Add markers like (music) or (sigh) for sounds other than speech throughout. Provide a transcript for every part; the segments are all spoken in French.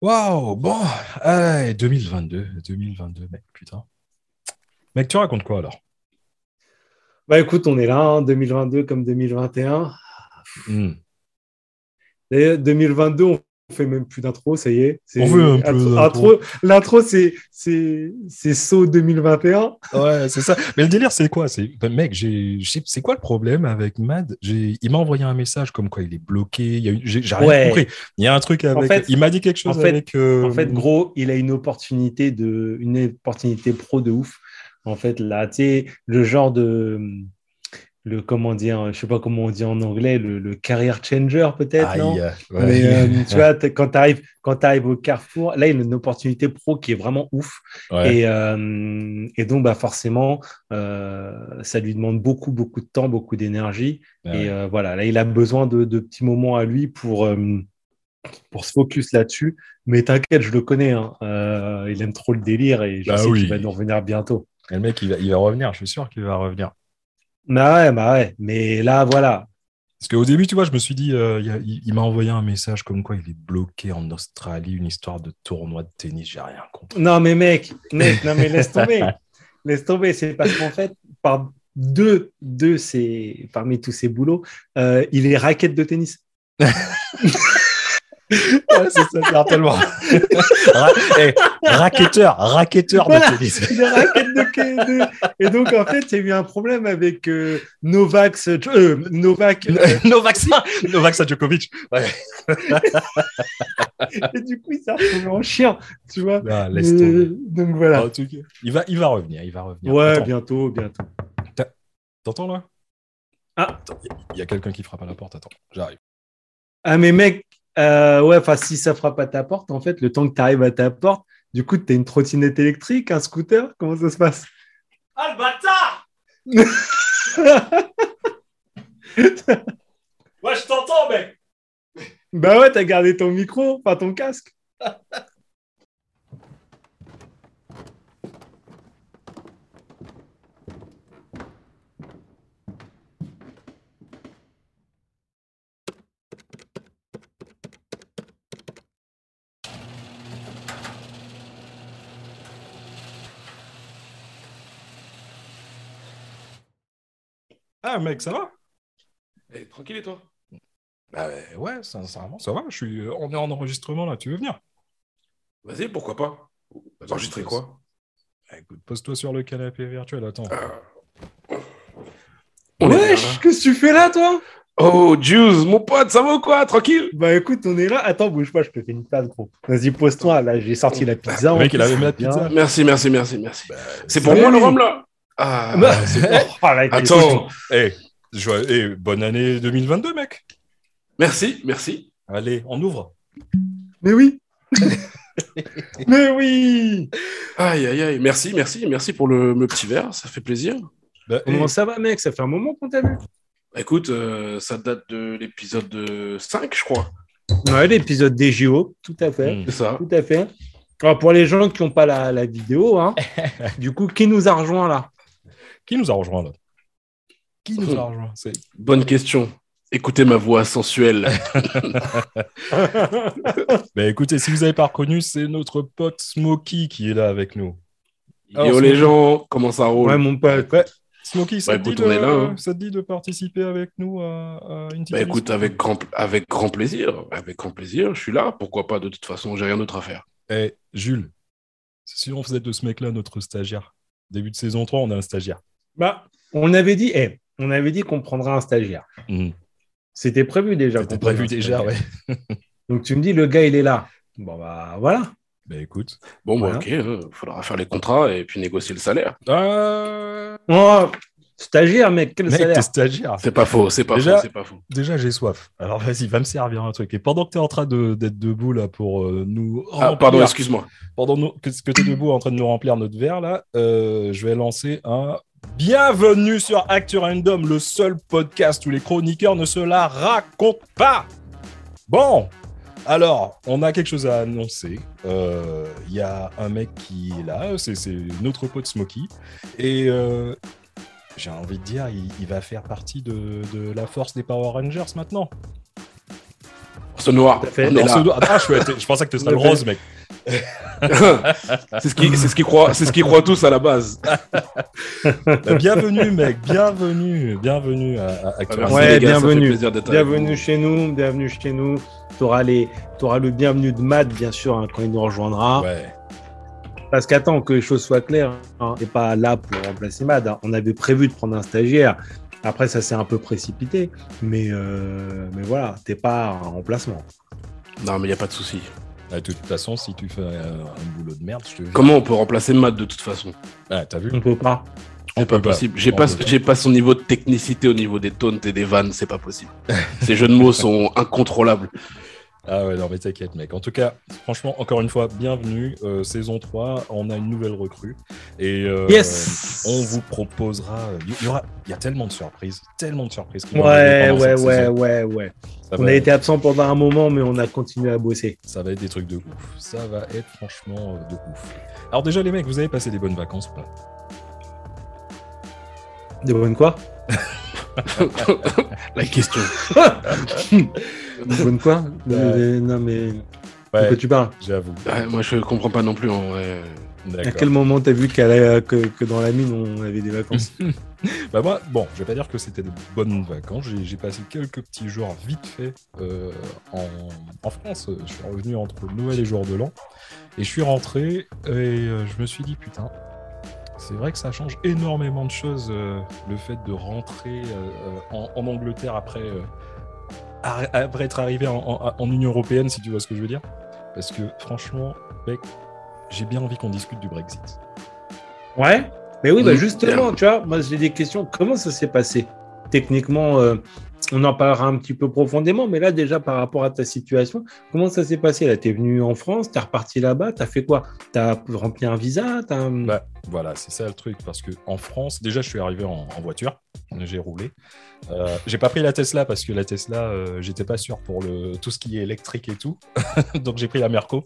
Waouh, bon, allez, 2022, 2022, mec, putain. Mec, tu racontes quoi alors? Bah écoute, on est là, hein, 2022 comme 2021. Hmm. Et 2022, on fait même plus d'intro, ça y est. On fait un peu L'intro, c'est c'est c'est saut 2021. Ouais, c'est ça. Mais le délire, c'est quoi? C'est ben, mec, c'est quoi le problème avec Mad? J'ai, il m'a envoyé un message comme quoi il est bloqué. Il y a eu- j'ai, rien Ouais. compris. Il y a un truc avec. fait- il m'a dit quelque chose en fait- avec. euh, En fait, gros, il a une opportunité de une opportunité pro de ouf. En fait, là, tu sais, le genre de le comment dire, je sais pas comment on dit en anglais, le, le career changer peut-être, non ouais. Mais euh, (laughs) tu vois, quand tu arrives, quand tu arrives au carrefour, là, il a une opportunité pro qui est vraiment ouf. Ouais. Et, euh, et donc, bah, forcément, euh, ça lui demande beaucoup, beaucoup de temps, beaucoup d'énergie. Ouais. Et voilà, là, il a besoin de, de petits moments à lui pour, pour se focus là-dessus. Mais t'inquiète, je le connais. hein. Il aime trop le délire et je Bah sais oui. qu'il va nous revenir bientôt. Et le mec, il va, il va revenir. Je suis sûr qu'il va revenir. Bah ouais, bah ouais. Mais là, voilà. Parce qu'au début, tu vois, je me suis dit, euh, il, y a- il- il m'a envoyé un message comme quoi il est bloqué en Australie, une histoire de tournoi de tennis. J'ai rien compris. Non, mais mec, mec, non, mais laisse tomber. (laughs) laisse tomber. C'est parce qu'en fait, par deux, deux c'est parmi tous ces boulots, euh, il est raquette de tennis. (laughs) (laughs) Ouais, c'est ça, c'est tellement. (laughs) Ra- eh, racketteur, racketteur Voilà. de tennis. De, Et donc, en fait, il y a eu un problème avec euh, Novak, euh, Novak. euh, (laughs) Novak, Novak Djokovic. Ouais. et du coup, il s'est retrouvé en chien, tu vois. Ah, laisse Mais- tomber. donc voilà. Il va, il va revenir, il va revenir. ouais, Attends, bientôt, bientôt. T'entends là? Ah. Il y a quelqu'un qui frappe à la porte. Attends, j'arrive. Ah, mais mec, euh, ouais, enfin, si ça frappe à ta porte, en fait, le temps que tu arrives à ta porte, du coup, tu as une trottinette électrique, un scooter, comment ça se passe? Ah, le bâtard! (laughs) Ouais, je t'entends, mec! Bah ouais, t'as gardé ton micro, pas ton casque. (laughs) Ah, mec, ça va Eh, tranquille et toi? Bah ouais, sincèrement, ça va. Je suis... euh, On est en enregistrement là, tu veux venir? Vas-y, pourquoi pas Enregistrer quoi? Ah, Écoute, pose-toi sur le canapé virtuel, attends. On bien, Wesh, qu'est-ce que tu fais là, toi? Oh, Juice, mon pote, ça va ou quoi? Tranquille? Bah écoute, on est là. Attends, bouge pas, je te fais une place, gros. Vas-y, pose-toi. Là, j'ai sorti la pizza. Le mec, il plus, avait mis la pizza. Merci, merci, merci, merci. Bah, c'est pour moi le rhum là Ah, Bah, c'est bon. (laughs) oh, Attends, Eh, joie- eh, bonne année 2022, mec merci, merci. Allez, on ouvre. Mais oui (laughs) Mais oui Aïe, aïe, aïe, merci, merci, merci pour le, le petit verre, ça fait plaisir. Bah, Comment ça va, mec Ça fait un moment qu'on t'a vu. Écoute, euh, ça date de l'épisode de 5, je crois. Ouais, l'épisode des JO, tout à fait. hmm. C'est ça. Tout à fait. Alors, pour les gens qui n'ont pas la, la vidéo, hein, (laughs) du coup, qui nous a rejoint là? Qui nous a rejoint là? Qui nous a (laughs) rejoint? C'est Bonne question. Écoutez ma voix sensuelle. (laughs) Bah écoutez, si vous n'avez pas reconnu, c'est notre pote Smokey qui est là avec nous. Alors, Yo les gens, comment ça roule? Ouais, mon pote. Ouais. Smokey, ça, Bah, te écoute, de... là, hein. ça te dit de participer avec nous à, à une petite Bah écoute, avec grand, avec grand plaisir. Avec grand plaisir, je suis là. Pourquoi pas De toute façon, j'ai rien d'autre à faire. Eh, Jules, si on faisait de ce mec-là notre stagiaire, début de saison 3, on a un stagiaire. Bah, on avait dit, eh, on avait dit qu'on prendrait un stagiaire. Mhm. C'était prévu déjà. C'était prévu déjà, ouais. Donc tu me dis, le gars, il est là. Bon, bah voilà. Bah écoute. Bon, bah ok, euh, faudra faire les contrats et puis négocier le salaire. Euh... Oh, stagiaire, mec, quel Mec, t'es salaire stagiaire. C'est pas faux, c'est pas Déjà- faux, c'est pas faux. Déjà, j'ai soif. Alors vas-y, va me servir un truc. Et pendant que tu es en train de- d'être debout là pour euh, nous. Ah, remplir- pardon, excuse-moi. pendant nous- que, que tu es debout en train de nous remplir notre verre là, euh, je vais lancer un Bienvenue sur Actu Random, le seul podcast où les chroniqueurs ne se la racontent pas. Bon, alors, on a quelque chose à annoncer. Euh, Il y a un mec qui est là, c'est c'est notre pote Smokey. Et euh, j'ai envie de dire, il, il va faire partie de, de la force des Power Rangers maintenant. Ce noir. Fait. on est là. Ah, je, je pensais que serait le rose, mec. (laughs) c'est ce qu'ils ce croient, c'est ce qu'ils croient tous à la base. Euh, Bienvenue, mec. Bienvenue. Bienvenue à, à Actu Ouais, bienvenue. plaisir d'être avec Bienvenue chez nous, bienvenue chez nous. Tu auras, les... t'auras le bienvenu de Matt, bien sûr, hein, quand il nous rejoindra. Ouais. Parce qu'attends, que les choses soient claires, hein, n'est pas là pour remplacer Mad. hein. On avait prévu de prendre un stagiaire. Après, ça s'est un peu précipité. Mais, euh, mais voilà, t'es pas un remplacement. Non, mais il n'y a pas de souci. Ah, De toute façon, si tu fais euh, un boulot de merde, je te vire. Comment on peut remplacer Matt de toute façon? Ah, t'as vu? On peut pas. C'est pas peut pas. possible. J'ai pas. j'ai pas son niveau de technicité au niveau des taunts et des vannes, c'est pas possible. (laughs) Ces jeux de mots sont incontrôlables. Ah ouais, non, mais t'inquiète, mec. En tout cas, franchement, encore une fois, bienvenue. euh, saison 3, on a une nouvelle recrue. Et euh, Yes on vous proposera. Il y aura, il y a tellement de surprises, tellement de surprises. qui Ouais, ouais, ouais, ouais, ouais. Ça On va, a été absent pendant un moment, mais on a continué à bosser. ça va être des trucs de ouf. Ça va être franchement euh, de ouf. Alors déjà, les mecs, vous avez passé des bonnes vacances ou pas? Des bonnes quoi? (laughs) La question. (laughs) Des bonnes quoi. Euh, Non, mais. De quoi tu parles j'avoue. Ouais, moi, je comprends pas non plus. en vrai. À quel moment t'as vu a- que, que dans la mine, on avait des vacances (laughs) Bah moi, bon, je vais pas dire que c'était de bonnes vacances. J'ai passé quelques petits jours vite fait euh, en, en France. Je suis revenu entre Noël et jour de l'an. Et je suis rentré et euh, je me suis dit, putain, c'est vrai que ça change énormément de choses, euh, le fait de rentrer en, en Angleterre après, euh, après être arrivé en, en- en Union Européenne, si tu vois ce que je veux dire. Parce que franchement, mec, j'ai bien envie qu'on discute du Brexit. Ouais. Mais oui, bah Mm. justement, tu vois, moi j'ai des questions. Comment ça s'est passé Techniquement, euh, on en parlera un petit peu profondément, mais là déjà par rapport à ta situation, comment ça s'est passé Là, t'es venu en France, t'es reparti là-bas, t'as fait quoi? T'as rempli un visa. Bah, voilà, c'est ça le truc. Parce que en France, déjà, je suis arrivé en, en voiture. J'ai roulé. Euh, j'ai pas pris la Tesla parce que la Tesla, euh, j'étais pas sûr pour le, tout ce qui est électrique et tout. (laughs) Donc, j'ai pris la Merco.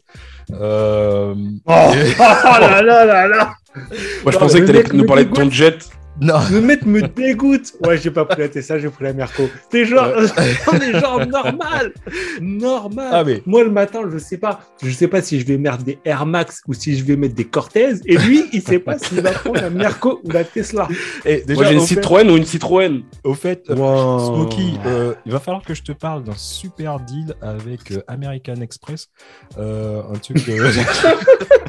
Euh, Oh, (laughs) oh là là là là Moi, je Non, pensais que tu allais nous parler de ton jet. Non, Le mec me dégoûte Ouais, j'ai pas pris la Tesla, j'ai pris la Merco. T'es genre, (laughs) genre normal Normal Ah, mais- Moi, le matin, je sais pas. Je sais pas si je vais mettre des Air Max ou si je vais mettre des Cortez. Et lui, il sait pas s'il va prendre la Merco ou la Tesla. et déjà, Moi, j'ai une fait, Citroën ou une Citroën. au fait, euh, Wow. Smokey, euh, il va falloir que je te parle d'un super deal avec euh, American Express. Euh, un truc. (laughs) (laughs)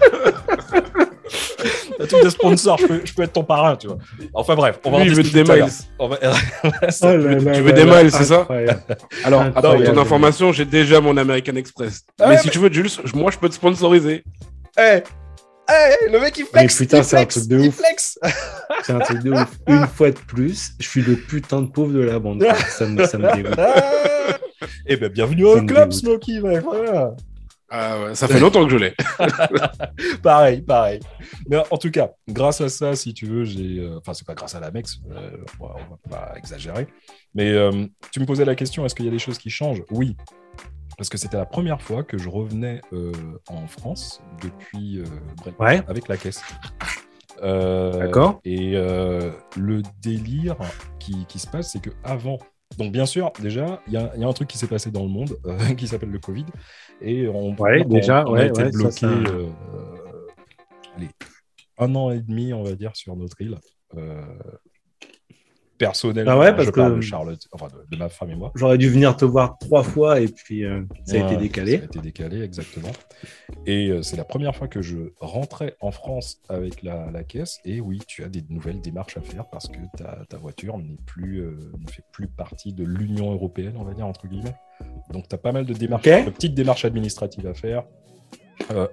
un truc de sponsor, je peux, je peux être ton parrain, tu vois. Enfin bref, on va Lui, en il veut des miles. Va- (laughs) Oh là là tu là veux des là, miles, c'est ça. Alors, pour ton information, j'ai déjà mon American Express. Ah mais si tu veux, Jules, moi, je peux te sponsoriser. Eh, eh, le mec il Mais flex, putain, il c'est un truc de il ouf. flex. C'est un truc de ouf. (laughs) Une fois de plus, je suis le putain de pauvre de la bande. Ça me, ça me dégoûte. (laughs) Eh ben bienvenue au club. Smokey, mec, voilà. Ah ouais, ça fait longtemps que je l'ai. (laughs) Pareil, pareil. Mais en tout cas, grâce à ça, si tu veux, j'ai. euh, Enfin, c'est pas grâce à la Mex, euh, on, va, on va pas exagérer. Mais euh, tu me posais la question est-ce qu'il y a des choses qui changent? Oui. Parce que c'était la première fois que je revenais euh, en France depuis euh, Ouais. avec la caisse. Euh, D'accord. Et euh, le délire qui, qui se passe, c'est que avant. Donc, bien sûr, déjà, il y, a il y a un truc qui s'est passé dans le monde euh, (laughs) qui s'appelle le Covid. Et on, Ouais, on- déjà, on a ouais, été ouais, ça, bloqué ça- euh, allez, un an et demi, on va dire, sur notre île. Euh, personnellement, Ah ouais, parce je parle que- de Charlotte, enfin de, de ma femme et moi. J'aurais dû venir te voir trois fois et puis euh, ça a été décalé. Ça a été décalé, exactement. Et euh, c'est la première fois que je rentrais en France avec la, la caisse. Et oui, tu as des nouvelles démarches à faire parce que ta, ta voiture n'est plus, euh, ne fait plus partie de l'Union européenne, on va dire, entre guillemets. Donc, tu as pas mal de démarches, Ok. de petites démarches administratives à faire,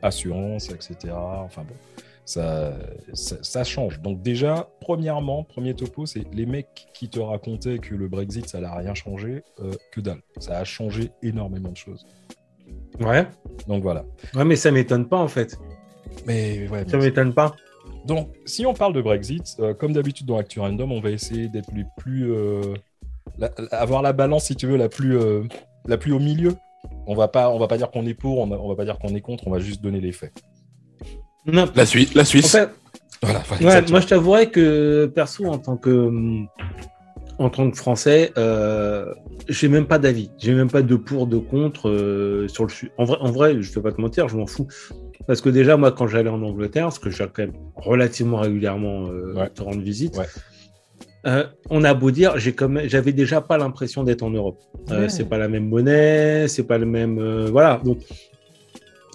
assurance, etc. Enfin bon. Ça, ça, ça change. Donc déjà, premièrement, premier topo, c'est les mecs qui te racontaient que le Brexit, ça n'a rien changé, euh, que dalle. Ça a changé énormément de choses. Ouais. Donc voilà. Ouais, mais ça m'étonne pas en fait. Mais ouais. Ça m'étonne pas. Donc, si on parle de Brexit, euh, comme d'habitude dans Actu Random, on va essayer d'être les plus, euh, la- avoir la balance, si tu veux, la plus, la plus au milieu. On va pas, on va pas dire qu'on est pour, on, a- on va pas dire qu'on est contre, on va juste donner les faits. Non. La Suisse. La En Suisse. fait, Voilà. Ouais, moi, je t'avouerais que perso, en tant que en tant que Français, euh, j'ai même pas d'avis. J'ai même pas de pour, de contre euh, sur le En vrai, en vrai, je vais pas te mentir, je m'en fous. Parce que déjà, moi, quand j'allais en Angleterre, parce que j'ai quand même relativement régulièrement euh, Ouais. te rendre visite, Ouais. euh, on a beau dire, j'ai comme, j'avais déjà pas l'impression d'être en Europe. Euh, Ouais. C'est pas la même monnaie, c'est pas le même, euh, voilà. Donc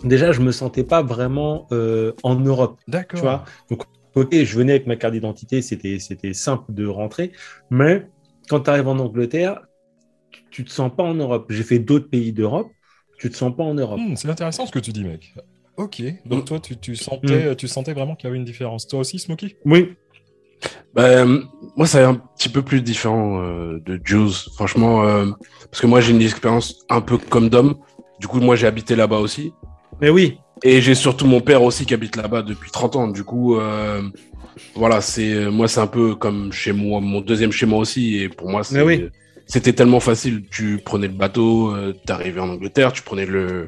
déjà, je me sentais pas vraiment euh, en Europe. D'accord. Tu vois Donc, ok, je venais avec ma carte d'identité, c'était, c'était simple de rentrer. Mais quand tu arrives en Angleterre, tu, te sens pas en Europe. J'ai fait d'autres pays d'Europe, tu te sens pas en Europe. Hmm, c'est intéressant ce que tu dis, mec. Ok, donc toi, tu, tu sentais, tu sentais vraiment qu'il y avait une différence. Toi aussi, Smokey? Oui. Ben, moi, c'est un petit peu plus différent euh, de Juice, franchement, euh, parce que moi, j'ai une expérience un peu comme Dom. Du coup, moi, j'ai habité là-bas aussi. Mais oui. Et j'ai surtout mon père aussi qui habite là-bas depuis 30 ans. Du coup, euh, voilà, c'est moi, c'est un peu comme chez moi, mon deuxième chez moi aussi. Et pour moi, c'est- Mais oui. c'était tellement facile. Tu prenais le bateau, euh, t'arrivais en Angleterre, tu prenais le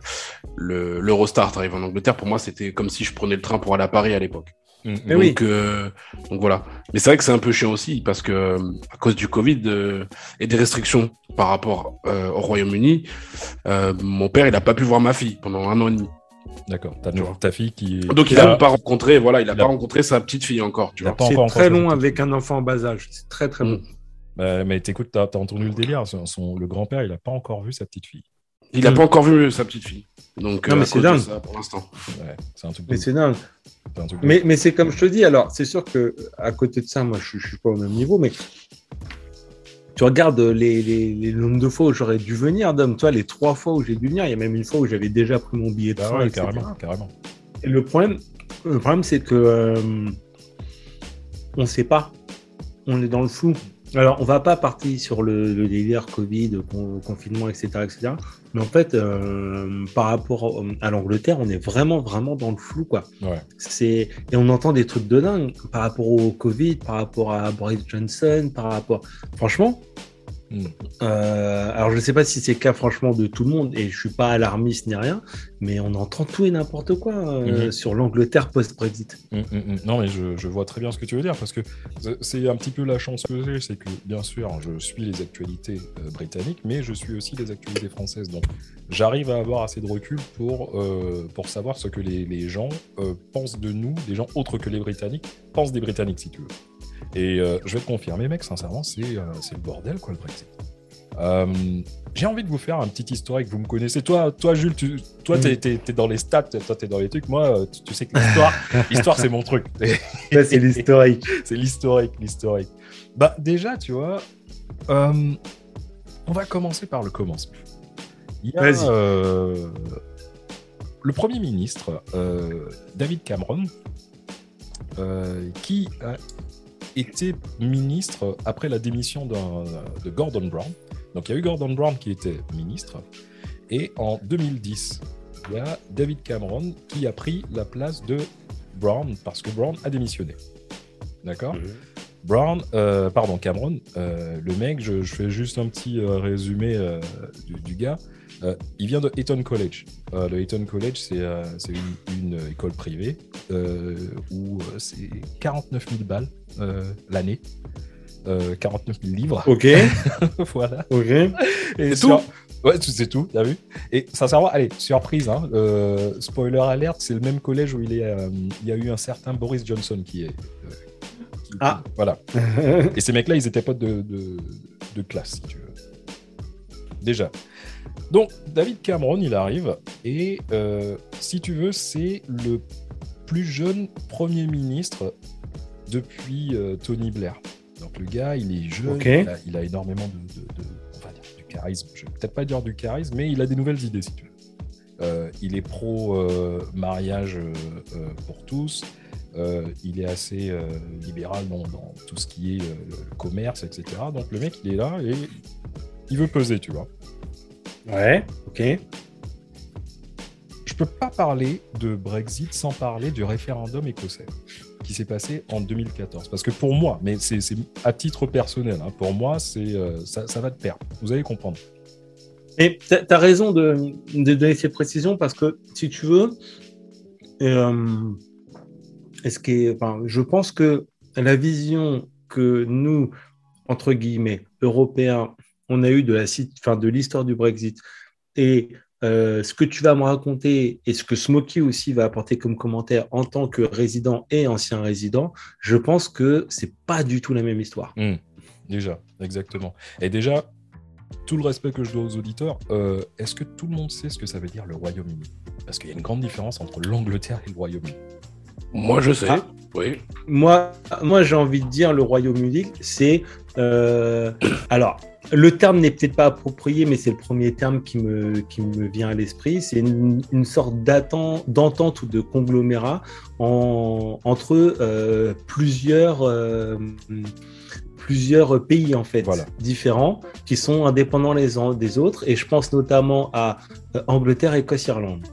le- l'Eurostar, t'arrivais en Angleterre. Pour moi, c'était comme si je prenais le train pour aller à Paris à l'époque. Mais hmm. oui. Donc, euh, donc voilà. Mais c'est vrai que c'est un peu chiant aussi parce que euh, à cause du Covid euh, et des restrictions par rapport euh, au Royaume-Uni, euh, mon père il a pas pu voir ma fille pendant un an et demi. D'accord. T'as ta fille qui. Donc il qui a pas rencontré, voilà, il a il pas a- rencontré sa petite fille encore, tu a vois. C'est très long avec un enfant en bas âge. C'est très très Mm. long. Euh, mais t'écoutes, t'as entendu le délire. Son, son- le grand-père, il a pas encore vu sa petite fille. Il a Mm. pas encore vu sa petite fille. Donc Non, euh, mais c'est dingue. ça, pour l'instant. Ouais, c'est un truc. Mais c'est dingue. Mais c'est comme je te dis, alors c'est sûr que à côté de ça, moi je, je suis pas au même niveau, mais tu regardes les, les, les nombres de fois où j'aurais dû venir, Dom, toi, les trois fois où j'ai dû venir, il y a même une fois où j'avais déjà pris mon billet de Bah train, ouais, etc. carrément, carrément. Et le problème, le problème c'est que euh, on sait pas, on est dans le flou. Alors, on va pas partir sur le, le délire Covid, con- confinement, etc., etc. Mais en fait, euh, par rapport à l'Angleterre, on est vraiment, vraiment dans le flou, quoi. Ouais. C'est et on entend des trucs de dingue par rapport au Covid, par rapport à Boris Johnson, par rapport. Franchement, Mm. euh, alors je sais pas si c'est le cas franchement de tout le monde et je suis pas alarmiste ni rien, mais on entend tout et n'importe quoi euh, Mhm. sur l'Angleterre post-Brexit. Mm, mm. Non, mais je, je vois très bien ce que tu veux dire parce que c'est- un petit peu la chance que j'ai, c'est que bien sûr, je suis les actualités euh, britanniques, mais je suis aussi les actualités françaises. Donc, j'arrive à avoir assez de recul pour, pour savoir ce que les, les gens pensent de nous, des gens autres que les Britanniques pensent des Britanniques, si tu veux. Et euh, je vais te confirmer, mec, sincèrement, c'est euh, le bordel, quoi, le Brexit. Euh, J'ai envie de vous faire un petit historique. Vous me connaissez. Toi, toi Jules, tu, toi, t'es Mm. es, dans les stats, toi, t'es dans les trucs. Moi, euh, tu, tu sais que l'histoire, (laughs) l'histoire, c'est mon truc. (laughs) Ça c'est l'historique. (laughs) c'est l'historique, l'historique. Bah, déjà, tu vois, euh, on va commencer par le commencement. Il y a euh, le Premier ministre, David Cameron, qui a été ministre après la démission de Gordon Brown. Donc, il y a eu Gordon Brown qui était ministre. Et en 2010, il y a David Cameron qui a pris la place de Brown parce que Brown a démissionné. D'accord? Brown, euh, pardon, Cameron, euh, le mec, je, je fais juste un petit euh, résumé du, du gars. Euh, il vient de Eton College. Euh, le Eton College, c'est euh, une, une école privée où c'est 49 000 balles l'année. Euh, 49 000 livres. Ok, (laughs) voilà. ok. Et C'est sur- Ouais, tout- c'est tout, t'as vu Et sincèrement, allez, surprise, hein, spoiler alert, c'est le même collège où il, est, il y a eu un certain Boris Johnson qui est. qui- Ah. Voilà. (laughs) Et ces mecs-là, ils étaient pas de, de, de classe, si tu veux. Déjà. Donc, David Cameron, il arrive, et euh, si tu veux, c'est le plus jeune Premier ministre depuis euh, Tony Blair. Donc, le gars, il est jeune, il, a, il a énormément de, de- de- on va dire, du charisme. Je vais peut-être pas dire du charisme, mais il a des nouvelles idées, si tu veux. Euh, il est pro-mariage pour tous. Il est assez libéral dans, dans tout ce qui est le commerce, etc. Donc le mec, il est là et il veut peser, tu vois. Ouais, ok. Je peux pas parler de Brexit sans parler du référendum écossais qui s'est passé en 2014. Parce que pour moi, mais c'est à titre personnel, hein, pour moi, c'est euh, ça, va te perdre. Vous allez comprendre. Et tu as raison de, de donner ces précisions parce que, si tu veux, euh, est-ce que, enfin, je pense que la vision que nous, entre guillemets, européen, on a eu de la fin, de l'histoire du Brexit et euh, ce que tu vas me raconter et ce que Smokey aussi va apporter comme commentaire en tant que résident et ancien résident, je pense que c'est pas du tout la même histoire. Hmm. déjà, exactement. Et déjà, tout le respect que je dois aux auditeurs, euh, est-ce que tout le monde sait ce que ça veut dire le Royaume-Uni? Parce qu'il y a une grande différence entre l'Angleterre et le Royaume-Uni. Moi, je sais. Ah. Oui. Moi, moi j'ai envie de dire le Royaume-Uni, c'est. Euh, (coughs) alors, le terme n'est peut-être pas approprié, mais c'est le premier terme qui me, qui me vient à l'esprit. C'est une, sorte d'entente ou de conglomérat entre euh, plusieurs, euh, plusieurs pays en fait différents qui sont indépendants les uns des autres. Et je pense notamment à euh, Angleterre, Écosse, Irlande.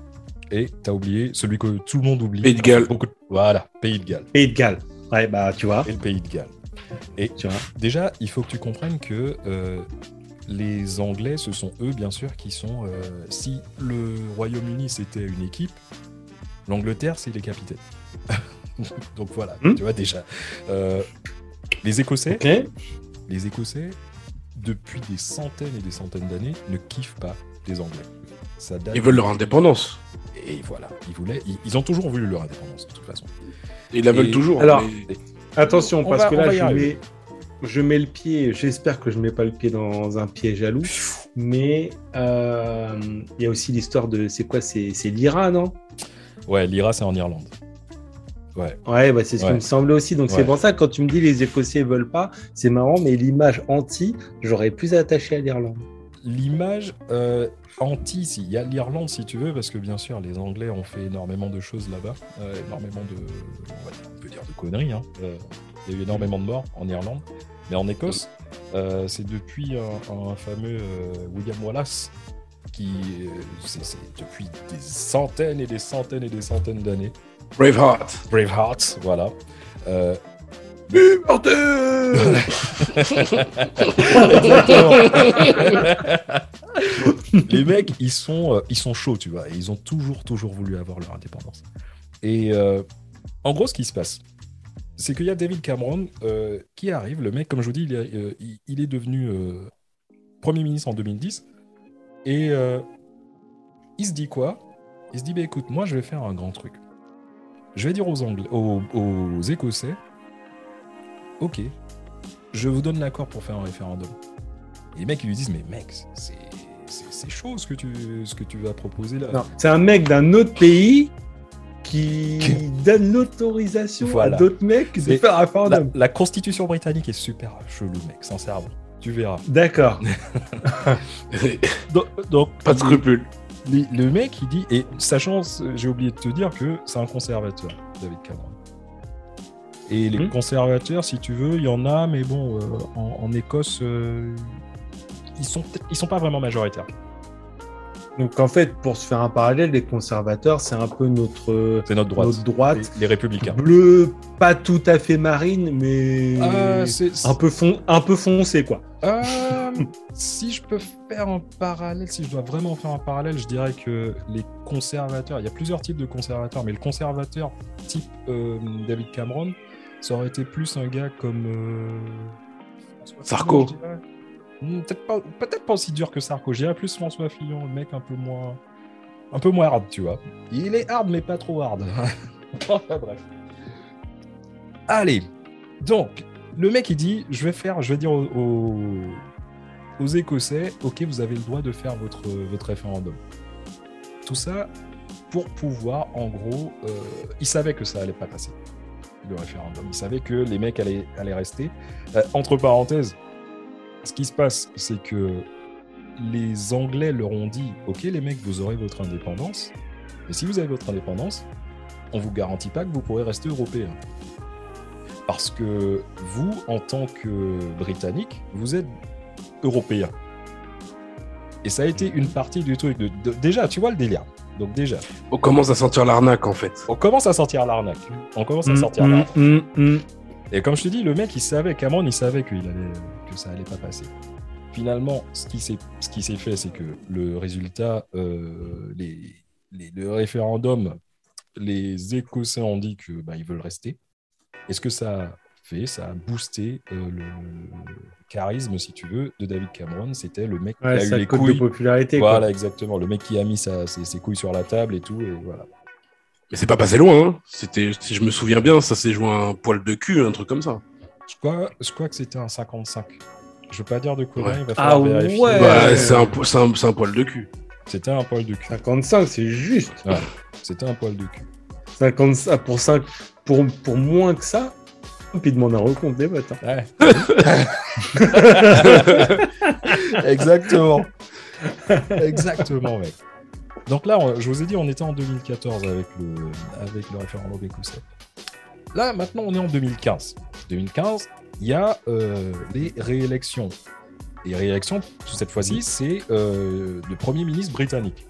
Et tu as oublié celui que tout le monde oublie. Pays de Galles. Voilà, Pays de Galles. Pays de Galles. Ouais, bah tu vois. Et le Pays de Galles. Et déjà, il faut que tu comprennes que euh, les Anglais, ce sont eux, bien sûr, qui sont. Euh, si le Royaume-Uni c'était une équipe, l'Angleterre c'est les capitaines. (laughs) Donc voilà, hmm. tu vois déjà. Euh, les Écossais, les Écossais, depuis des centaines et des centaines d'années, ne kiffent pas les Anglais. ils veulent leur indépendance. Et voilà, ils voulaient, ils, ont toujours voulu leur indépendance de toute façon. Ils la veulent toujours. Alors, Attention, parce que là, je mets, je mets, le pied, j'espère que je ne mets pas le pied dans un pied jaloux, mais euh, il y a aussi l'histoire de, c'est quoi, c'est l'IRA, non? Ouais, l'IRA, c'est en Irlande. Ouais, ouais bah, c'est ce qui me semblait aussi. Donc c'est pour ça que quand tu me dis les Écossais veulent pas, c'est marrant, mais l'image anti, j'aurais plus attaché à l'Irlande. L'image euh, anti, il y a l'Irlande si tu veux, parce que bien sûr les Anglais ont fait énormément de choses là-bas, euh, énormément de, on peut dire de conneries. Hein. Euh, il y a eu énormément de morts en Irlande, mais en Écosse, c'est depuis un, fameux William Wallace qui, c'est depuis des centaines et des centaines et des centaines d'années. Braveheart. Braveheart, voilà. Les mecs, ils sont, euh, ils sont chauds, tu vois. ils ont toujours, toujours voulu avoir leur indépendance. Et euh, en gros, ce qui se passe, c'est qu'il y a David Cameron euh, qui arrive. Le mec, comme je vous dis, il, est devenu Premier ministre en 2010. Et il se dit quoi? Il se dit, bah, écoute, moi, je vais faire un grand truc. Je vais dire aux, Anglais, aux Écossais, ok, je vous donne l'accord pour faire un référendum. Et les mecs, ils lui disent, mais mec, c'est chaud ce que, tu, ce que tu vas proposer là. C'est un mec d'un autre pays qui donne l'autorisation à d'autres mecs de faire un référendum. La, constitution britannique est super chelou, mec, sincèrement. Tu verras. (laughs) D'accord. (laughs) donc, pas de scrupule. Le mec, il dit, et sachant, j'ai oublié de te dire que c'est un conservateur, David Cameron. Et les mhm. conservateurs, si tu veux, il y en a, mais bon, euh, en, Écosse, euh, ils sont ils sont pas vraiment majoritaires. Donc en fait, pour se faire un parallèle, les conservateurs, c'est un peu notre, c'est notre droite, droite les, républicains. Bleu, pas tout à fait marine, mais ah, un peu fon... un peu foncé quoi. Euh, (laughs) si je peux faire un parallèle, si je dois vraiment faire un parallèle, je dirais que les conservateurs, il y a plusieurs types de conservateurs, mais le conservateur type David Cameron, ça aurait été plus un gars comme. Euh, Sarko. Hmm, peut-être pas, peut pas aussi dur que Sarko. Je dirais plus François Fillon, le mec un peu moins. Un peu moins hard, tu vois. Il est hard, mais pas trop hard. (laughs) bref. Allez. Donc, le mec, il dit je vais faire, je vais dire aux, aux, Écossais, ok, vous avez le droit de faire votre, votre référendum. Tout ça pour pouvoir, en gros, euh, il savait que ça allait pas passer le référendum. Ils savaient que les mecs allaient, rester. Euh, entre parenthèses, ce qui se passe, c'est que les Anglais leur ont dit Ok, les mecs, vous aurez votre indépendance, mais si vous avez votre indépendance, on vous garantit pas que vous pourrez rester européen. Parce que vous, en tant que Britannique, vous êtes européen. Et ça a été une partie du truc. Déjà, tu vois le délire. Donc déjà. On commence à sentir l'arnaque en fait. On commence à sentir l'arnaque. On commence à mm, sortir mm, l'arnaque. Mm, Et comme je te dis, le mec, il savait, Cameron, il savait qu'il allait, que ça allait pas passer. Finalement, ce qui s'est, ce qui s'est fait, c'est que le résultat, euh, les, le référendum, les Écossais ont dit que bah, ils veulent rester. Est-ce que ça fait, ça a boosté euh, le, charisme, si tu veux, de David Cameron. C'était le mec Ouais, qui a eu les cote de couilles. popularité. Voilà, quoi. exactement. Le mec qui a mis sa- ses, ses couilles sur la table et tout. Et voilà. Mais c'est pas passé loin. Hein. C'était, si je me souviens bien, ça s'est joué à un poil de cul, un truc comme ça. Je crois, je crois que c'était un 55. Je veux pas dire de Ouais. il va falloir Ah vérifier. ouais. Bah, c'est, un, po- c'est, un, c'est un poil de cul. C'était un poil de cul. 55, c'est juste. C'était un poil de cul. 55 pour, 5, pour, pour moins que ça, (laughs) puis demande un recompte des votes. hein. Ouais. (laughs) Exactement. Exactement, mec. Donc là, on- je vous ai dit, on était en 2014 avec le, avec le référendum écossais. Là, maintenant, on est en 2015. 2015, il y a euh, les réélections. Les réélections, cette fois-ci, c'est euh, le Premier ministre britannique.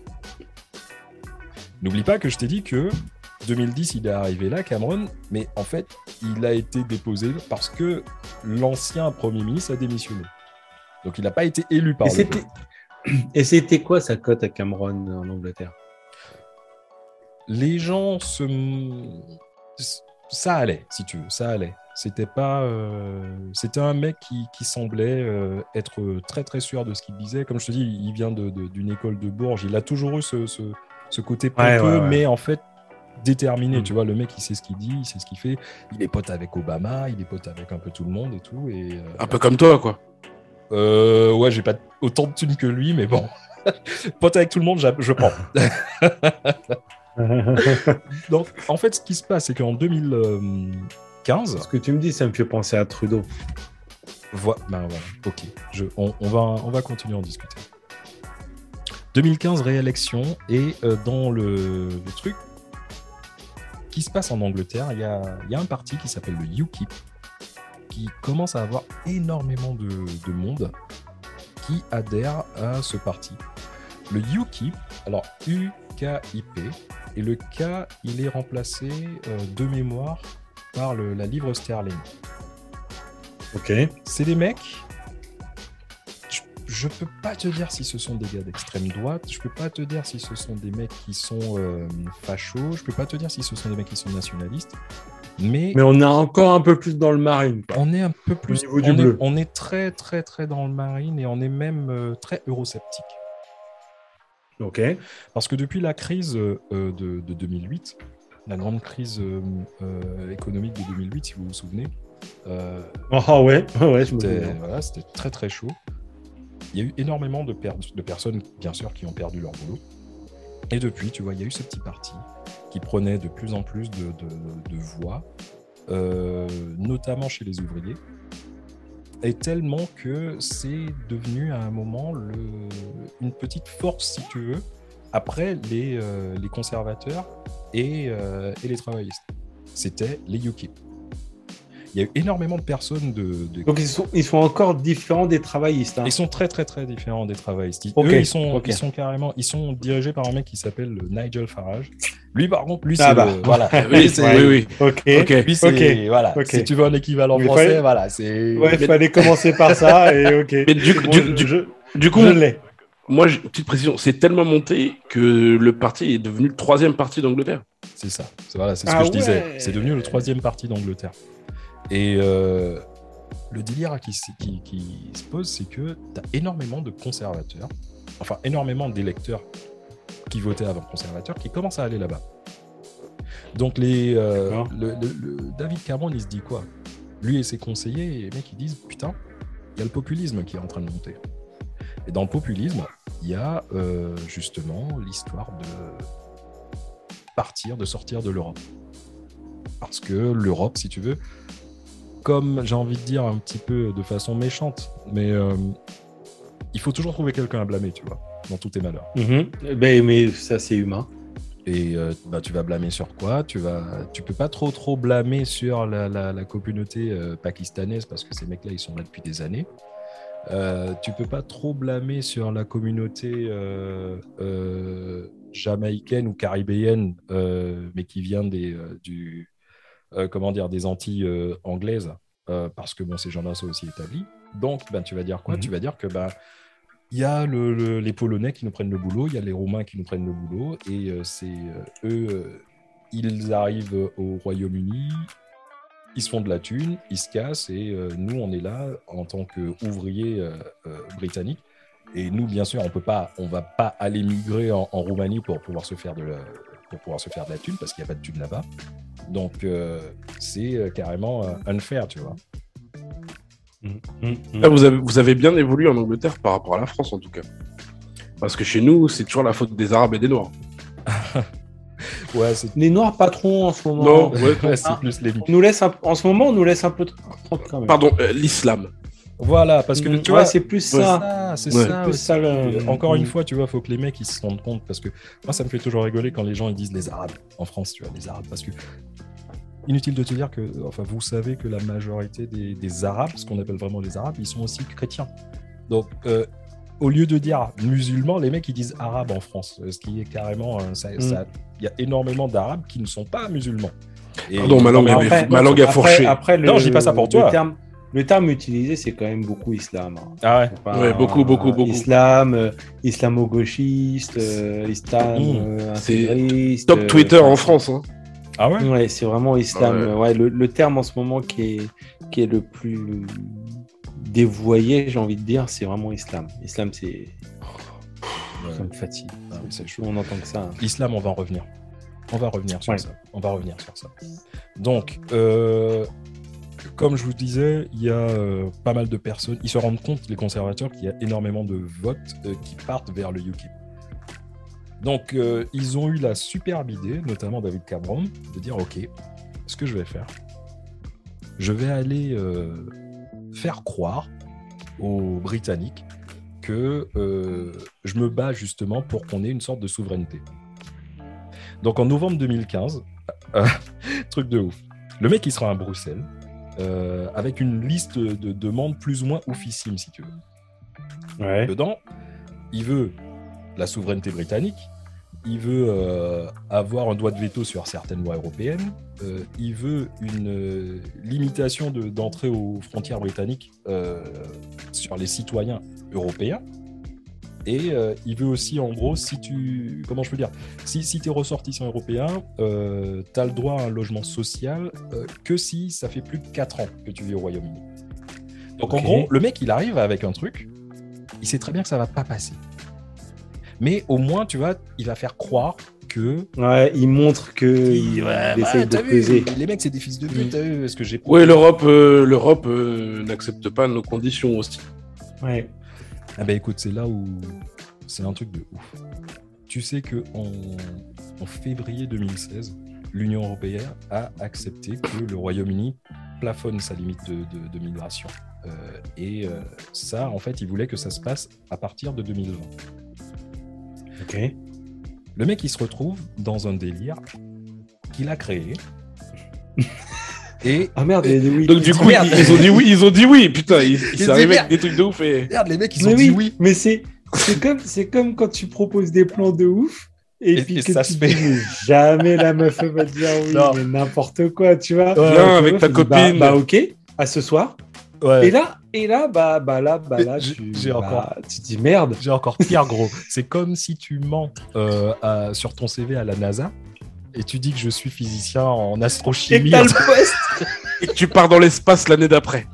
N'oublie pas que je t'ai dit que 2010, il est arrivé là, Cameron, mais en fait, il a été déposé parce que l'ancien Premier ministre a démissionné. Donc, il n'a pas été élu par Et le c'était... peuple. (coughs) Et c'était quoi sa cote à Cameron en Angleterre? Les gens se... Ça allait, si tu veux, ça allait. C'était pas... euh, C'était un mec qui, qui semblait euh, être très très sûr de ce qu'il disait. Comme je te dis, il vient de- de- d'une école de Bourges. Il a toujours eu ce, ce, ce côté Ouais, pompeux, ouais, ouais. mais en fait déterminé. Mm. Tu vois, le mec, il sait ce qu'il dit, il sait ce qu'il fait. Il est pote avec Obama, il est pote avec un peu tout le monde et tout. Et, euh, Un peu comme toi, quoi. Euh, ouais, j'ai pas autant de thunes que lui, mais bon. (laughs) Pote avec tout le monde, je prends. (laughs) Donc, en fait, ce qui se passe, c'est qu'en 2015, Ce que tu me dis, ça me fait penser à Trudeau. voi- ben voilà, ok, je, on, on va, on va continuer à en discuter. 2015, réélection, et euh, dans le, le truc qui se passe en Angleterre, il y a, il y a un parti qui s'appelle le UKIP, qui commence à avoir énormément de, de monde qui adhère à ce parti. Le UKIP, alors U-K-I-P, et le K, il est remplacé euh, de mémoire par le- la livre sterling. Ok. C'est des mecs. Je, peux pas te dire si ce sont des gars d'extrême droite. Je peux pas te dire si ce sont des mecs qui sont euh, fachos. Je peux pas te dire si ce sont des mecs qui sont nationalistes. Mais, Mais on est encore un peu plus dans le marine. quoi. on est un peu plus. niveau du on, est, bleu. on est très très très dans le marine et on est même euh, très eurosceptique. Ok. Parce que depuis la crise euh, de, de 2008, la grande crise économique de 2008, si vous vous souvenez, euh, Ah ouais, (laughs) voilà, c'était très très chaud. Il y a eu énormément de, de personnes, bien sûr, qui ont perdu leur boulot. Et depuis, tu vois, il y a eu ce petit parti qui prenait de plus en plus de, voix, euh, notamment chez les ouvriers. Et tellement que c'est devenu à un moment une petite force, si tu veux, après les, euh, les conservateurs et, euh, et les travaillistes. C'était les UKIP. Il y a eu énormément de personnes de, de Donc ils sont, ils sont encore différents des travaillistes. hein. ils sont très très très différents des travaillistes. Ils- Eux, ils sont, ils sont carrément, ils sont dirigés par un mec qui s'appelle Nigel Farage. Lui, par contre, lui, c'est Ah bah. le- voilà. (laughs) Oui, c'est- oui, oui. Ok. Ok. Lui, c'est Ok, voilà. ok. Si tu veux un équivalent Mais français, fallait- voilà, c'est. Ouais, il fallait commencer par ça et ok. (laughs) Mais du, Bon, du- je- du- je, du coup, je l'ai. moi, petite précision, c'est tellement monté que le parti est devenu le troisième parti d'Angleterre. C'est ça. C'est voilà, c'est ce Ah que je disais. C'est devenu le troisième parti d'Angleterre. Et euh, le délire qui, s- qui- qui se pose, c'est que tu as énormément de conservateurs, enfin énormément d'électeurs qui votaient avant conservateurs, qui commencent à aller là-bas. Donc les, euh, D'accord. le, le- le- David Cameron, il se dit quoi? Lui et ses conseillers, les mecs, ils disent putain, il y a le populisme qui est en train de monter. Et dans le populisme, il y a euh, justement l'histoire de partir, de sortir de l'Europe. Parce que l'Europe, si tu veux, comme j'ai envie de dire un petit peu de façon méchante, mais euh, il faut toujours trouver quelqu'un à blâmer, tu vois, dans tous tes malheurs. Mhm. Ben, mais ça, c'est humain. Et euh, bah, tu vas blâmer sur quoi? Tu vas, tu peux pas trop trop blâmer sur la, la- la communauté euh, pakistanaise parce que ces mecs-là ils sont là depuis des années. Euh, tu peux pas trop blâmer sur la communauté jamaïcaine ou caribéenne, mais qui vient des du comment dire des Antilles euh, anglaises euh, parce que bon ces gens-là sont aussi établis. Donc ben tu vas dire quoi? Mhm. Tu vas dire que ben il y a le- le- les Polonais qui nous prennent le boulot, il y a les Roumains qui nous prennent le boulot, et euh, c'est euh, eux, euh, ils arrivent au Royaume-Uni, ils se font de la thune, ils se cassent et euh, nous, on est là en tant qu'ouvriers euh, euh, britanniques. Et nous, bien sûr, on peut pas, on va pas aller migrer en, en Roumanie pour pouvoir se faire de la, pour pouvoir se faire de la thune parce qu'il n'y a pas de thune là-bas. Donc, euh, c'est euh, carrément euh, unfair, tu vois. Mm, mm, Ah, vous, avez, vous avez bien évolué en Angleterre par rapport à la France, en tout cas. Parce que chez nous, c'est toujours la faute des Arabes et des Noirs. (laughs) Ouais, c'est Les noirs patrons en ce moment. Non, ouais, (laughs) ouais, c'est plus les On nous laisse un- en ce moment, on nous laisse un peu tranquille quand même. Pardon, euh, l'islam. Voilà, parce que Mm, tu ouais, vois, c'est plus ça. c'est Ouais. ça. Plus aussi. ça, le- Euh, Encore une Mm. fois, tu vois, faut que les mecs ils se rendent compte parce que moi, ça me fait toujours rigoler quand les gens ils disent les Arabes en France, tu vois, les Arabes, parce que inutile de te dire que, enfin, vous savez que la majorité des, des Arabes, ce qu'on appelle vraiment les Arabes, ils sont aussi chrétiens. Donc, euh, au lieu de dire musulmans, les mecs ils disent arabes en France, ce qui est carrément, ça, Mm. ça- il y a énormément d'Arabes qui ne sont pas musulmans. Et- Pardon, ma langue Après- ma a après- fourché. Après, le, Non, je dis pas ça pour toi. Terme, le terme utilisé, c'est quand même beaucoup islam. hein. Ah ouais. Enfin, Ouais, beaucoup, beaucoup, beaucoup. Islam, euh, islamo-gauchiste, euh, islam Mm. euh, intégriste, Top euh, Twitter en France. Hein. Ah ouais? Ouais, c'est vraiment islam. Ouais. euh, Ouais, le, le terme en ce moment qui est, qui est le plus dévoyé, j'ai envie de dire, c'est vraiment islam. Islam, c'est. Ça me fatigue. Ah, c'est chaud. On entend que ça. hein. Islam, on va en revenir. On va revenir sur Ouais. ça. On va revenir sur ça. Donc, euh, comme je vous disais, il y a euh, pas mal de personnes. Ils se rendent compte, les conservateurs, qu'il y a énormément de votes euh, qui partent vers le UKIP. Donc, euh, ils ont eu la superbe idée, notamment David Cameron, de dire Ok, ce que je vais faire, je vais aller faire croire aux Britanniques que je me bats justement pour qu'on ait une sorte de souveraineté. Donc en novembre 2015, (laughs) euh, truc de ouf, le mec il sera à Bruxelles euh, avec une liste de demandes plus ou moins oufissime si tu veux. Ouais. Dedans, il veut la souveraineté britannique, il veut euh, avoir un droit de veto sur certaines lois européennes, euh, il veut une limitation de- d'entrée aux frontières britanniques sur les citoyens européens. Et euh, il veut aussi, en gros, si tu. Comment je peux dire? Si, si tu es ressortissant européen, euh, tu as le droit à un logement social euh, que si ça fait plus de 4 ans que tu vis au Royaume-Uni. Donc en gros, le mec, il arrive avec un truc, il sait très bien que ça va pas passer. Mais au moins, tu vois, il va faire croire que. Ouais, il montre que il, Ouais, il bah, de vu. Les mecs, c'est des fils de pute, Mm. t'as vu ce que j'ai Oui, l'Europe euh, l'Europe euh, n'accepte pas nos conditions aussi. Ouais. Ah bah écoute, c'est là où c'est un truc de ouf. Tu sais que en, en février 2016, l'Union européenne a accepté que le Royaume-Uni plafonne sa limite de, de- de migration. Euh, et euh, ça, en fait, il voulait que ça se passe à partir de 2020. Ok. Le mec, il se retrouve dans un délire qu'il a créé. (laughs) et Ah merde, des oui. Donc du coup, merde. ils, ils ont dit oui, ils ont dit oui. Putain, ils, ils dit sont arrivés merde. avec des trucs de ouf et. regarde, les mecs, ils mais ont oui, dit oui. mais c'est c'est comme c'est comme quand tu proposes des plans de ouf et, Et- puis et que ça tu se fait. mais jamais la meuf va te dire oui Non. mais n'importe quoi tu vois Ouais, Viens avec meuf, ta bah- copine. bah, ok à ce soir Ouais. et là et là bah bah là bah là j'ai- tu j'ai bah, encore- tu dis merde J'ai encore pire, gros. C'est comme si tu mens euh, à- sur ton CV à la NASA et tu dis que je suis physicien en et que astrochimie. t'as le (laughs) poste et que tu pars dans l'espace l'année d'après.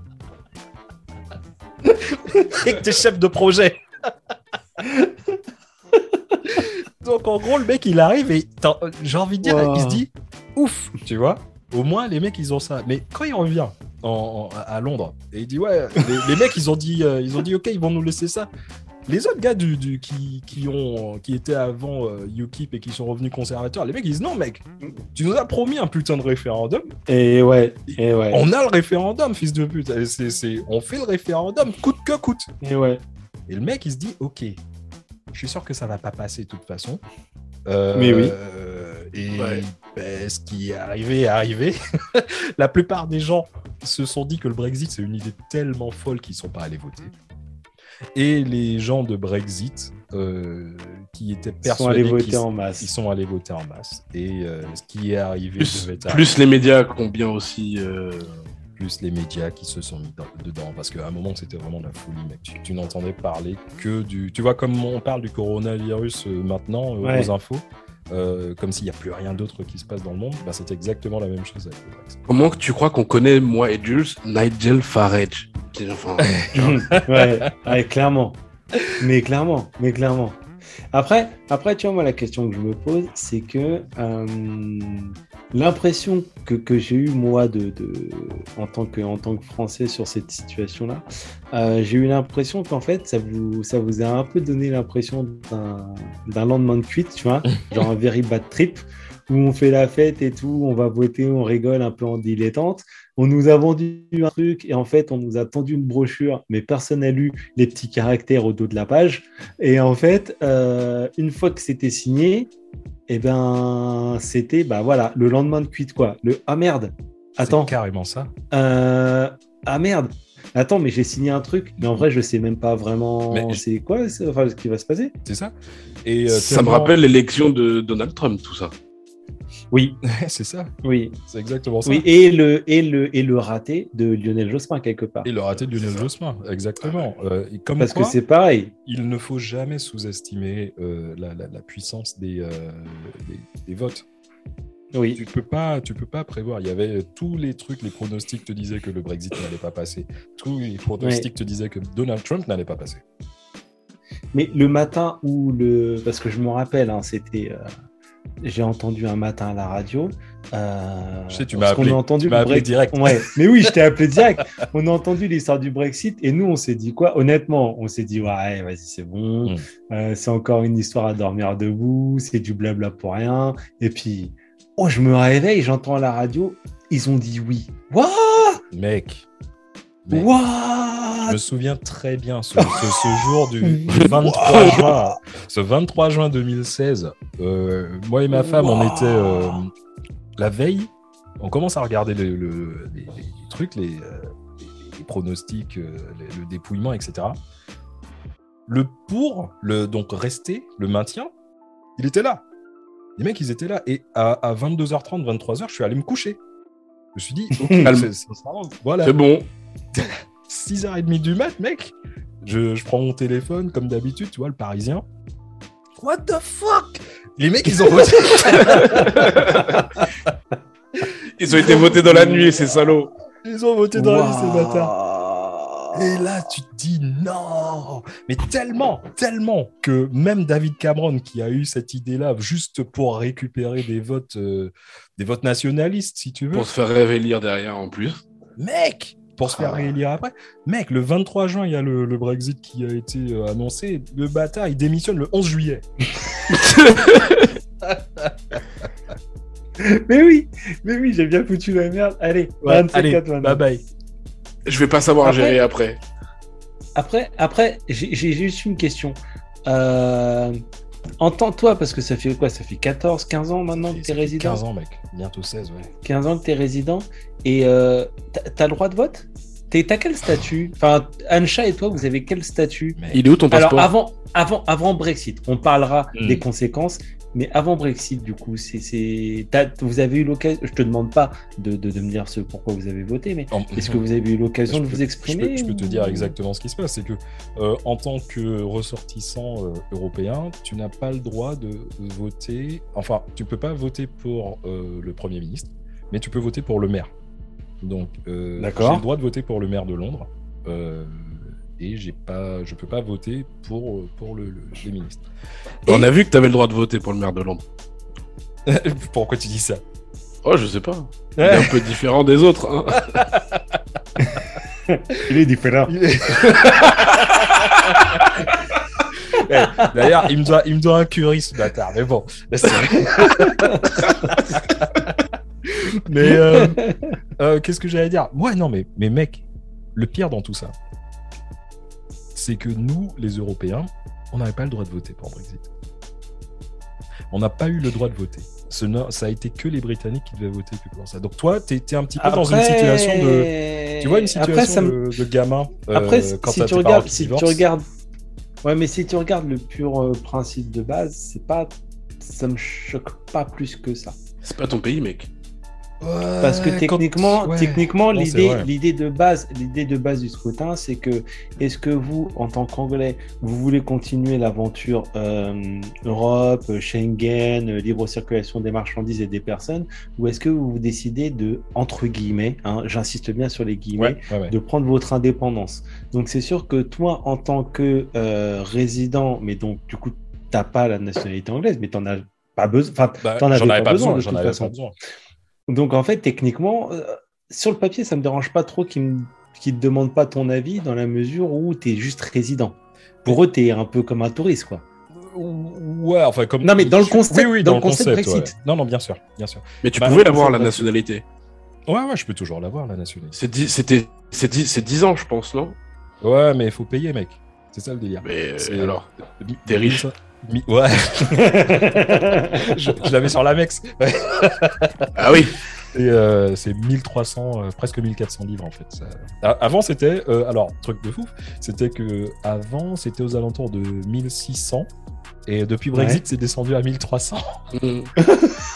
et que t'es chef de projet. Donc en gros, le mec il arrive et j'ai envie de dire, Wow. il se dit ouf, tu vois. Au moins les mecs ils ont ça. Mais quand il revient en- en- à Londres et il dit ouais, les, les mecs ils ont dit, euh, ils ont dit ok, ils vont nous laisser ça. Les autres gars du, du- qui, qui, ont, qui étaient avant euh, UKIP et qui sont revenus conservateurs, les mecs ils disent non mec, tu nous as promis un putain de référendum, et ouais et ouais on a le référendum fils de pute, Et c'est- c'est- on fait le référendum coûte que coûte. et ouais Et le mec, il se dit, ok, je suis sûr que ça va pas passer de toute façon. Euh, Mais oui. Et Ouais. ben, ce qui est arrivé est arrivé. (laughs) La plupart des gens se sont dit que le Brexit, c'est une idée tellement folle qu'ils sont pas allés voter. Et les gens de Brexit, euh, qui étaient ils sont allés persuadés voter en masse ils sont allés voter en masse. Et euh, ce qui est arrivé Plus, devait arriver plus les médias qui ont bien aussi. euh, plus les médias qui se sont mis dans- dedans. Parce qu'à un moment, c'était vraiment la folie, mec. Tu, tu n'entendais parler que du. Tu vois, comme on parle du coronavirus euh, maintenant euh, Ouais. aux infos, euh, comme s'il n'y a plus rien d'autre qui se passe dans le monde, bah, c'est exactement la même chose avec le Brexit. Comment que tu crois qu'on connaît, moi et Jules, Nigel Farage Enfin, (laughs) ouais, ouais, clairement. Mais clairement, mais clairement. Après, après, tu vois, moi, la question que je me pose, c'est que euh, l'impression que, que j'ai eue, moi, de, de, en, tant que, en tant que Français sur cette situation-là, euh, j'ai eu l'impression qu'en fait, ça vous, ça vous a un peu donné l'impression d'un d'un lendemain de cuite, tu vois, (laughs) genre un very bad trip, où on fait la fête et tout, on va voter, on rigole un peu en dilettante. On nous a vendu un truc et en fait, on nous a tendu une brochure, mais personne n'a lu les petits caractères au dos de la page. Et en fait, euh, une fois que c'était signé, eh ben, c'était bah voilà, le lendemain de cuite quoi. Le ah merde, attends, C'est carrément ça. euh, ah merde, attends, mais j'ai signé un truc, mais en vrai, je sais même pas vraiment Mais- c'est quoi, enfin, ce qui va se passer. C'est ça. Et euh, ça me rappelle l'élection de Donald Trump, tout ça. Oui, c'est ça. oui, C'est exactement ça. oui, et le et le et le raté de Lionel Jospin quelque part. Et le raté de Lionel Jospin, exactement. Euh, et comme Parce quoi, que c'est pareil. il ne faut jamais sous-estimer euh, la, la- la puissance des, euh, des, des votes. Oui. Tu peux pas, tu peux pas prévoir. Il y avait tous les trucs, les pronostics te disaient que le Brexit n'allait pas passer. Tous les pronostics te disaient que Donald Trump n'allait pas passer. Mais le matin où le. Parce que je me rappelle, hein, c'était. euh, J'ai entendu un matin à la radio. euh, Je sais, tu m'as appelé- a entendu tu appelé direct. Ouais, mais oui, je t'ai appelé (laughs) direct. On a entendu l'histoire du Brexit et nous, on s'est dit quoi? Honnêtement, on s'est dit, ouais, vas-y, c'est bon. Mm. Euh, c'est encore une histoire à dormir debout. C'est du blabla pour rien. Et puis, oh, je me réveille, j'entends à la radio, ils ont dit oui. What? Mec, mec, What je me souviens très bien ce, ce- ce jour du 23 juin, ce 23 juin 2016. euh, moi et ma femme, on était euh, la veille. On commence à regarder le- le- les, les trucs, les, euh, pronostics, euh, le dépouillement, etc. Le pour, le donc rester, le maintien, il était là. Les mecs, ils étaient là. Et à, à 22h30, 23h, je suis allé me coucher. Je me suis dit, ok, Calme. c'est- c'est- voilà. C'est bon. 6h30 du mat, mec. Je, je prends mon téléphone, comme d'habitude, tu vois, le parisien. What the fuck? Les mecs, ils ont voté. (laughs) Ils ont été votés dans la nuit, ces salauds. ils ont voté dans la vie, ces bâtards. Et là, tu te dis non Mais tellement, tellement que même David Cameron, qui a eu cette idée-là juste pour récupérer des votes, euh, des votes nationalistes, si tu veux, Pour se faire révélire derrière en plus. mec pour se faire Ah. réélire après. Mec, le 23 juin, il y a le, le Brexit qui a été euh, annoncé. Le bâtard, il démissionne le 11 juillet. (laughs) Mais oui, mais oui, j'ai bien foutu la merde. Allez, Ouais, 27, allez, 4, 29. bye bye. Je vais pas savoir Après- gérer après. Après, après j'ai juste une question. Euh, en tant toi, parce que ça fait quoi? Ça fait 14, 15 ans maintenant que Ça tu es fait résident? 15 ans, mec. Bientôt 16, ouais. 15 ans que tu es résident. Et euh, t'as le droit de vote? T'es- T'as quel statut? Enfin, Ancha et toi, vous avez quel statut? Il est où ton Alors, passeport? avant, avant, avant Brexit, on parlera Mm. des conséquences. Mais avant Brexit, du coup, c'est, vous avez eu l'occasion. Je te demande pas de, de, de me dire ce pourquoi vous avez voté, mais est-ce que vous avez eu l'occasion de peux- vous exprimer je peux, je peux te dire exactement ce qui se passe. C'est que, euh, en tant que ressortissant euh, européen, tu n'as pas le droit de voter. Enfin, tu peux pas voter pour euh, le Premier ministre, mais tu peux voter pour le maire. Donc, euh, j'ai le droit de voter pour le maire de Londres. euh, et j'ai pas, je peux pas voter pour, pour le, le- les ministres. On a vu que t'avais le droit de voter pour le maire de Londres. (laughs) Pourquoi tu dis ça? Oh, je sais pas. Il est un peu différent des autres. hein. Il est différent. (laughs) Eh, D'ailleurs, il me doit, il me doit un curry, ce bâtard. Mais bon, laisse (laughs) (laughs) mais euh, euh, qu'est-ce que j'allais dire? Ouais, non, mais, mais mec, le pire dans tout ça, c'est que nous, les Européens, on n'avait pas le droit de voter pour Brexit. On n'a pas eu le droit de voter. Ce n'a- ça a été que les Britanniques qui devaient voter pour ça. Donc toi, tu es, un petit peu dans une situation de... Tu vois une situation Après, ça me- de, de gamin euh, Après, quand si tu regardes, si tu regardes, ouais, mais si tu regardes le pur euh, principe de base, c'est pas, ça me choque pas plus que ça. C'est pas ton pays, mec. Parce que techniquement, quand- ouais. techniquement, l'idée, l'idée de base, l'idée de base du scrutin, c'est que est-ce que vous, en tant qu'anglais, vous voulez continuer l'aventure euh, Europe, Schengen, euh, libre circulation des marchandises et des personnes, ou est-ce que vous décidez de entre guillemets, hein, j'insiste bien sur les guillemets, Ouais, ouais, ouais. de prendre votre indépendance? Donc c'est sûr que toi, en tant que euh, résident, mais donc du coup, t'as pas la nationalité anglaise, mais t'en as pas besoin. Enfin, Bah, t'en avais avais pas pas besoin, besoin. de J'en toute avais façon. pas besoin. Donc en fait, techniquement, euh, sur le papier, ça me dérange pas trop qu'ils me qu'ils te demandent pas ton avis dans la mesure où tu es juste résident. Pour eux, tu es un peu comme un touriste, quoi. Ouais, enfin comme. Non, mais dans le concept- Oui, oui, dans dans, le le concept concept. Brexit. ouais. Non, non, bien sûr, bien sûr. Mais tu Bah, pouvais l'avoir la nationalité. Ouais, ouais, je peux toujours l'avoir la nationalité. C'est dix- C'était c'est dix, c'est 10 ans, je pense, non? Ouais, mais il faut payer, mec. C'est ça le délire. Mais euh, alors, t'es riche. Mi- Ouais, (laughs) je, je l'avais sur l'Amex. Ouais. ah oui. Et euh, c'est 1300, euh, presque 1400 livres en fait. Ça- Avant c'était, euh, alors truc de fou, c'était que avant c'était aux alentours de 1600 et depuis Brexit Ouais. c'est descendu à 1300. Mm.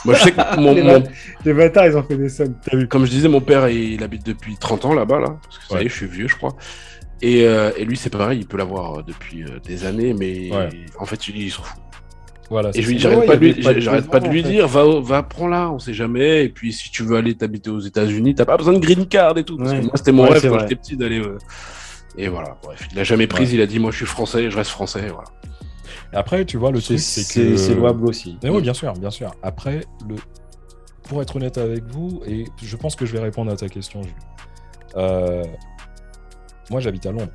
Moi, je sais que mon, Les mon-. Les bâtards, ils ont fait des sommes. comme je disais, mon père, il habite depuis 30 ans là-bas, là. Parce que ça y est, Ouais. je suis vieux, je crois. Et, euh, et lui, c'est pareil, il peut l'avoir euh, depuis euh, des années, mais Ouais. en fait, il, il s'en fout. Voilà. Et c'est je lui, ça. j'arrête pas, de lui- pas de j'arrête pas de besoin, lui dire, va, va, prends-la, on sait jamais. Et puis, si tu veux aller t'habiter aux États-Unis, t'as pas besoin de green card et tout. Parce Ouais. que moi, c'était mon Ouais, rêve quand j'étais petit d'aller. euh, Et voilà, bref, il l'a jamais prise, il a dit, moi, je suis français, je reste français, voilà. Après tu vois le C'est truc c'est que c'est louable aussi. Mais oui, bien sûr, bien sûr. Après, le... pour être honnête avec vous, et je pense que je vais répondre à ta question, Jules. Euh, Moi, j'habite à Londres.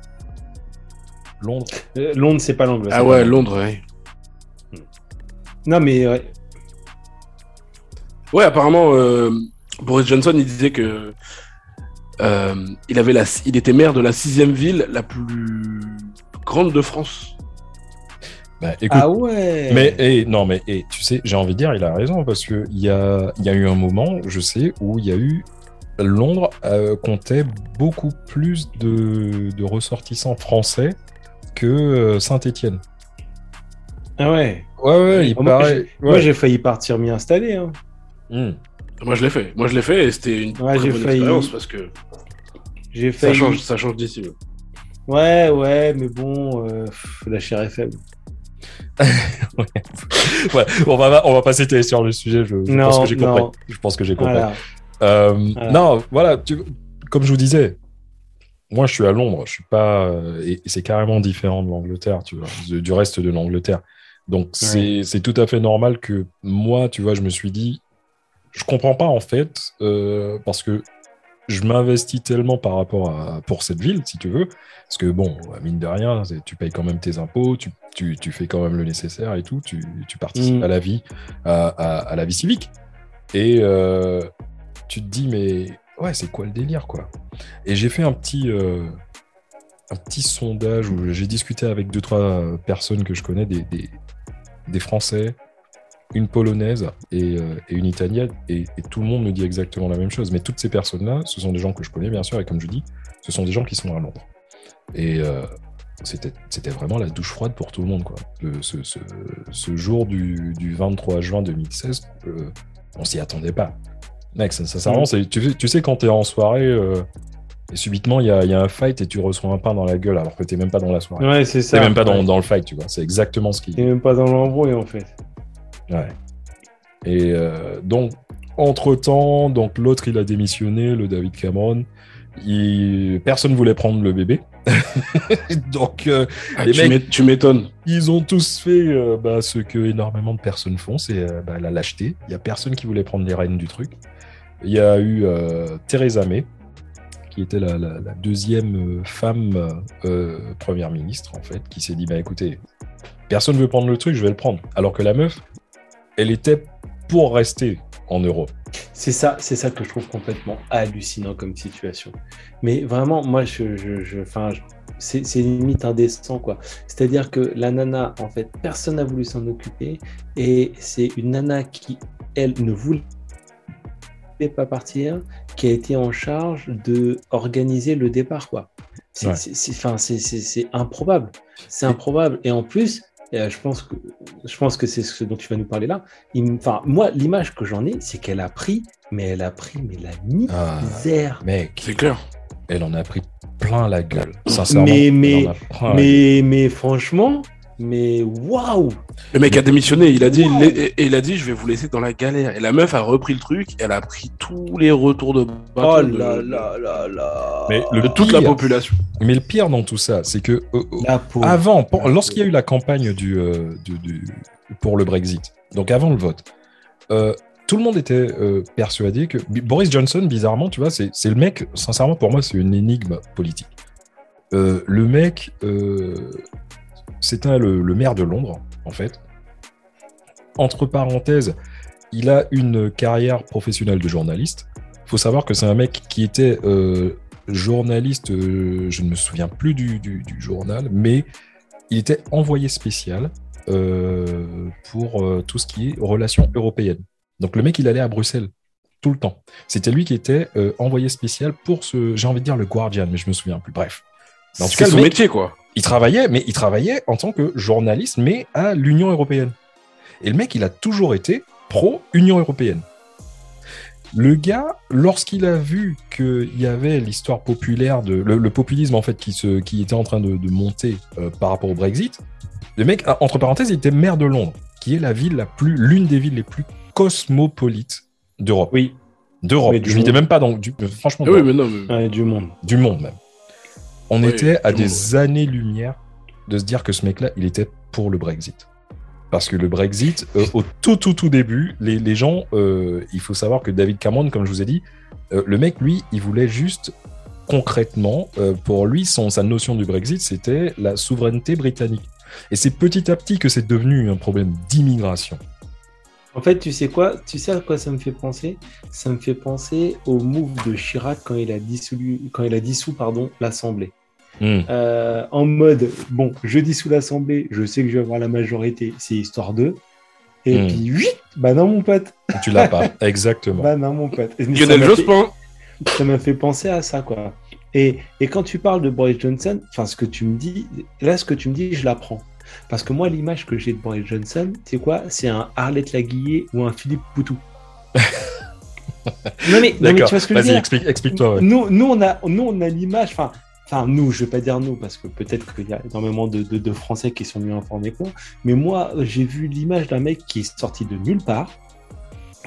Londres, Euh, Londres, c'est pas l'Angleterre. Ah ouais, Londres, ouais. Non, mais ouais. Ouais, apparemment, euh, Boris Johnson, il disait que euh, il avait la, il était maire de la sixième ville la plus grande de France. bah, écoute, Ah ouais. Mais et, non, mais et, tu sais, j'ai envie de dire, il a raison parce que il y a, il y a eu un moment, je sais, où il y a eu Londres euh, comptait beaucoup plus de, de ressortissants français que Saint-Étienne. Ah ouais. Ouais, ouais, il Moi, paraît. Moi, ouais. j'ai failli partir m'y installer. Hein. Hmm. Moi, je l'ai fait. Moi, je l'ai fait et c'était une Ouais, très bonne failli- expérience parce que J'ai ça failli. change, ça change d'ici. Ouais, ouais, mais bon, euh, pff, la chair est faible. (laughs) Ouais, on va, on va pas s'étaler sur le sujet. Je, je Non, pense que j'ai compris. non. Je pense que j'ai compris. Voilà. Euh, Voilà. Non, voilà, tu- comme je vous disais, moi je suis à Londres, je suis pas, euh, et, et c'est carrément différent de l'Angleterre, tu vois, du reste de l'Angleterre. Donc c'est c'est tout à fait normal que moi, tu vois, je me suis dit, je comprends pas en fait, euh, parce que je m'investis tellement par rapport à pour cette ville, si tu veux, parce que bon, mine de rien, tu payes quand même tes impôts, tu, tu, tu fais quand même le nécessaire et tout, tu, tu participes Mm. à la vie, à, à- à la vie civique. Et euh, tu te dis, mais ouais, c'est quoi le délire, quoi Et j'ai fait un petit, euh, un petit sondage où j'ai discuté avec deux, trois personnes que je connais, des, des, Français, une Polonaise et, euh, une Italienne, et, tout le monde me dit exactement la même chose. Mais toutes ces personnes-là, ce sont des gens que je connais, bien sûr, et comme je dis, ce sont des gens qui sont à Londres. Et euh, c'était vraiment la douche froide pour tout le monde, quoi. Ce, ce, ce jour du, du 23 juin 2016, euh, on s'y attendait pas. Mec, ça, ça, ça Mm. vraiment, c'est- tu, sais- tu sais, quand t'es en soirée, euh, et subitement, il y a, il y a un fight et tu reçois un pain dans la gueule alors que t'es même pas dans la soirée. Ouais, c'est ça. T'es même pas dans, Ouais. dans le fight, tu vois. C'est exactement ce qui. T'es même pas dans l'embrouille, en fait. Ouais. Et euh, donc, entre-temps, donc l'autre, il a démissionné, le David Cameron. Il... Personne voulait prendre le bébé. (laughs) donc, euh, Ah, Les tu mecs- m'é- tu m'étonnes. ils ont tous fait euh, bah, ce que énormément de personnes font, c'est euh, bah, la lâcheté. Il y a personne qui voulait prendre les rênes du truc. Il y a eu euh, Theresa May, qui était la, deuxième euh, femme euh, première ministre, en fait, qui s'est dit, bah écoutez, personne ne veut prendre le truc, je vais le prendre. Alors que la meuf, elle était pour rester en Europe. C'est ça, c'est ça que je trouve complètement hallucinant comme situation. Mais vraiment, moi, je, je, je- c'est limite indécent, quoi. C'est-à-dire que la nana, en fait, personne n'a voulu s'en occuper, et c'est une nana qui, elle, ne voulait pas partir, qui a été en charge de organiser le départ, quoi. C'est Ouais. improbable. C'est improbable. Et en plus, euh, je pense que je pense que c'est ce dont tu vas nous parler là. Il, enfin, moi, l'image que j'en ai, c'est qu'elle a pris, mais elle a pris, mais la misère. Ah, mec, C'est clair. elle en a pris plein la gueule. Sincèrement. Mais- mais- a la mais, mais franchement, mais waouh! Le mec a démissionné, il a dit, Wow. il a dit, je vais vous laisser dans la galère. Et la meuf a repris le truc, elle a pris tous les retours de bâton Oh de, là là là là! Mais de le toute la population. Mais le pire dans tout ça, c'est que euh, La pauvre. avant, lorsqu'il y a eu la campagne du, euh, du- du- pour le Brexit, donc avant le vote, euh, tout le monde était euh, persuadé que Boris Johnson, bizarrement, tu vois, c'est c'est le mec, sincèrement, pour moi, c'est une énigme politique. Euh, le mec, euh, c'était le, le maire de Londres, en fait. Entre parenthèses, il a une carrière professionnelle de journaliste. Il faut savoir que c'est un mec qui était euh, journaliste, euh, je ne me souviens plus du, du- du journal, mais il était envoyé spécial euh, pour tout ce qui est relations européennes. Donc le mec, il allait à Bruxelles tout le temps. C'était lui qui était envoyé spécial pour ce, j'ai envie de dire le Guardian, mais je me souviens plus. Bref. C'est son mec- métier, quoi. Il travaillait, mais il travaillait en tant que journaliste, mais à l'Union européenne. Et le mec, il a toujours été pro-Union européenne. Le gars, lorsqu'il a vu qu'il y avait l'histoire populaire, de, le, le populisme en fait qui, se, qui était en train de, de monter euh, par rapport au Brexit, le mec, entre parenthèses, il était maire de Londres, qui est la ville la plus, l'une des villes les plus cosmopolites d'Europe. Oui, D'Europe. Je n'étais monde. même pas dans, du, franchement, oui, mais non, mais- ouais, du monde. du monde même. On Oui, était à des années-lumière de se dire que ce mec-là, il était pour le Brexit. Parce que le Brexit, euh, au tout, tout, tout début, les, les gens, euh, il faut savoir que David Cameron, comme je vous ai dit, euh, le mec, lui, il voulait juste concrètement, euh, pour lui, son, sa notion du Brexit, c'était la souveraineté britannique. Et c'est petit à petit que c'est devenu un problème d'immigration. En fait, tu sais quoi Tu sais à quoi ça me fait penser? Ça me fait penser au move de Chirac quand il a dissolu, quand il a dissous pardon l'Assemblée. Hmm. Euh, en mode, bon, je dissous l'Assemblée, je sais que je vais avoir la majorité, c'est histoire d'eux. Et Hmm. puis, oui, bah non, mon pote. Tu l'as pas, (laughs) exactement. Bah non, mon pote. Lionel Jospin. ça m'a fait penser à ça, quoi. Et, et quand tu parles de Boris Johnson, enfin, ce que tu me dis, là, ce que tu me dis, je l'apprends. Parce que moi, l'image que j'ai de Boris Johnson, c'est quoi? C'est un Arlette Laguillet ou un Philippe Poutou. (laughs) non, mais, non, mais tu vois ce que je veux vas-y, dire? explique- explique-toi. ouais. nous, nous, on a, nous, on a l'image, enfin, enfin, nous, je vais pas dire nous, parce que peut-être qu'il y a énormément de, de- de Français qui sont mieux informés que moi, mais moi, j'ai vu l'image d'un mec qui est sorti de nulle part,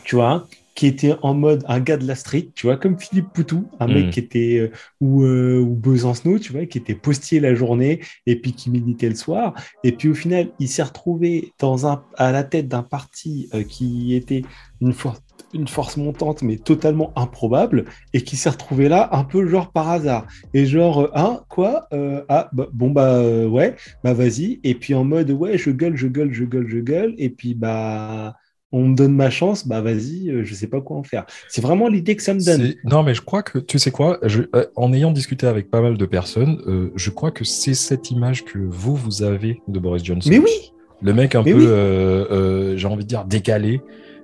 tu vois, qui était en mode un gars de la street, tu vois, comme Philippe Poutou, un Mm. mec qui était, euh, ou, euh, ou Besancenot, tu vois, qui était postier la journée et puis qui militait le soir. Et puis au final, il s'est retrouvé dans un, à la tête d'un parti euh, qui était une force, une force montante, mais totalement improbable, et qui s'est retrouvé là un peu genre par hasard. Et genre, euh, hein, quoi Euh, Ah, bah, bon, bah euh, ouais, bah vas-y. Et puis en mode, ouais, je gueule, je gueule, je gueule, je gueule. Et puis, bah, on me donne ma chance, bah vas-y, euh, je sais pas quoi en faire. C'est vraiment l'idée que ça me donne. Non, mais je crois que, tu sais quoi, je- euh, en ayant discuté avec pas mal de personnes, euh, je crois que c'est cette image que vous, vous avez de Boris Johnson. Mais oui, Le mec un Mais peu, oui. euh, euh, j'ai envie de dire, décalé,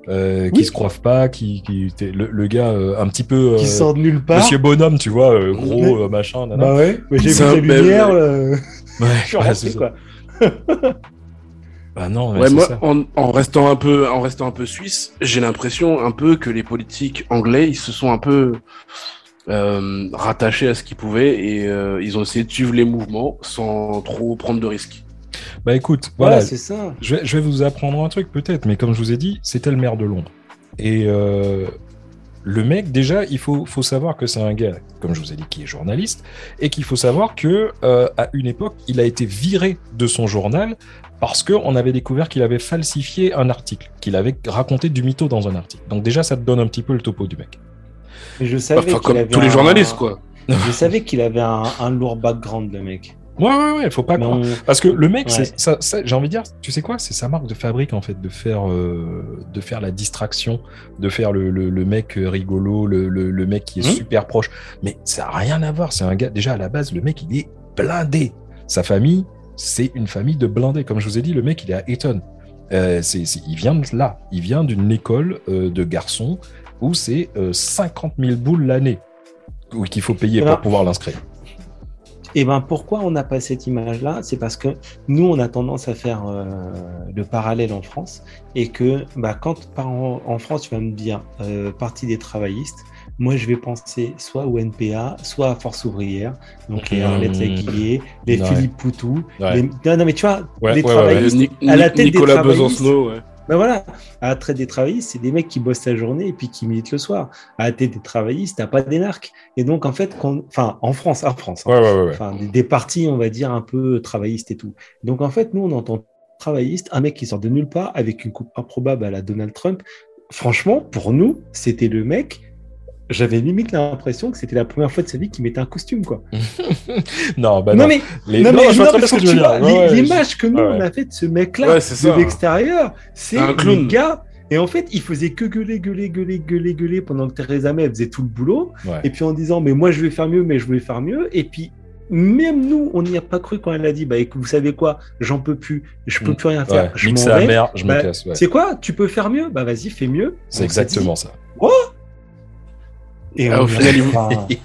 euh, qui Oui. se coiffe pas, qui, qui le, le gars euh, un petit peu... qui sort de nulle part. Monsieur Bonhomme, tu vois, gros machin, nanana. Bah ouais, j'ai vu la lumière, Ouais, (laughs) je suis ouais, rentré, quoi. (laughs) Bah non, Ouais, moi, ça. en, en restant un peu, en restant un peu suisse, j'ai l'impression un peu que les politiques anglais, ils se sont un peu euh, rattachés à ce qu'ils pouvaient et euh, ils ont essayé de suivre les mouvements sans trop prendre de risques. Bah écoute, voilà, c'est ça. Je vais, je vais vous apprendre un truc peut-être, mais comme je vous ai dit, c'était le maire de Londres. Et euh, le mec, déjà, il faut, faut savoir que c'est un gars, comme je vous ai dit, qui est journaliste, et qu'il faut savoir que euh, à une époque, il a été viré de son journal parce qu'on avait découvert qu'il avait falsifié un article, qu'il avait raconté du mytho dans un article. Donc déjà, ça te donne un petit peu le topo du mec. Et je savais Enfin, comme avait tous les un- journalistes, quoi. Je savais qu'il avait un, un lourd background, le mec. Ouais, ouais, ouais, faut pas Mais croire. on- Parce que le mec, Ouais. c'est ça, ça- j'ai envie de dire, tu sais quoi, c'est sa marque de fabrique en fait, de faire, euh, de faire la distraction, de faire le, le, le mec rigolo, le, le, mec qui est Mhm. super proche. Mais ça a rien à voir. C'est un gars. Déjà à la base, le mec, il est blindé. Sa famille, c'est une famille de blindés. Comme je vous ai dit, le mec, il est à Eton. Euh, c'est, c'est- il vient de là. Il vient d'une école euh, de garçons où c'est euh, 50 000 boules l'année qu'il faut payer pour pouvoir l'inscrire. Et ben pourquoi on n'a pas cette image-là? C'est parce que nous, on a tendance à faire euh, le parallèle en France et que bah, quand par en, en France, tu vas me dire euh, partie des travaillistes, moi je vais penser soit au NPA, soit à Force ouvrière, donc les Mmh. Arlette Laguillet, les Ouais. Philippe Poutou. Ouais. les- Non, non, mais tu vois, Ouais, les ouais, ouais, travaillistes, à la tête des Nicolas travaillistes. Besancenot, ouais. Ben voilà, à la traite des travaillistes, c'est des mecs qui bossent la journée et puis qui militent le soir. À tête des travaillistes, t'as pas d'énarques. Et donc, en fait, enfin, en France, en France, hein, Ouais, ouais, ouais. ouais. enfin, des, des partis, on va dire, un peu travaillistes et tout. Donc, en fait, nous, on entend travailliste, un mec qui sort de nulle part avec une coupe improbable à la Donald Trump. Franchement, pour nous, c'était le mec. J'avais limite l'impression que c'était la première fois de sa vie qu'il mettait un costume, quoi. (laughs) Non, bah non, non. mais, Les- non, non, mais je l'image que nous, on a fait de ce mec-là, de l'extérieur, c'est Un clown. gars. Et en fait, il faisait que gueuler, gueuler, gueuler, gueuler, gueuler pendant que Theresa May faisait tout le boulot. Ouais. Et puis en disant, mais moi je vais faire mieux, mais je vais faire mieux. Et puis, même nous, on n'y a pas cru quand elle a dit, bah écoute, vous savez quoi, j'en peux plus, je peux Mm. plus rien faire, Ouais, je m'en vais. mère, je me Bah, casse. ouais. C'est quoi Tu peux faire mieux? Bah vas-y, fais mieux. C'est On exactement ça. dit. Et Ah, au final, il vous- enfin, (laughs)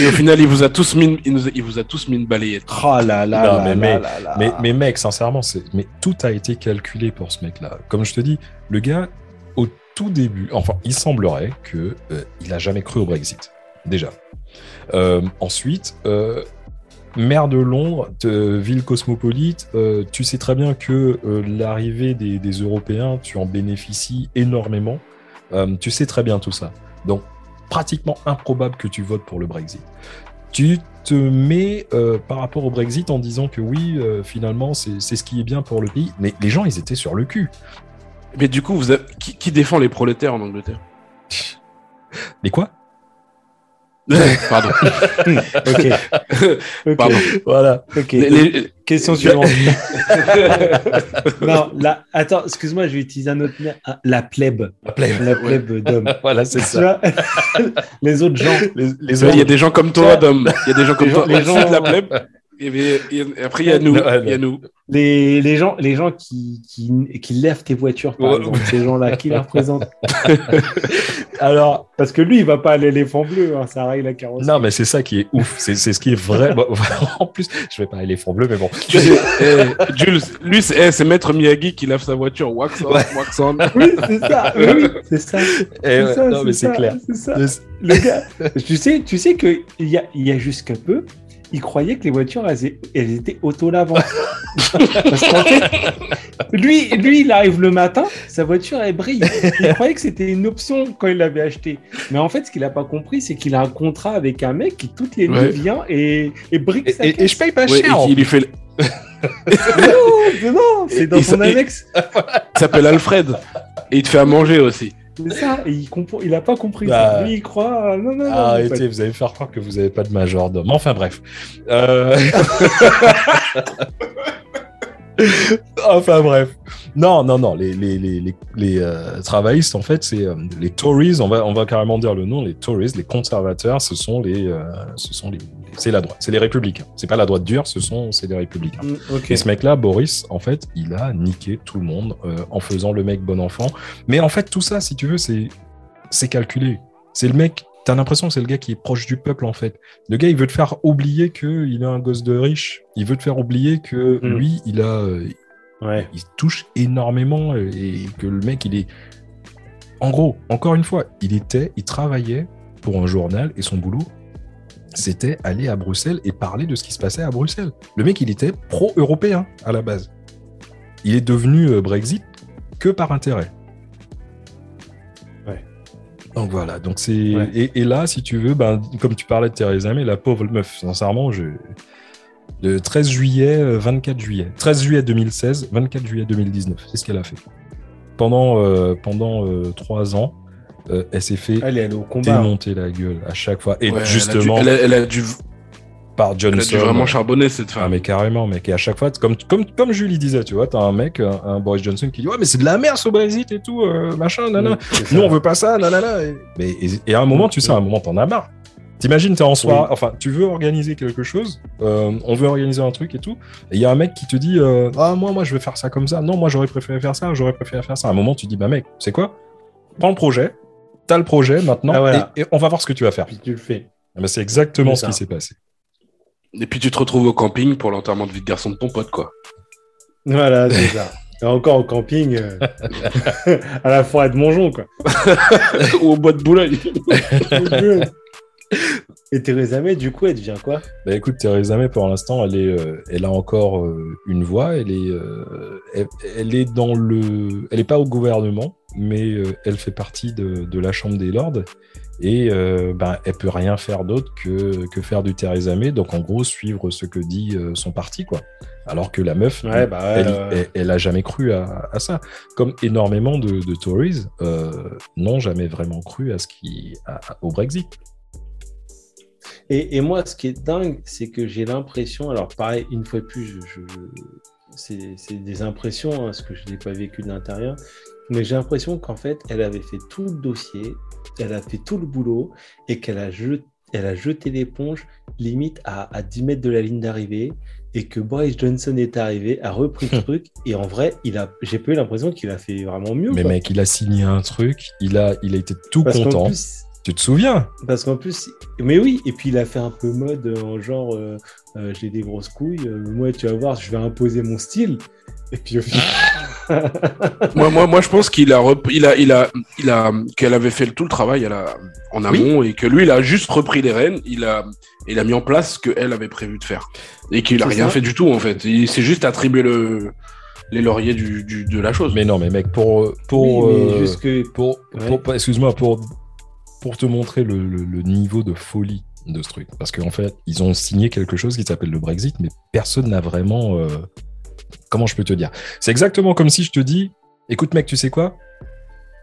Et au final, il vous a tous mis, une- il nous il vous a tous mis une balayette. Oh là là Non, là mais- là mais- là là. Mais, mais mec, sincèrement, c'est, mais tout a été calculé pour ce mec-là. Comme je te dis, le gars, au tout début, enfin, il semblerait que euh, il a jamais cru au Brexit. Déjà. Euh, ensuite, euh, maire de Londres, de ville cosmopolite, euh, tu sais très bien que euh, l'arrivée des, des Européens, tu en bénéficies énormément. Euh, tu sais très bien tout ça. Donc, pratiquement improbable que tu votes pour le Brexit. Tu te mets euh, par rapport au Brexit en disant que oui, euh, finalement, c'est ce qui est bien pour le pays. Mais les gens, ils étaient sur le cul. Mais du coup, vous avez- qui, qui défend les prolétaires en Angleterre? Mais quoi? (laughs) Pardon. (laughs) Ok. (laughs) Ok. Pardon. Voilà. ok. Les- les- Question suivante. non, là, attends, excuse-moi, je vais utiliser un autre. Ah, La plèbe. La plèbe d'homme. Voilà, c'est ça. Les autres gens. Les, les Il y a des gens comme toi, Dom. Il y a des gens comme toi. gens- les au-dessus de la après, il y a nous. Ouais, Il y a nous. Les, les gens, les gens qui, qui, qui lèvent tes voitures, par Ouais. exemple, ces gens-là, qui les représentent. (laughs) Alors, Parce que lui, il va pas à l'éléphant bleu, hein, ça règle la carrosserie. non, mais c'est ça qui est ouf. C'est c'est ce qui est vrai. (laughs) En plus, je vais pas éléphant bleu, mais bon. Eh, Jules, lui, c'est eh, c'est Maître Miyagi qui lave sa voiture. Wax on, Ouais. wax on. Oui, c'est ça, oui, (laughs) c'est ça. Eh c'est ouais, ça, non, mais c'est clair. C'est ça. Le- gars, tu sais, tu sais que il y a, il y a jusqu'à peu, il croyait que les voitures elles, elles étaient auto-lavantes. (laughs) Parce qu'en fait, lui, lui, il arrive le matin, sa voiture elle brille. Il croyait que c'était une option quand il l'avait acheté. Mais en fait, ce qu'il n'a pas compris, c'est qu'il a un contrat avec un mec qui toutes les nuits Ouais. vient et, et brique Et, sa et- et je paye pas Ouais, cher. et il lui fait. (laughs) Non, non, c'est dans son annexe. (laughs) Il s'appelle Alfred. Et il te fait à manger aussi. C'est ça. Et il comprend, il a pas compris Bah. ça. Lui, il croit. Non, non, non. Arrêtez, vous allez faire croire que vous n'avez pas de majordome. Enfin bref. Euh... (laughs) enfin bref. Non, non, non. Les, les, les, les, les, euh, travaillistes, en fait, c'est euh, les Tories. On va, on va carrément dire le nom. Les Tories, les conservateurs, ce sont les, euh, ce sont les, c'est la droite. C'est les républicains. C'est pas la droite dure. Ce sont, c'est les républicains. Mm. Et ce mec-là, Boris, en fait, il a niqué tout le monde euh, en faisant le mec bon enfant. Mais en fait, tout ça, si tu veux, c'est c'est calculé. C'est le mec. T'as l'impression que c'est le gars qui est proche du peuple, en fait. Le gars, il veut te faire oublier qu'il est un gosse de riche. Il veut te faire oublier que Mm. lui, il a, euh, Ouais. il touche énormément euh, et que le mec, il est. En gros, encore une fois, il était, il travaillait pour un journal et son boulot, c'était aller à Bruxelles et parler de ce qui se passait à Bruxelles. Le mec, il était pro-européen à la base. Il est devenu euh, Brexit que par intérêt. Ouais. Donc voilà, donc c'est Ouais. et, et là, si tu veux, ben, comme tu parlais de Theresa May, la pauvre meuf, sincèrement, je de 13 juillet, euh, 24 juillet, 13 juillet 2016, 24 juillet 2019, c'est ce qu'elle a fait. Pendant euh, pendant euh, trois ans, euh, elle s'est fait Elle est allée au combat. démonter la gueule à chaque fois. Et Ouais, justement, Elle a dû, elle a, elle a dû, par elle Johnson. a dû vraiment charbonner cette Ah femme. mais carrément mec et à chaque fois comme comme comme Julie disait tu vois t'as un mec un, un Boris Johnson qui dit ouais mais c'est de la merde ce Brexit et tout euh, machin nana c'est ça. nous on veut pas ça nanana et, mais et, et à un moment tu sais à un moment t'en as marre t'imagines t'es en soirée Oui. enfin tu veux organiser quelque chose euh, on veut organiser un truc et tout et il y a un mec qui te dit euh, ah moi moi je vais faire ça comme ça non moi j'aurais préféré faire ça j'aurais préféré faire ça à un moment tu dis bah mec c'est quoi? Prends le projet t'as le projet maintenant Ah, voilà. et, et on va voir ce que tu vas faire Puis tu le fais. Ah, bah, c'est exactement ce qui s'est passé Et puis tu te retrouves au camping pour l'enterrement de vie de garçon de ton pote, quoi. Voilà, c'est ça. Et encore au camping, euh, (laughs) (laughs) à la forêt de Mongeon, quoi. (laughs) Ou au bois de Boulogne. Et Theresa May, du coup, elle devient quoi? Bah écoute, Theresa May, pour l'instant, elle, est, euh, elle a encore euh, une voix. Elle est, euh, elle, elle est dans le. Elle n'est pas au gouvernement, mais euh, elle fait partie de, de la Chambre des Lords. Et euh, ben, elle peut rien faire d'autre que, que faire du Theresa May. Donc, en gros, suivre ce que dit euh, son parti, quoi. Alors que la meuf, Ouais, bah elle, elle, elle a jamais cru à, à ça. Comme énormément de, de Tories euh, n'ont jamais vraiment cru à ce qui, à- au Brexit. Et, et moi, ce qui est dingue, c'est que j'ai l'impression, alors pareil, une fois de plus, je, je- c'est des impressions, hein, parce que je ne l'ai pas vécu de l'intérieur, mais j'ai l'impression qu'en fait, elle avait fait tout le dossier, elle a fait tout le boulot, et qu'elle a, jeté- elle a jeté l'éponge limite à, à 10 mètres de la ligne d'arrivée, et que Boris Johnson est arrivé, a repris le (laughs) truc, et en vrai, il a, j'ai pas eu l'impression qu'il a fait vraiment mieux. Mais quoi. mec, il a signé un truc, il a, il a été tout Parce content. plus, Tu te souviens? Parce qu'en plus, mais oui, et puis il a fait un peu mode en genre euh, euh, j'ai des grosses couilles, euh, moi tu vas voir, je vais imposer mon style. Et puis au final. (laughs) moi, moi, moi, je pense qu'il a, rep- il a, il a, il a, qu'elle avait fait tout le travail en amont et que lui, il a juste repris les rênes. Il a, il a mis en place ce qu'elle avait prévu de faire et qu'il a rien ça. fait du tout en fait. Il s'est juste attribué le, les lauriers du, du- de la chose. Mais non, mais mec, pour, pour, Oui, euh, pour, Ouais. pour- excuse-moi, pour, pour te montrer le, le- le niveau de folie de ce truc. Parce qu'en fait, ils ont signé quelque chose qui s'appelle le Brexit, mais personne n'a vraiment. euh, comment je peux te dire? C'est exactement comme si je te dis écoute, mec, tu sais quoi?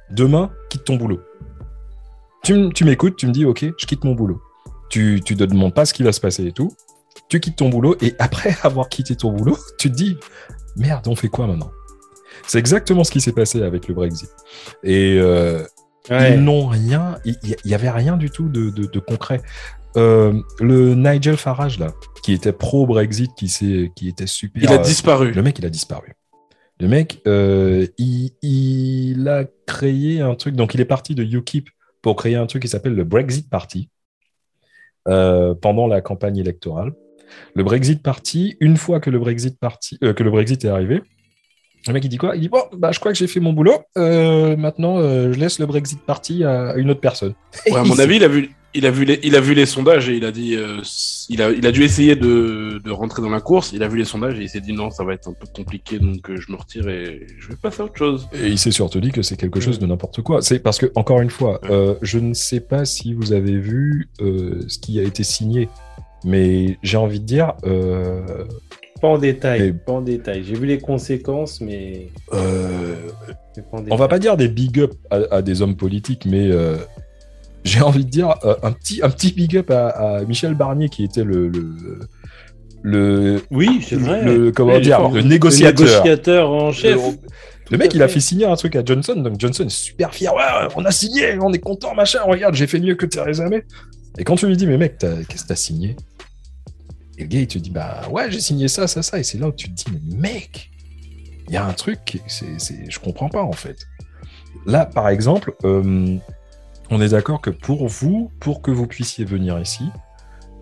Demain, quitte ton boulot. Tu, m'écoutes, tu me dis ok, je quitte mon boulot. Tu tu te demandes pas ce qui va se passer et tout. Tu quittes ton boulot et après (laughs) avoir quitté ton boulot, tu te dis merde, on fait quoi maintenant? C'est exactement ce qui s'est passé avec le Brexit. Et euh, Ouais. ils n'ont rien, il n'y avait rien du tout de, de- de concret. Euh, le Nigel Farage, là, qui était pro-Brexit, qui, qui était super. il a disparu. le mec, il a disparu. Le mec, euh, il, il a créé un truc. Donc, il est parti de UKIP pour créer un truc qui s'appelle le Brexit Party euh, pendant la campagne électorale. Le Brexit Party, une fois que le Brexit, Party, que le Brexit est arrivé, le mec, il dit quoi? Il dit Bon, bah, je crois que j'ai fait mon boulot. Euh, maintenant, euh, je laisse le Brexit Party à une autre personne. Ouais, à mon (laughs) avis, il a vu, il a vu les, il a vu les sondages et il a dit, euh, il a, il a dû essayer de, de rentrer dans la course. Il a vu les sondages et il s'est dit non, ça va être un peu compliqué, donc euh, je me retire et je vais passer à autre chose. Et il s'est surtout dit que c'est quelque chose de n'importe quoi. C'est parce que, encore une fois, euh, je ne sais pas si vous avez vu euh, ce qui a été signé, mais j'ai envie de dire, euh, Pas en détail. Pas en détail. J'ai vu les conséquences, mais. euh, mais on va pas dire des big up à, à des hommes politiques, mais euh, j'ai envie de dire euh, un petit, un petit big up à, à Michel Barnier qui était le, le, le, Oui, c'est vrai. le- comment dire, le Le négociateur. négociateur en chef. Le- Le mec, il a fait signer un truc à Johnson, donc Johnson est super fier. Ouais, on a signé, on est content, machin. Regarde, j'ai fait mieux que Theresa May. Et quand tu lui dis, mais mec, qu'est-ce que t'as signé? Et le gars, il te dit, bah ouais, j'ai signé ça, ça, ça. Et c'est là où tu te dis, mais mec, il y a un truc, c'est, je comprends pas en fait. Là, par exemple, euh, on est d'accord que pour vous, pour que vous puissiez venir ici,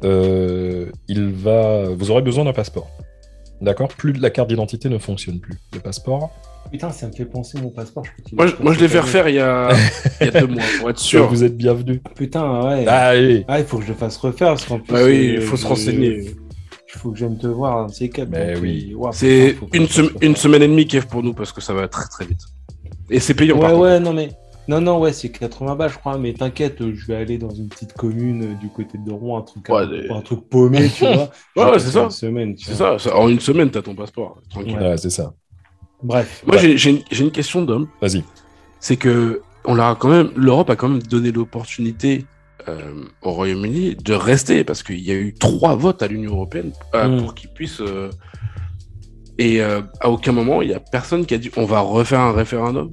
euh, il va, vous aurez besoin d'un passeport. D'accord? Plus la carte d'identité ne fonctionne plus. Le passeport, Putain, ça me fait penser mon passeport. Je peux te Moi, moi, je l'ai fait refaire il y a, il y a deux mois pour être (laughs) sûr, vous êtes bienvenus. année. Putain, ouais. Allez Ah, il faut que je le fasse refaire parce qu'en plus. Bah oui, il euh, faut se renseigner. Il faut que j'aime te voir, ces. Mais oui. C'est une, une semaine et demie, Kev, pour nous, parce que ça va très très vite. Et c'est payant, par Ouais, contre. ouais, non, mais. Non, non, ouais, c'est 80 balles, je crois, mais t'inquiète, je vais aller dans une petite commune euh, du côté de Rouen, un truc, Ouais, un, truc paumé, tu (laughs) vois. Ouais, ouais, c'est ça. Une semaine, tu vois. ça, ça- en une semaine, t'as ton passeport. Tranquille. Ouais. C'est ça. Bref. Moi, Ouais. j'ai- une, question d'homme. Vas-y. c'est que on leur a quand même, l'Europe a quand même donné l'opportunité euh, au Royaume-Uni de rester parce qu'il y a eu trois votes à l'Union européenne euh, Mm. pour qu'ils puissent. euh, et euh, à aucun moment il y a personne qui a dit on va refaire un référendum.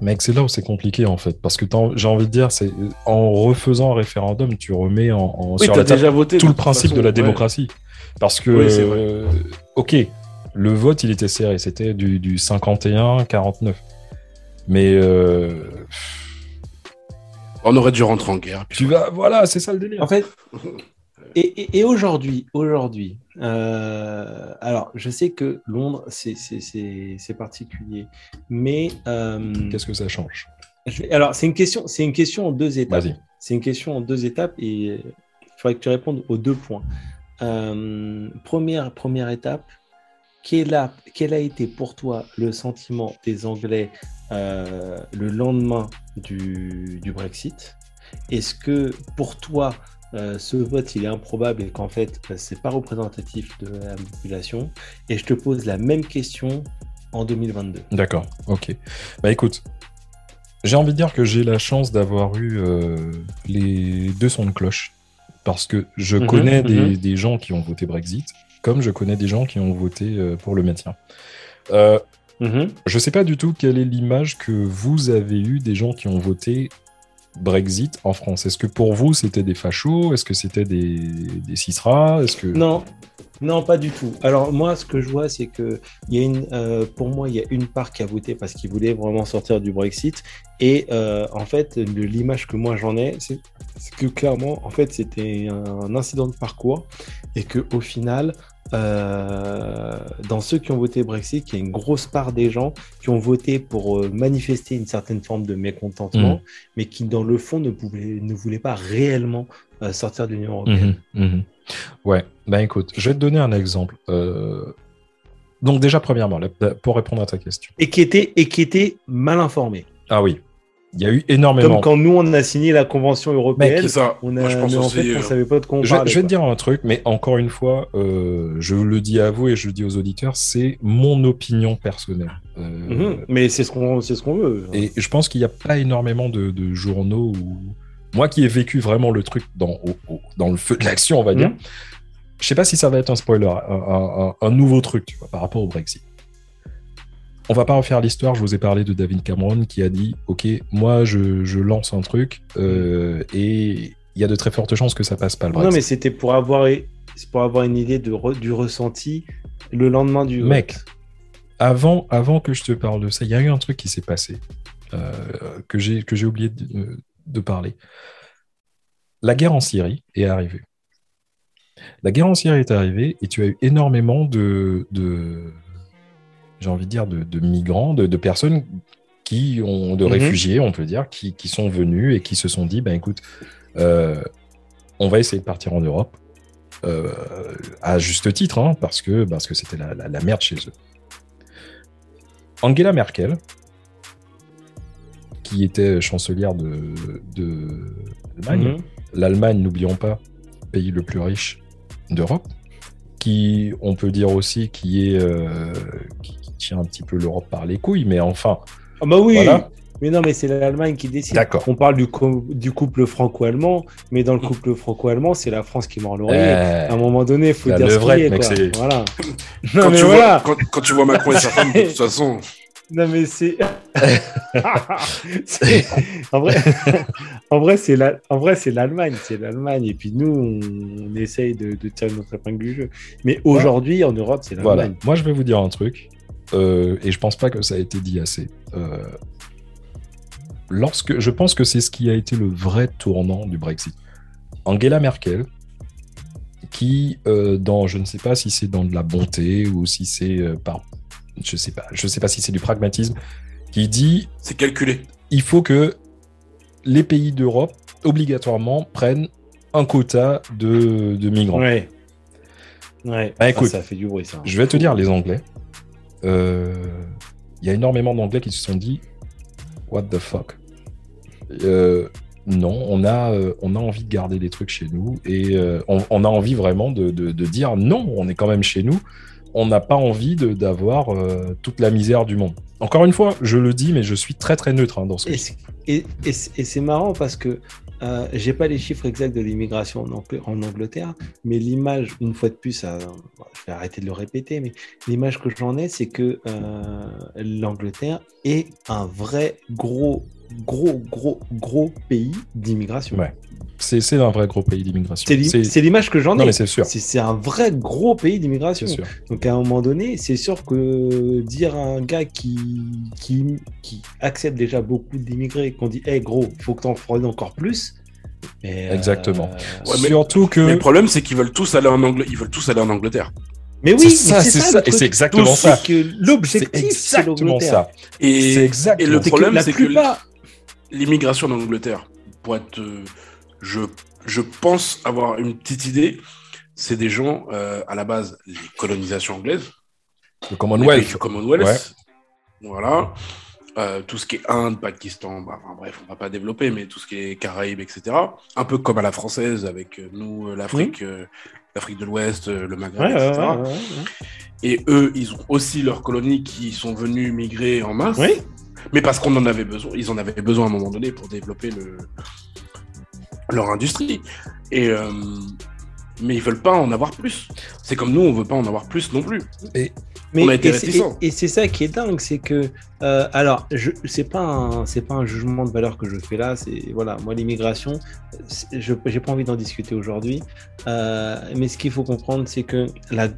Mec, c'est là où c'est compliqué en fait. Parce que j'ai envie de dire, c'est en refaisant un référendum, tu remets en, en- Oui, sur la table déjà voté. tout le principe façon, de la ouais. démocratie. Parce que, Oui, c'est vrai. euh, ok, le vote, il était serré. C'était du, du 51-49. Mais euh, On aurait dû rentrer en guerre. tu vas, voilà, c'est ça le délire. En fait, et, et aujourd'hui, aujourd'hui, euh, alors je sais que Londres, c'est particulier, mais euh, qu'est-ce que ça change? Alors c'est une question, une question en deux étapes. C'est une question en deux étapes et il faudrait que tu répondes aux deux points. Euh, première, première étape, quel a, quel a été pour toi le sentiment des Anglais le lendemain du, du Brexit? Est-ce que pour toi, euh, ce vote il est improbable et qu'en fait ce euh, c'est pas représentatif de la population et je te pose la même question en 2022. D'accord, ok. Bah écoute, j'ai envie de dire que j'ai la chance d'avoir eu euh, les deux sons de cloche parce que je mhm, connais mhm. des, gens qui ont voté Brexit comme je connais des gens qui ont voté pour le maintien. Mhm. Je sais pas du tout quelle est l'image que vous avez eue des gens qui ont voté Brexit en France Est-ce que pour vous, c'était des fachos? Est-ce que c'était des, des Est-ce que... Non, non, pas du tout. Alors moi, ce que je vois, c'est que y a une, euh, pour moi, il y a une part qui a voté parce qu'il voulait vraiment sortir du Brexit. Et euh, en fait, l'image que moi j'en ai, c'est que clairement, en fait, c'était un incident de parcours et que au final, euh, dans ceux qui ont voté Brexit, il y a une grosse part des gens qui ont voté pour euh, manifester une certaine forme de mécontentement, mm. mais qui dans le fond ne, pouvaient, ne voulaient pas réellement euh, sortir de l'Union européenne. Mm-hmm, mm-hmm. Ouais, ben écoute, je vais te donner un exemple. Donc déjà, premièrement, pour répondre à ta question. Et qui était, et qui était mal informé. Ah oui, il y a eu énormément. Comme quand nous, on a signé la Convention européenne, ça. on a, je pense en fait, on euh, savait pas de quoi on je, je vais te dire un truc, mais encore une fois, euh, je le dis à vous et je le dis aux auditeurs, c'est mon opinion personnelle. Euh, mhm. mais c'est ce qu'on ce qu'on veut. Et je pense qu'il n'y a pas énormément de, journaux où... Moi qui ai vécu vraiment le truc dans, dans le feu de l'action, on va dire, mhm. je sais pas si ça va être un spoiler, un, un nouveau truc tu vois, par rapport au Brexit on va pas refaire l'histoire. Je vous ai parlé de David Cameron qui a dit Ok, moi je, lance un truc euh, et il y a de très fortes chances que ça passe pas le Brexit. Non, mais c'était pour avoir, pour avoir une idée de du ressenti le lendemain du. Mec, avant, avant que je te parle de ça, il y a eu un truc qui s'est passé euh, que j'ai oublié de, de, parler. La guerre en Syrie est arrivée. La guerre en Syrie est arrivée et tu as eu énormément de, de j'ai envie de dire, de, migrants, de, personnes qui ont, de mhm. réfugiés, on peut dire, qui, sont venus et qui se sont dit, ben écoute, euh, on va essayer de partir en Europe, euh, à juste titre, hein, parce que parce que c'était la, merde chez eux. Angela Merkel, qui était chancelière de, l'Allemagne, mhm. l'Allemagne, n'oublions pas, pays le plus riche d'Europe, qui, on peut dire aussi, qui est, euh, tient un petit peu l'Europe par les couilles, mais enfin. Ah bah oui. Mais non, mais c'est l'Allemagne qui décide. D'accord. On parle du, du couple franco-allemand, mais dans le couple franco-allemand, c'est la France qui mord l'oreiller. À un moment donné, il faut dire ce Voilà. (laughs) non, quand, mais tu voilà. Vois, quand, tu vois Macron et sa femme, de toute (laughs) façon. Non, mais c'est. (laughs) en vrai, en vrai c'est la... en vrai, c'est l'Allemagne. C'est l'Allemagne. Et puis nous, on, essaye de, de, tirer notre épingle du jeu. Mais aujourd'hui, en Europe, c'est l'Allemagne. Voilà. Moi, je vais vous dire un truc. Euh, et je pense pas que ça a été dit assez. Euh, lorsque, je pense que c'est ce qui a été le vrai tournant du Brexit. Angela Merkel, qui, euh, dans, je ne sais pas si c'est dans de la bonté ou si c'est par, je sais pas, je sais pas si c'est du pragmatisme, qui dit, c'est calculé. Il faut que les pays d'Europe obligatoirement prennent un quota de, migrants. Ouais. Ouais. Bah, écoute, ça fait du bruit ça. Je vais te dire les Anglais il euh, y a énormément d'Anglais qui se sont dit What the fuck euh, Non, on a, euh, on a envie de garder des trucs chez nous et on, a envie vraiment de, dire non, on est quand même chez nous. On n'a pas envie d'avoir toute la misère du monde. Encore une fois, je le dis, mais je suis très très neutre hein, dans ce et, et, c'est marrant parce que euh, j'ai pas les chiffres exacts de l'immigration en, Angleterre, mais l'image, une fois de plus, euh, je vais arrêter de le répéter, mais l'image que j'en ai, c'est que euh, l'Angleterre est un vrai gros, gros, gros, gros pays d'immigration. Ouais. C'est un vrai gros pays d'immigration. C'est l'image que j'en ai. c'est sûr. C'est un vrai gros pays d'immigration. Donc à un moment donné, c'est sûr que dire à un gars qui, qui, qui accepte déjà beaucoup d'immigrés, qu'on dit, hé hey, gros, il faut que tu en prennes encore plus, Exactement. euh, Ouais, mais- Surtout que. Mais le problème, c'est qu'ils veulent tous aller en Angle... ils veulent tous aller en Angleterre. Mais oui, C'est ça, c'est ça, le et c'est exactement Tous, ça. C'est que C'est l'objectif, c'est exactement l'Angleterre. ça. C'est Et, et exactement le C'est que problème, la c'est que plupart. L'immigration en Angleterre, pour être, euh, je, je pense avoir une petite idée, c'est des gens euh, à la base les colonisations anglaises, Le Commonwealth. du Commonwealth, Ouais. voilà, Euh, tout ce qui est Inde, Pakistan, bah, enfin, bref, on va pas développer, mais tout ce qui est Caraïbes, etc. Un peu comme à la française avec nous, l'Afrique, euh, l'Afrique de l'Ouest, le Maghreb, Ouais, etc. ouais. Et eux, ils ont aussi leurs colonies qui sont venus migrer en masse. Oui. Mais parce qu'on en avait besoin, ils en avaient besoin à un moment donné pour développer le... leur industrie. Et euh, mais ils veulent pas en avoir plus. C'est comme nous, on veut pas en avoir plus non plus. Mais On a été et c'est-. Et, et ça qui est dingue, c'est que euh, alors c'est pas c'est pas un jugement de valeur que je fais là, c'est voilà moi l'immigration, je j'ai pas envie d'en discuter aujourd'hui, Euh, mais ce qu'il faut comprendre c'est que la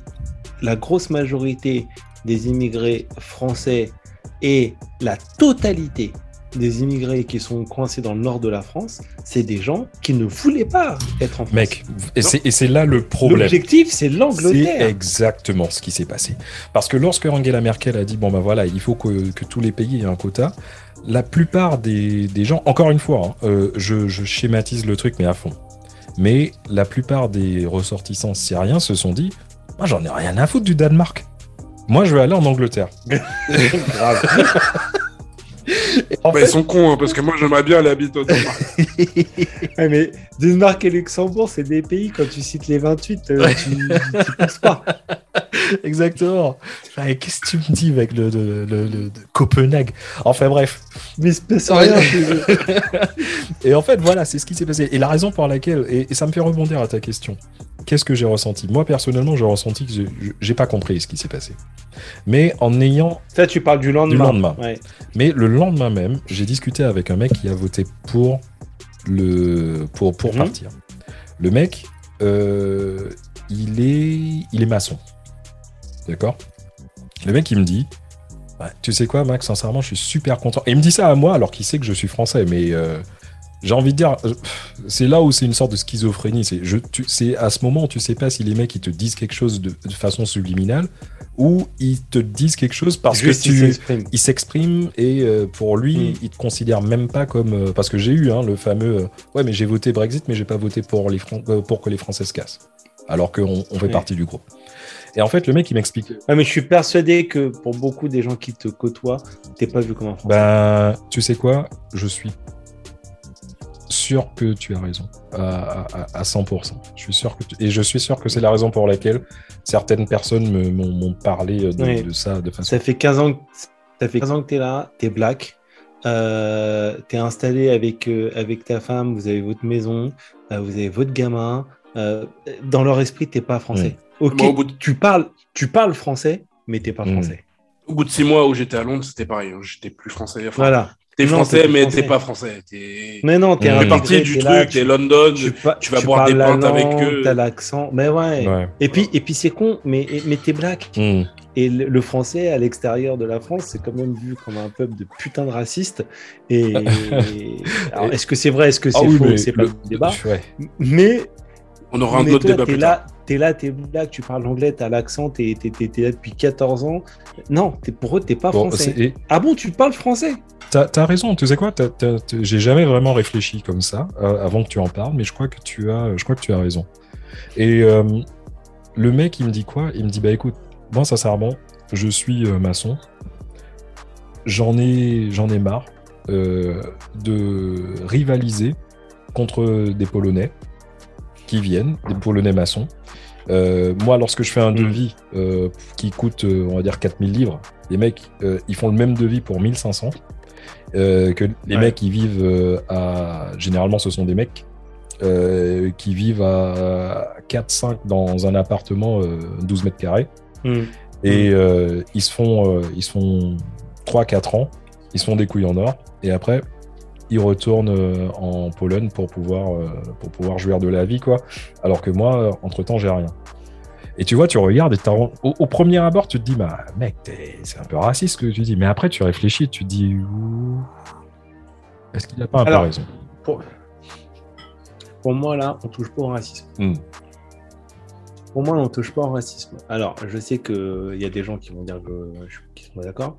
la grosse majorité des immigrés français et la totalité des immigrés qui sont coincés dans le nord de la France, c'est des gens qui ne voulaient pas être en France. Mec, et c'est c'est là le problème. l'objectif c'est C'est l'Angleterre. exactement ce qui s'est passé. Parce que lorsque Angela Merkel a dit, bon ben voilà, il faut que, que tous les pays aient un quota, la plupart des, des gens, encore une fois, hein, euh, je, je schématise le truc, mais à fond. Mais la plupart des ressortissants syriens se sont dit, moi j'en ai rien à foutre du Danemark. Moi je veux aller en Angleterre. (laughs) Grave. En Bah, fait, ils sont cons, hein, parce que moi j'aimerais bien aller habiter au Danemark. (laughs) Ouais, mais Danemark et Luxembourg, c'est des pays, quand tu cites les 28, euh, tu tu penses pas. (laughs) exactement. Ouais, Qu'est-ce que tu me dis avec le, le- le- le- de Copenhague? Enfin bref. Mais il se passe Ouais. rien chez eux. Et en fait, voilà, c'est ce qui s'est passé. Et la raison pour laquelle, et, et ça me fait rebondir à ta question, qu'est-ce que j'ai ressenti? Moi, personnellement, j'ai ressenti que j'ai- pas compris ce qui s'est passé. Mais en ayant. Ça, tu parles du lendemain. Du lendemain. Ouais. Mais le lendemain même, j'ai discuté avec un mec qui a voté pour, le, pour, pour Mhm. partir. Le mec, euh, il, est, il est maçon. D'accord? Le mec, il me dit Ouais, Tu sais quoi, Max, sincèrement, je suis super content. Et il me dit ça à moi alors qu'il sait que je suis français, mais. euh, j'ai envie de dire, euh, c'est là où c'est une sorte de schizophrénie. C'est, je, tu, c'est à ce moment où tu sais pas si les mecs ils te disent quelque chose de, de façon subliminale ou ils te disent quelque chose parce Juste, que tu, s'exprime. il s'exprime et euh, pour lui, Mm. il te considère même pas comme euh, parce que j'ai eu hein, le fameux euh, ouais mais j'ai voté Brexit mais j'ai pas voté pour les Fran- pour que les Français se cassent alors qu'on on fait Ouais. partie du groupe. Et en fait le mec il m'explique Ouais, mais je suis persuadé que pour beaucoup des gens qui te côtoient, t'es pas vu comme un Français. ben tu sais quoi? Je suis sûr que tu as raison à, à- à 100%. Je suis sûr que tu- et je suis sûr que c'est la raison pour laquelle certaines personnes me- m'ont parlé de, ça de façon Ça fait 15 ans que, ça fait 15 ans que t'es là, t'es black, euh, t'es installé avec, euh, avec ta femme, vous avez votre maison, euh, vous avez votre gamin. euh, dans leur esprit, t'es pas français. Ok, Moi, au bout de- tu, parles, tu parles français, mais t'es pas Mm. français. Au bout de six mois où j'étais à Londres, c'était pareil. hein, J'étais plus français. Enfin, Voilà. T'es français, mais t'es pas français. Mais non, t'es intégré, partie du t'es truc, t'es tu- London. tu, pa- tu vas tu boire des la pintes avec eux. T'as l'accent. Mais ouais. Ouais. Et puis, et puis c'est con, mais, mais t'es black. Mm. Et le, le français à l'extérieur de la France, c'est quand même vu comme un peuple de putain de racistes. Et (laughs) est-ce que c'est vrai, est-ce que c'est Ah oui, faux mais C'est pas le- le débat. ouais. Mais, On aura un mais autre toi, débat plus là, tard. T'es là, t'es black, tu parles anglais, t'as l'accent, t'es, t'es, t'es- t'es là depuis 14 ans. Non, t'es, pour eux, t'es pas Bon, français. et- Ah bon, tu parles français? T'as as raison, tu sais quoi, t'as- t'as- t'as- j'ai jamais vraiment réfléchi comme ça euh, avant que tu en parles, mais je crois que tu as, je crois que tu as raison. Et euh, le mec, il me dit quoi? Il me dit bah écoute, moi sincèrement, je suis euh, maçon, j'en ai, j'en ai marre de rivaliser contre des Polonais qui viennent, des Polonais maçons. Euh, moi, lorsque je fais un Mm. devis euh, qui coûte, euh, on va dire, 4000 livres, les mecs, euh, ils font le même devis pour 1500. euh, que les Ouais. mecs qui vivent à. Généralement, ce sont des mecs qui vivent à 4-5 dans un appartement euh, 12 mètres carrés. Hmm. Et ils se font, ils se font 3-4 ans, ils se font des couilles en or, et après, ils retournent euh, en Pologne pour pouvoir, euh, pour pouvoir jouir de la vie, quoi. Alors que moi, euh, entre-temps, j'ai rien. Et tu vois, tu regardes et au, au premier abord, tu te dis, bah, mec, c'est un peu raciste ce que tu dis. Mais après, tu réfléchis tu te dis, est-ce qu'il n'a pas un peu raison? pour, pour moi, là, on touche pas au racisme. Hmm. Pour moi, on touche pas au racisme. Alors, je sais qu'il y a des gens qui vont dire que je suis qui sont d'accord.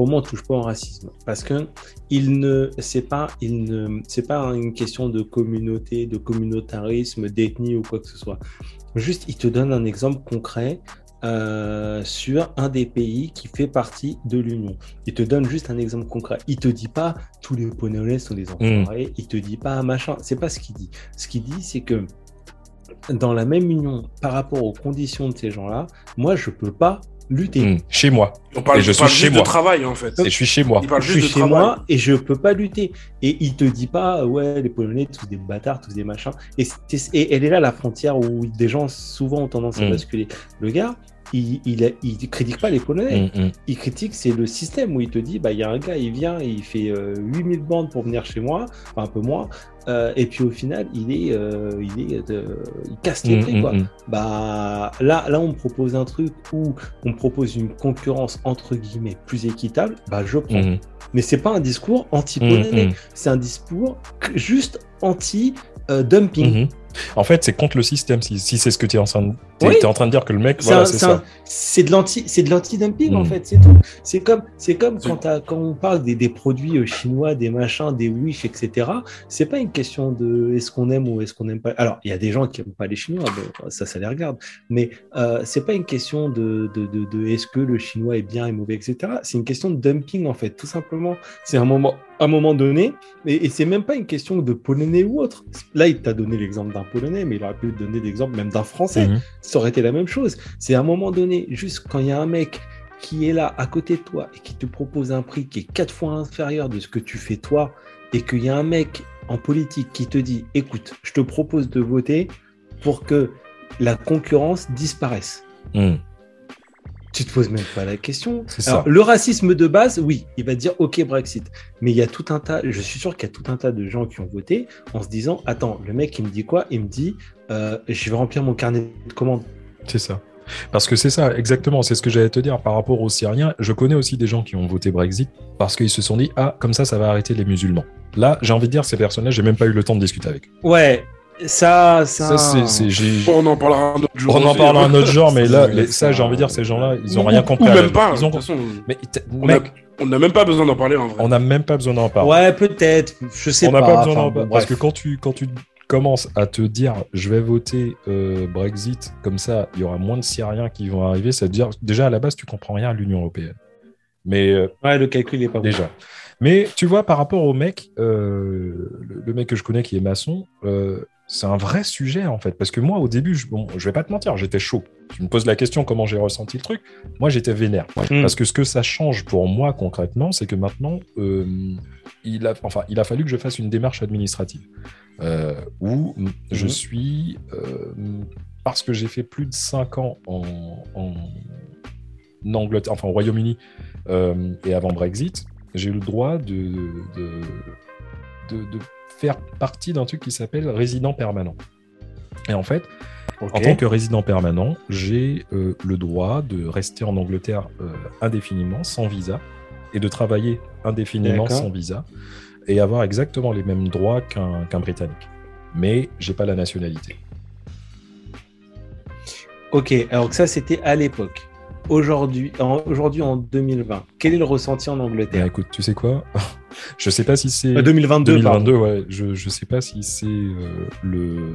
Pour moi, on touche pas au racisme parce que il ne, c'est pas, il ne, c'est pas une question de communauté, de communautarisme, d'ethnie ou quoi que ce soit. Juste, il te donne un exemple concret euh, sur un des pays qui fait partie de l'Union. Il te donne juste un exemple concret. Il te dit pas tous les Polonais sont des enfoirés. Il te dit pas machin. C'est pas ce qu'il dit. Ce qu'il dit, c'est que dans la même union, par rapport aux conditions de ces gens-là, moi, je peux pas lutter. Hmm. Chez moi. On parle, Et je on parle suis chez juste moi. de travail, en fait. Et je suis chez moi. Il parle Je juste suis de chez travail. moi et je peux pas lutter. Et il te dit pas, ouais, les Polonais, tous des bâtards, tous des machins. Et, c'est- et elle est là la frontière où des gens souvent ont tendance à Mm. basculer. Le gars, il, il, il critique pas les Polonais. Hmm, hmm. Il critique, c'est le système où il te dit, bah, il y a un gars, il vient, il fait euh, 8000 bandes pour venir chez moi, enfin un peu moins. euh, et puis au final, il est, euh, il est, euh, il casse les Hmm, prix, quoi. Bah là, là, on me propose un truc où on me propose une concurrence entre guillemets plus équitable. Bah je prends. Mais c'est pas un discours anti-polonais, c'est un discours juste anti-dumping. En fait, c'est contre le système. Si, si c'est ce que tu es en train de, t'es- Oui. t'es en train de dire que le mec, C'est voilà, un- c'est c'est ça. un- c'est de l'anti, c'est de l'anti-dumping en Mm. fait, c'est tout. C'est comme, c'est comme quand, t'as- quand on parle des, des produits euh, chinois, des machins, des Wish, etc. C'est pas une question de est-ce qu'on aime ou est-ce qu'on n'aime pas. Alors, il y a des gens qui aiment pas les Chinois, bon, ça, ça les regarde. Mais euh, c'est pas une question de, de, de, de est-ce que le chinois est bien et mauvais, etc. C'est une question de dumping en fait, tout simplement. C'est un moment, un moment donné, et, et c'est même pas une question de polonais ou autre. Là, il t'a donné l'exemple d'un polonais, mais il aurait pu te donner l'exemple même d'un français Mhm. ça aurait été la même chose. C'est à un moment donné, juste quand il y a un mec qui est là à côté de toi et qui te propose un prix qui est quatre fois inférieur de ce que tu fais toi, et qu'il y a un mec en politique qui te dit, écoute, je te propose de voter pour que la concurrence disparaisse. Hmm. Tu te poses même pas la question. Alors, le racisme de base, oui, il va dire OK Brexit. Mais il y a tout un tas, je suis sûr qu'il y a tout un tas de gens qui ont voté en se disant Attends, le mec, il me dit quoi? Il me dit euh, Je vais remplir mon carnet de commandes. C'est ça. Parce que c'est ça, exactement. C'est ce que j'allais te dire par rapport aux Syriens. Je connais aussi des gens qui ont voté Brexit parce qu'ils se sont dit Ah, comme ça, ça va arrêter les musulmans. Là, j'ai envie de dire, ces personnes-là, j'ai même pas eu le temps de discuter avec. Ouais, ça, ça. Ça, c'est. Bon, on en parlera un autre jour. On en parlera un autre genre, mais là, (laughs) les- ça- j'ai envie de dire, ces gens-là, ils ont Ou- rien compris. Ou même pas. Ils ont- façon, Mais on mec, a- on n'a même pas besoin d'en parler en vrai. on n'a même pas besoin d'en parler. Ouais, peut-être. Je sais on pas. n'a pas besoin d'en bon, parler. Parce que quand tu, quand tu commences à te dire je vais voter euh, Brexit, comme ça, il y aura moins de Syriens qui vont arriver, ça veut dire déjà à la base, tu comprends rien à l'Union européenne. Mais euh, Ouais, le calcul est pas bon. déjà. Mais tu vois, par rapport au mec, euh, le, le mec que je connais qui est maçon, euh, c'est un vrai sujet en fait. Parce que moi, au début, je, bon, je vais pas te mentir, j'étais chaud. Tu me poses la question comment j'ai ressenti le truc. Moi, j'étais vénère. Hmm. Parce que ce que ça change pour moi concrètement, c'est que maintenant, euh, il, a, enfin, il a fallu que je fasse une démarche administrative euh, où je Mhm. suis, euh, parce que j'ai fait plus de 5 ans en, en Angleterre, enfin au Royaume-Uni euh, et avant Brexit, j'ai eu le droit de, de, de, de faire partie d'un truc qui s'appelle résident permanent. Et en fait, en tant que résident permanent, j'ai euh, le droit de rester en Angleterre euh, indéfiniment, sans visa, et de travailler indéfiniment sans visa, et avoir exactement les mêmes droits qu'un Britannique. Mais j'ai pas la nationalité. Ok, alors que ça, c'était à l'époque. Aujourd'hui, en, aujourd'hui, en 2020, quel est le ressenti en Angleterre? Écoute, tu sais quoi? Je sais pas si c'est Euh, 2022, 2022, ouais. Je je sais pas si c'est euh, le,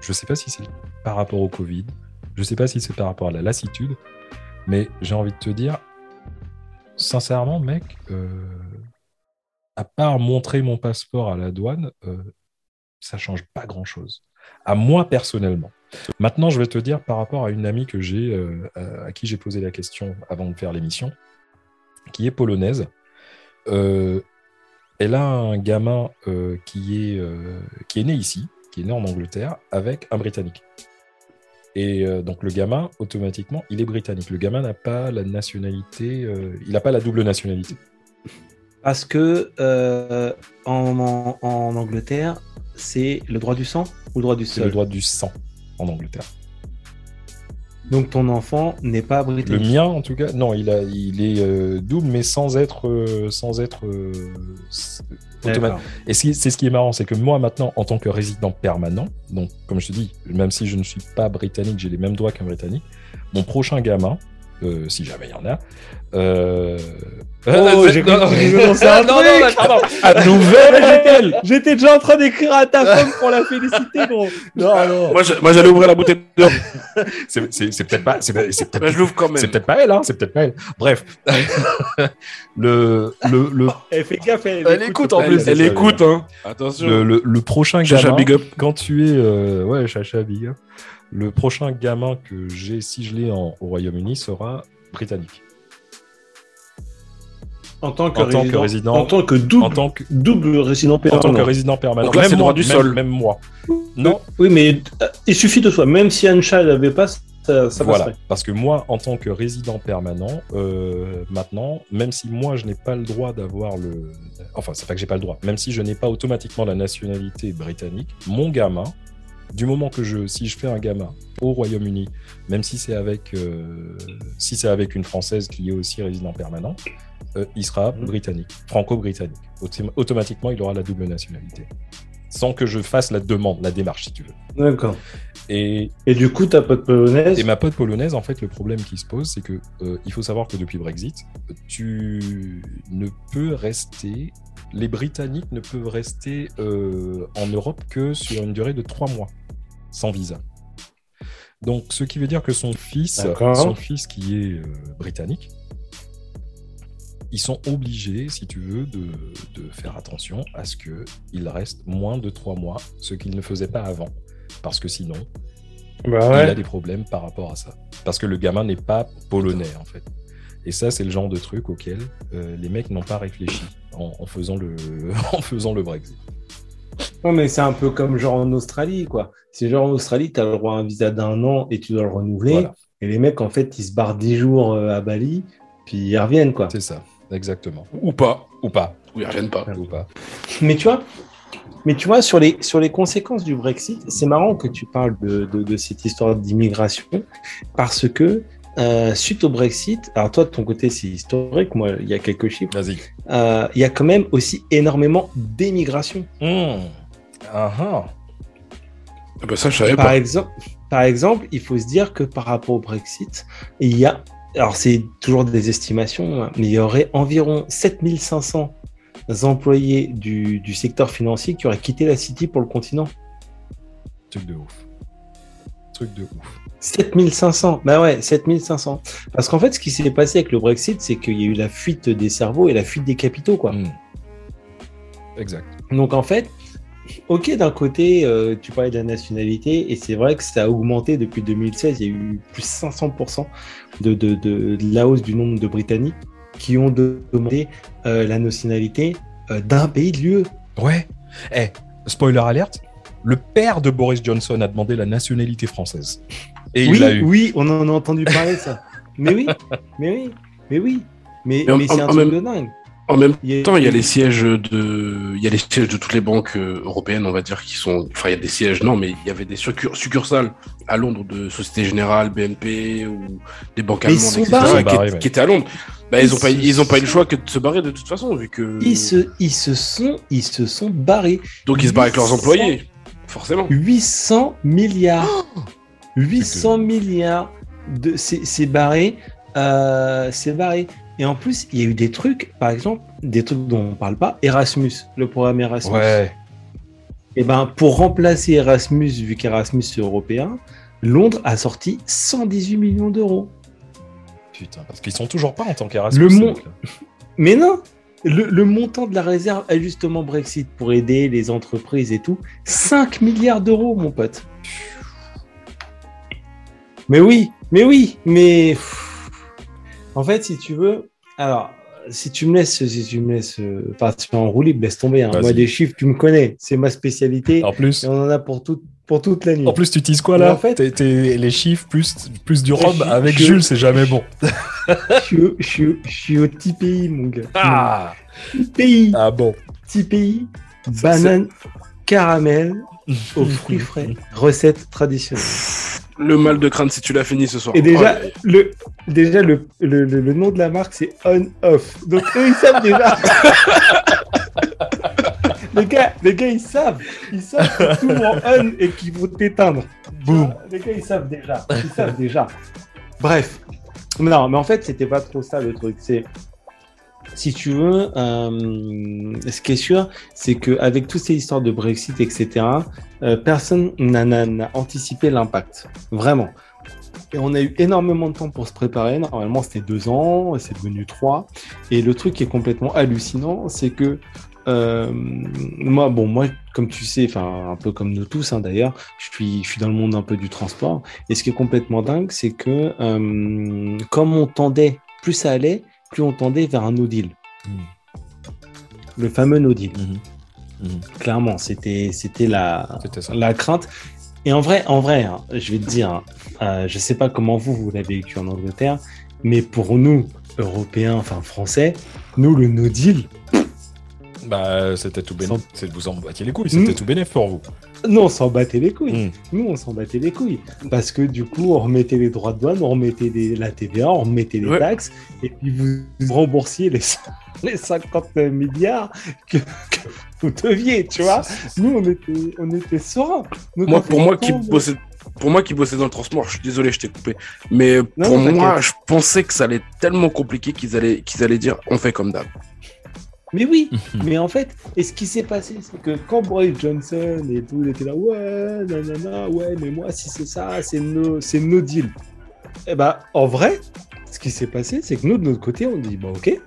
je sais pas si c'est par rapport au Covid. Je sais pas si c'est par rapport à la lassitude. Mais j'ai envie de te dire, sincèrement, mec, euh, à part montrer mon passeport à la douane, euh, ça change pas grand chose. À moi personnellement. Maintenant, je vais te dire par rapport à une amie que j'ai, euh, à à qui j'ai posé la question avant de faire l'émission, qui est polonaise. Euh, elle a un gamin euh, qui, est, euh, qui est né ici, qui est né en Angleterre, avec un Britannique. Et euh, donc le gamin, automatiquement, il est britannique. Le gamin n'a pas la nationalité, il n'a pas la double nationalité. Parce que en, en- en Angleterre, c'est le droit du sang ou le droit du C'est sol? le droit du sang en Angleterre. Donc ton enfant n'est pas Le britannique. mien, en tout cas, non, il, a, il est euh, double, mais sans être. euh, sans être euh. Et c'est c'est ce qui est marrant, c'est que moi, maintenant, en tant que résident permanent, donc, comme je te dis, même si je ne suis pas britannique, j'ai les mêmes droits qu'un britannique, mon prochain gamin, euh, si jamais il y en a. Euh... Oh, euh, j'ai non, (laughs) un non, non, truc. pardon. (laughs) J'étais- J'étais déjà en train d'écrire à ta femme pour la féliciter, gros. Non, non. Moi, je- moi, j'allais ouvrir la bouteille de C'est c'est- c'est peut-être pas. C'est c'est peut-être Bah, je l'ouvre quand même. C'est peut-être pas elle, hein, c'est peut-être pas elle. Bref, (laughs) le, le, le, Elle fait gaffe, elle, Elle écoute, en plus, elle écoute, hein. Attention. le, le, le prochain Chacha gamin, Big Up. quand tu es, euh, ouais, Chacha Big Up, le prochain gamin que j'ai, si je l'ai en- au Royaume-Uni, sera britannique. En tant que, En tant que résident, En tant que double, En tant que, double résident en permanent. tant que résident permanent. Donc là, même moi, droit du même- sol. Même moi. Non, Oui, mais euh, il suffit de soi. Même si Ancha l'avait pas, ça, ça voilà. passerait. Parce que moi, en tant que résident permanent, euh, maintenant, même si moi, je n'ai pas le droit d'avoir le... Enfin, c'est pas que j'ai pas le droit. Même si je n'ai pas automatiquement la nationalité britannique, mon gamin, du moment que je... Si je fais un gamin au Royaume-Uni, même si c'est avec, euh, si c'est avec une Française qui est aussi résident permanent, euh, il sera Mhm. britannique, franco-britannique. Autom- Automatiquement, il aura la double nationalité. Sans que je fasse la demande, la démarche, si tu veux. D'accord. Et Et du coup, ta pote polonaise. et ma pote polonaise, en fait, le problème qui se pose, c'est que euh, il faut savoir que depuis Brexit, tu ne peux rester, les Britanniques ne peuvent rester euh, en Europe que sur une durée de trois mois, sans visa. Donc, ce qui veut dire que son fils, son fils qui est euh, britannique, ils sont obligés, si tu veux, de, de faire attention à ce qu'il reste moins de trois mois, ce qu'ils ne faisaient pas avant. Parce que sinon, Bah il a des problèmes par rapport à ça. Parce que le gamin n'est pas polonais, en fait. Et ça, c'est le genre de truc auquel euh, les mecs n'ont pas réfléchi en, en faisant le, (laughs) en faisant le Brexit. Ouais, mais c'est un peu comme genre en Australie, quoi. C'est genre en Australie, tu as le droit à un visa d'un an et tu dois le renouveler. Voilà, Et les mecs, en fait, ils se barrent 10 jours euh, à Bali, puis ils reviennent, quoi. c'est ça, exactement. Ou pas. Ou pas, Ou ils reviennent pas. ou pas. Mais tu vois, mais tu vois sur, les, sur les conséquences du Brexit, c'est marrant que tu parles de, de, de cette histoire d'immigration, parce que euh, suite au Brexit, alors toi de ton côté c'est historique, moi il y a quelques chiffres, Vas-y. euh, il y a quand même aussi énormément d'émigration. Mmh. Ah ah. Ah bah ça, je savais Par pas. exemple, par exemple, il faut se dire que par rapport au Brexit, il y a, alors c'est toujours des estimations, hein, mais il y aurait environ 7500 employés du, du secteur financier qui auraient quitté la City pour le continent. Truc de ouf. Truc de ouf. 7500, bah ouais, 7500. Parce qu'en fait, ce qui s'est passé avec le Brexit, c'est qu'il y a eu la fuite des cerveaux et la fuite des capitaux, quoi. Mmh. Exact. Donc en fait, ok, d'un côté, euh, tu parlais de la nationalité, et c'est vrai que ça a augmenté depuis 2016, il y a eu plus 500% de, de, de, de la hausse du nombre de Britanniques qui ont demandé euh, la nationalité euh, d'un pays de l'UE. Ouais. Eh, spoiler alerte. Le père de Boris Johnson a demandé la nationalité française. Et oui, il l'a eu. oui, on en a entendu parler ça. mais oui, mais oui, mais oui. Mais, Mais en- mais c'est un truc même- de dingue. En même Il temps, il y a les sièges de, il y a les sièges de toutes les banques euh, européennes, on va dire, qui sont, enfin, il y a des sièges, non, mais il y avait des succur- succursales à Londres de Société Générale, BNP ou des banques Mais ils allemandes, sont etc., barrés. qui, étaient à Londres. Bah, ils Ils ont pas, ils ont pas eu le choix que de se barrer de toute façon, vu que. Ils se, ils se sont, ils se sont barrés. Donc ils se barrent avec leurs 800 employés, forcément. 800 milliards. Oh 800 milliards de c'est c'est barré, euh, c'est barré. Et en plus, il y a eu des trucs, par exemple, des trucs dont on parle pas. Erasmus, le programme Erasmus. Ouais. Et ben pour remplacer Erasmus, vu qu'Erasmus c'est européen, Londres a sorti 118 millions d'euros. Putain, parce qu'ils sont toujours pas en tant qu'Erasmus. Le mon-. (laughs) Mais non, le, le montant de la réserve ajustement Brexit pour aider les entreprises et tout, 5 milliards d'euros, mon pote. Mais oui, mais oui, mais en fait, si tu veux, alors si tu me laisses, si tu me laisses euh, partir en roue libre, laisse tomber. hein. Moi, des chiffres, tu me connais, c'est ma spécialité. En plus, Et on en a pour, tout, pour toute la nuit. en plus, tu utilises quoi Mais là en fait- Les chiffres plus, plus du chiffres, avec je- Jules, c'est jamais bon. je, (laughs) je suis au TPI, mon gars. Ah, TPI, ah bon. TPI, banane, caramel, (laughs) aux fruits frais, recette traditionnelle. Le mal de crâne si tu l'as fini ce soir. Et déjà, Oh, le, déjà le, le, le- le nom de la marque, c'est On-Off. Donc, eux, ils savent déjà. (laughs) les, gars, les gars, ils savent. Ils savent que tout en on et qu'ils vont t'éteindre. Boum. Les gars, ils savent déjà. Ils savent déjà. Bref. Non, mais en fait, c'était pas trop ça le truc. C'est. Si tu veux, euh, ce qui est sûr, c'est qu'avec toutes ces histoires de Brexit, etc., euh, personne n'a- anticipé l'impact. Vraiment. Et on a eu énormément de temps pour se préparer. Normalement, c'était deux ans, c'est devenu trois. Et le truc qui est complètement hallucinant, c'est que euh, moi, bon, moi, comme tu sais, enfin, un peu comme nous tous, hein, d'ailleurs, je suis, dans le monde un peu du transport. Et ce qui est complètement dingue, c'est que comme on tendait, plus ça allait, plus on tendait vers un no deal. Le fameux no deal. Clairement, c'était, c'était la, C'était ça. la crainte. Et en vrai, en vrai, hein, je vais te dire, hein, euh, je sais pas comment vous, vous l'avez vécu en Angleterre, mais pour nous, Européens, enfin Français, nous, le no deal, Bah, c'était tout bénéf. Sans- C'est de vous en battiez les couilles. C'était tout bénéf pour vous. Nous, on s'en battait les couilles. Mm. Nous, on s'en battait les couilles. Parce que du coup, on remettait les droits de douane, on remettait les- la TVA, on remettait les Ouais. taxes, et puis vous remboursiez les, (laughs) les 50 milliards que, que vous deviez, tu vois. Nous, on était, on était sereins. Moi, pour moi qui bossais, pour moi qui bossais dans le transport, je suis désolé, je t'ai coupé. Mais Non, pour non, moi, je pensais que ça allait être tellement compliqué qu'ils allaient, qu'ils allaient dire, on fait comme d'hab. Mais oui, (laughs) mais en fait, et ce qui s'est passé, c'est que quand Boris Johnson et tout, il était là, ouais, nanana, ouais, mais moi, si c'est ça, c'est no, c'est no deal. Et bah, en vrai, ce qui s'est passé, c'est que nous, de notre côté, on dit, bah, ok,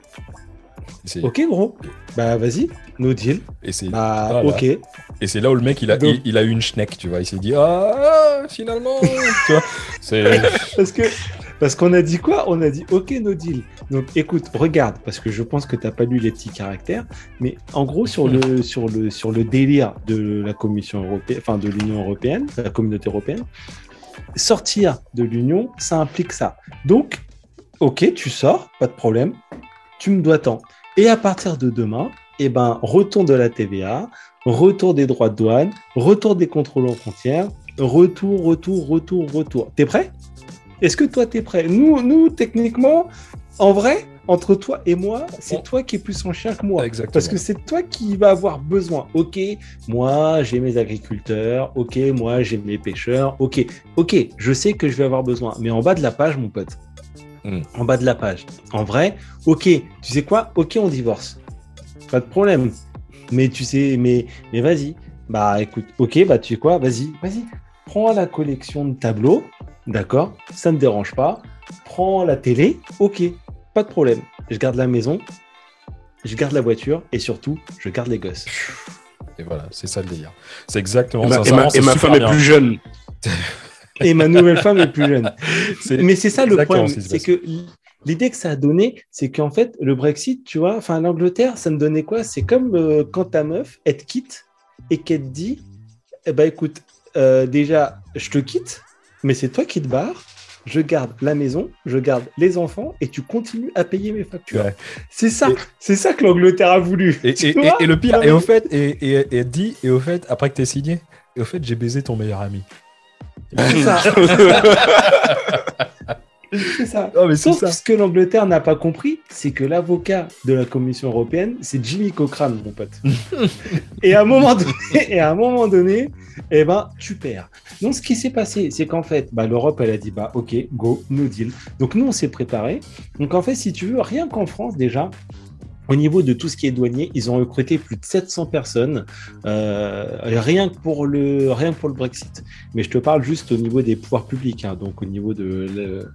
ok, gros, bah, vas-y, no deal, Et c'est bah, Voilà. ok. et c'est là où le mec il a, Donc- il, il a eu une schneck, tu vois. Il s'est dit ah, ah, finalement. (laughs) tu vois. C'est Parce que, parce qu'on a dit quoi? On a dit, ok, no deal. Donc, écoute, regarde, parce que je pense que t'as pas lu les petits caractères, mais en gros, sur le, sur le, sur le délire de la Commission européenne, enfin, de l'Union européenne, de la communauté européenne, sortir de l'Union, ça implique ça. Donc, ok, tu sors, pas de problème, tu me dois tant. Et à partir de demain, eh ben, retour de la TVA, retour des droits de douane, retour des contrôles aux frontières, retour, retour, retour, retour. T'es prêt? Est-ce que toi, t'es prêt nous, nous, techniquement, en vrai, entre toi et moi, c'est toi qui es plus en chien que moi. exactement. Parce que c'est toi qui vas avoir besoin. Ok, moi j'ai mes agriculteurs. Ok, moi j'ai mes pêcheurs. Ok, ok, je sais que je vais avoir besoin. Mais en bas de la page, mon pote. Mm. En bas de la page. En vrai, ok, tu sais quoi Ok, on divorce. Pas de problème. Mais tu sais, mais, mais vas-y. Bah écoute, ok, bah tu sais quoi Vas-y, vas-y. Prends la collection de tableaux. D'accord Ça ne me dérange pas. Prends la télé. Ok, pas de problème. Je garde la maison. Je garde la voiture. Et surtout, je garde les gosses. Et voilà, c'est ça le délire. C'est exactement Et ma, ça. et Ça ma- et femme bien. est plus jeune. (laughs) Et ma nouvelle femme est plus jeune. (laughs) C'est- Mais c'est ça le problème, c'est que l'idée que ça a donné, c'est qu'en fait, le Brexit, tu vois, enfin l'Angleterre, ça me donnait quoi? C'est comme euh, quand ta meuf, elle te quitte et qu'elle te dit, eh ben écoute, euh, déjà, je te quitte, mais c'est toi qui te barres. Je garde la maison, je garde les enfants et tu continues à payer mes factures. Ouais. C'est ça, c'est ça que l'Angleterre a voulu. Et, Tu et- vois et- et le pire, et au fait, et, dit, et au fait, après que t'es signé, et au fait, j'ai baisé ton meilleur ami. C'est ça. (laughs) c'est ça. Mais Sauf ça. ce que l'Angleterre n'a pas compris, c'est que l'avocat de la Commission européenne, c'est Jimmy Cochrane, mon pote. (laughs) et à un moment donné, et à un moment donné, eh ben, tu perds. Donc, ce qui s'est passé, c'est qu'en fait, bah, l'Europe, elle a dit, bah, ok, go, no deal. Donc, nous, on s'est préparé. Donc, en fait, si tu veux, rien qu'en France, déjà, au niveau de tout ce qui est douanier, ils ont recruté plus de 700 personnes, euh, rien, que pour le, rien que pour le Brexit. Mais je te parle juste au niveau des pouvoirs publics, hein, donc au niveau de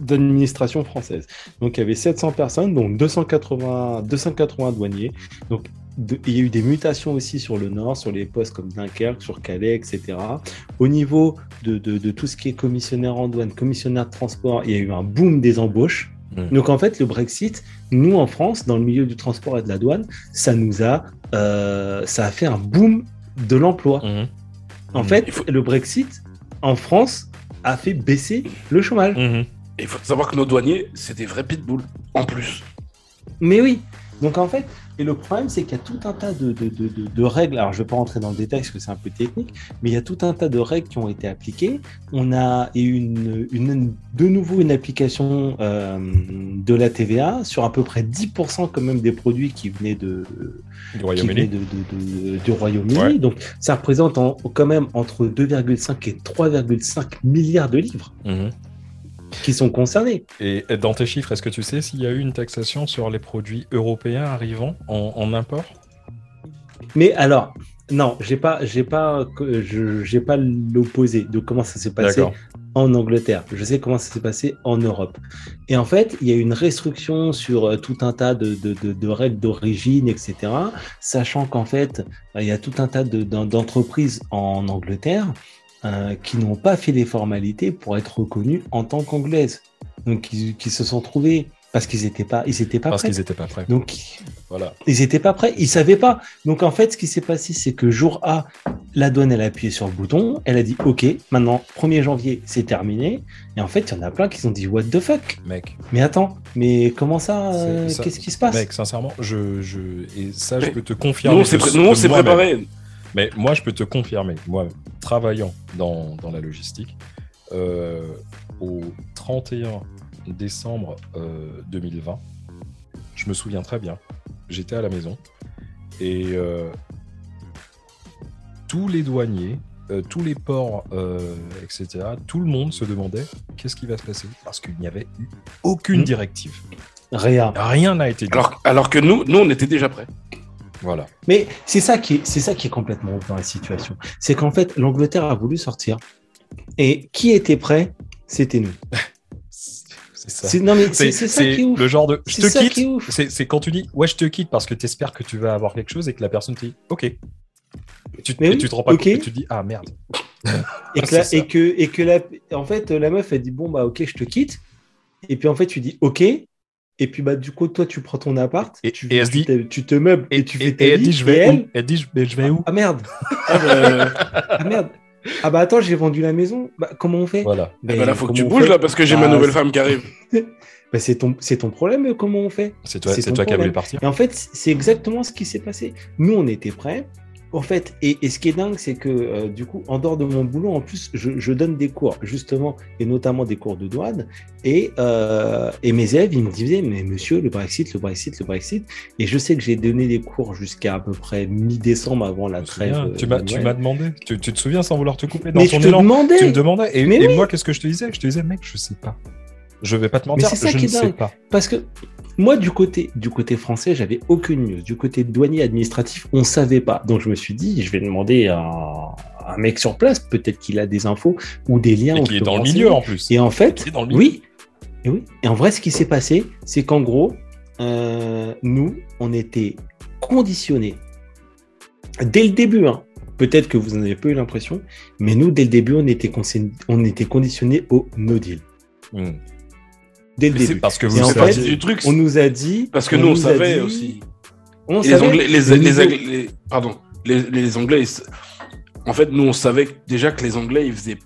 d'administration française. Donc il y avait 700 personnes, donc 280, 280 douaniers. Donc de- il y a eu des mutations aussi sur le nord, sur les postes comme Dunkerque, sur Calais, etc. Au niveau de, de- de tout ce qui est commissionnaire en douane, commissionnaire de transport, il y a eu un boom des embauches. Mm. Donc en fait, le Brexit, nous en France, dans le milieu du transport et de la douane, ça nous a, euh, ça a fait un boom de l'emploi. Mhm. En fait, faut- le Brexit en France a fait baisser le chômage. Et il faut savoir que nos douaniers, c'est des vrais pitbulls. En plus. Mais oui. Donc en fait, Et le problème, c'est qu'il y a tout un tas de, de, de, de, règles. Alors, je ne vais pas rentrer dans le détail parce que c'est un peu technique, mais il y a tout un tas de règles qui ont été appliquées. On a une, une de nouveau une application euh, de la TVA sur à peu près 10% quand même des produits qui venaient de du Royaume-Uni. Du Royaume-Uni. Donc, ça représente quand même entre 2,5 et 3,5 milliards de livres. Mhm qui sont concernés. Et dans tes chiffres, est-ce que tu sais s'il y a eu une taxation sur les produits européens arrivant en, import? Mais alors, non, j'ai pas, j'ai pas, j'ai pas l'opposé de comment ça s'est passé en Angleterre. Je sais comment ça s'est passé en Europe. Et en fait, il y a une restriction sur euh, tout un tas de, de, de, règles d'origine, etc. Sachant qu'en fait, il y a tout un tas d'entreprises en Angleterre euh, qui n'ont pas fait les formalités pour être reconnus en tant qu'anglaises. Donc, qui, se sont trouvés parce qu'ils n'étaient pas, ils étaient pas parce prêts. qu'ils n'étaient pas prêts. Donc, voilà. Ils n'étaient pas prêts, ils savaient pas. Donc, en fait, ce qui s'est passé, c'est que jour A, la douane, elle a appuyé sur le bouton, elle a dit OK, maintenant, 1er janvier, c'est terminé. Et en fait, il y en a plein qui ont dit What the fuck? Mec. Mais attends, mais comment ça, euh, Qu'est-ce qui se passe? Mec, sincèrement, je, je... et ça, je peux te confirmer. Nous, on s'est préparé. Mais moi, je peux te confirmer, moi, travaillant dans, dans la logistique, euh, au 31 décembre 2020, euh, je me souviens très bien, j'étais à la maison et euh, tous les douaniers, tous les ports, etc., tout le monde se demandait qu'est-ce qui va se passer parce qu'il n'y avait eu aucune hmm. directive. Rien. Rien n'a été dit. Alors, alors que nous, nous, on était déjà prêts. Voilà. Mais c'est ça qui est, c'est ça qui est complètement dans la situation. C'est qu'en fait, l'Angleterre a voulu sortir. Et qui était prêt C'était nous. (laughs) c'est ça. Non, mais c'est, ça qui est ouf. Le genre de je te quitte. C'est, quand tu dis ouais, je te quitte parce que tu espères que tu vas avoir quelque chose et que la personne te dit ok. Et tu, tu te rends pas compte que tu dis ah merde. (laughs) et, que (laughs) et, que, et que la, en fait, la meuf, elle dit bon, bah ok, je te quitte. Et puis en fait, tu dis ok. Et puis, bah, du coup, toi, tu prends ton appart, et, tu, et tu, tu, te meubles et, tu fais ta et elle dit, je vais où Elle dit, mais je vais où Ah merde (laughs) ah, bah, ah, merde Ah bah attends, j'ai vendu la maison. Bah, comment on fait Voilà. Mais, bah, là, faut que tu bouges là parce que j'ai ma bah, nouvelle femme qui arrive. (laughs) bah, c'est ton, c'est ton problème. Comment on fait C'est toi, c'est toi qui as voulu partir. Et en fait, c'est exactement ce qui s'est passé. Nous, on était prêts. En fait, et, ce qui est dingue, c'est que euh, du coup, en dehors de mon boulot, en plus, je, donne des cours, justement, et notamment des cours de douane. Et, euh, et mes élèves, ils me disaient, mais monsieur, le Brexit, le Brexit, le Brexit. Et je sais que j'ai donné des cours jusqu'à à peu près mi-décembre avant la trêve. Tu m'as, tu m'as demandé, tu, te souviens sans vouloir te couper dans mais ton je te demandais. Tu me demandais. Et, et moi, qu'est-ce que je te disais? Je te disais, mec, je sais pas. Je vais pas te mentir, je ne sais pas. Parce que moi, du côté, du côté français, j'avais aucune news. Du côté douanier administratif, on savait pas. Donc, je me suis dit, je vais demander à un mec sur place, peut-être qu'il a des infos ou des liens. Et qui est dans le milieu en plus. Et en fait, oui. Et oui. Et en vrai, ce qui s'est passé, c'est qu'en gros, euh, nous, on était conditionnés dès le début. Hein. Peut-être que vous n'en avez pas eu l'impression, mais nous, dès le début, on était, on était conditionnés au no deal. Hmm dès le début. Parce que vous savez du truc. On nous a dit. Parce que nous, on, savait aussi. On les Anglais, les, pardon, les, Anglais, en fait, nous, on savait déjà que les Anglais, ils faisaient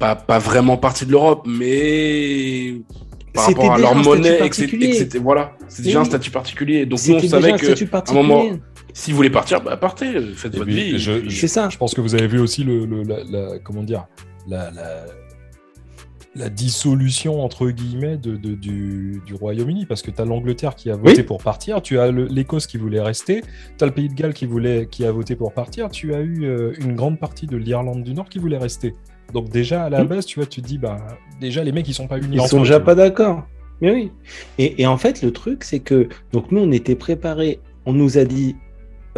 pas, pas vraiment partie de l'Europe, mais par rapport à leur monnaie, etc. Voilà, c'est déjà un statut particulier. Donc nous, on savait que à un moment, si vous voulez partir, bah, partez, faites votre vie. C'est ça. Je pense que vous avez vu aussi le, la, comment dire, la, la la dissolution entre guillemets de, du, Royaume-Uni parce que tu as l'Angleterre qui a voté pour partir, tu as l'Écosse qui voulait rester, tu as le Pays de Galles qui, voulait, qui a voté pour partir, tu as eu euh, une grande partie de l'Irlande du Nord qui voulait rester. Donc déjà à la base, tu vois, tu te dis bah déjà les mecs ils sont pas unis. Ils sont déjà pas d'accord. Mais oui. Et, et, en fait le truc c'est que donc nous on était préparés, on nous a dit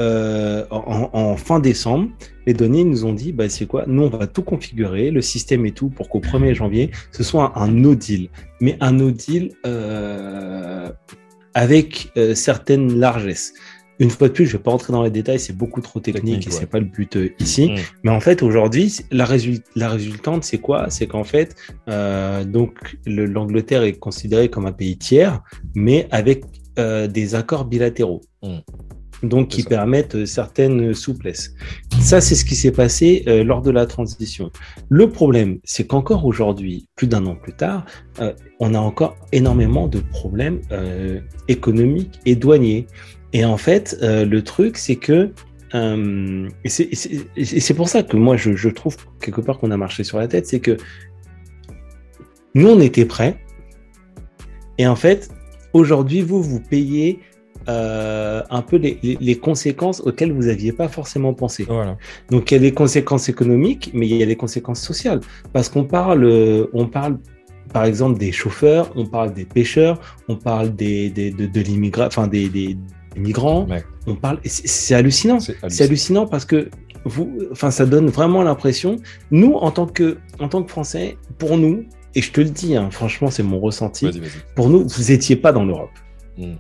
euh, en, fin décembre, les données nous ont dit, bah, c'est quoi? Nous, on va tout configurer, le système et tout, pour qu'au 1er janvier, ce soit un, no deal. Mais un no deal euh, avec euh, certaines largesses. Une fois de plus, je ne vais pas rentrer dans les détails, c'est beaucoup trop technique, et ce n'est pas le but ici. Mm. Mais en fait, aujourd'hui, la, la, résultante, c'est quoi? C'est qu'en fait, donc l'Angleterre est considérée comme un pays tiers, mais avec des accords bilatéraux. Mm donc qui permettent euh, certaines souplesses. Ça, c'est ce qui s'est passé euh, lors de la transition. Le problème, c'est qu'encore aujourd'hui, plus d'un an plus tard, euh, on a encore énormément de problèmes économiques et douaniers. Et en fait, euh, le truc, c'est que. euh, et c'est pour ça que moi, je, je trouve quelque part qu'on a marché sur la tête, c'est que nous, on était prêts. Et en fait, aujourd'hui, vous, vous payez euh, un peu les, les- les conséquences auxquelles vous n'aviez pas forcément pensé. Voilà. Donc il y a des conséquences économiques, mais il y a des conséquences sociales. Parce qu'on parle, euh, on parle par exemple des chauffeurs, on parle des pêcheurs, on parle des, des- de, de enfin des, des- des migrants, on parle. C'est hallucinant. c'est hallucinant. hallucinant parce que vous, enfin, ça donne vraiment l'impression. Nous, en tant que, en tant que Français, pour nous, et je te le dis, hein, franchement, c'est mon ressenti. Pour nous, vous étiez pas dans l'Europe. Mhm.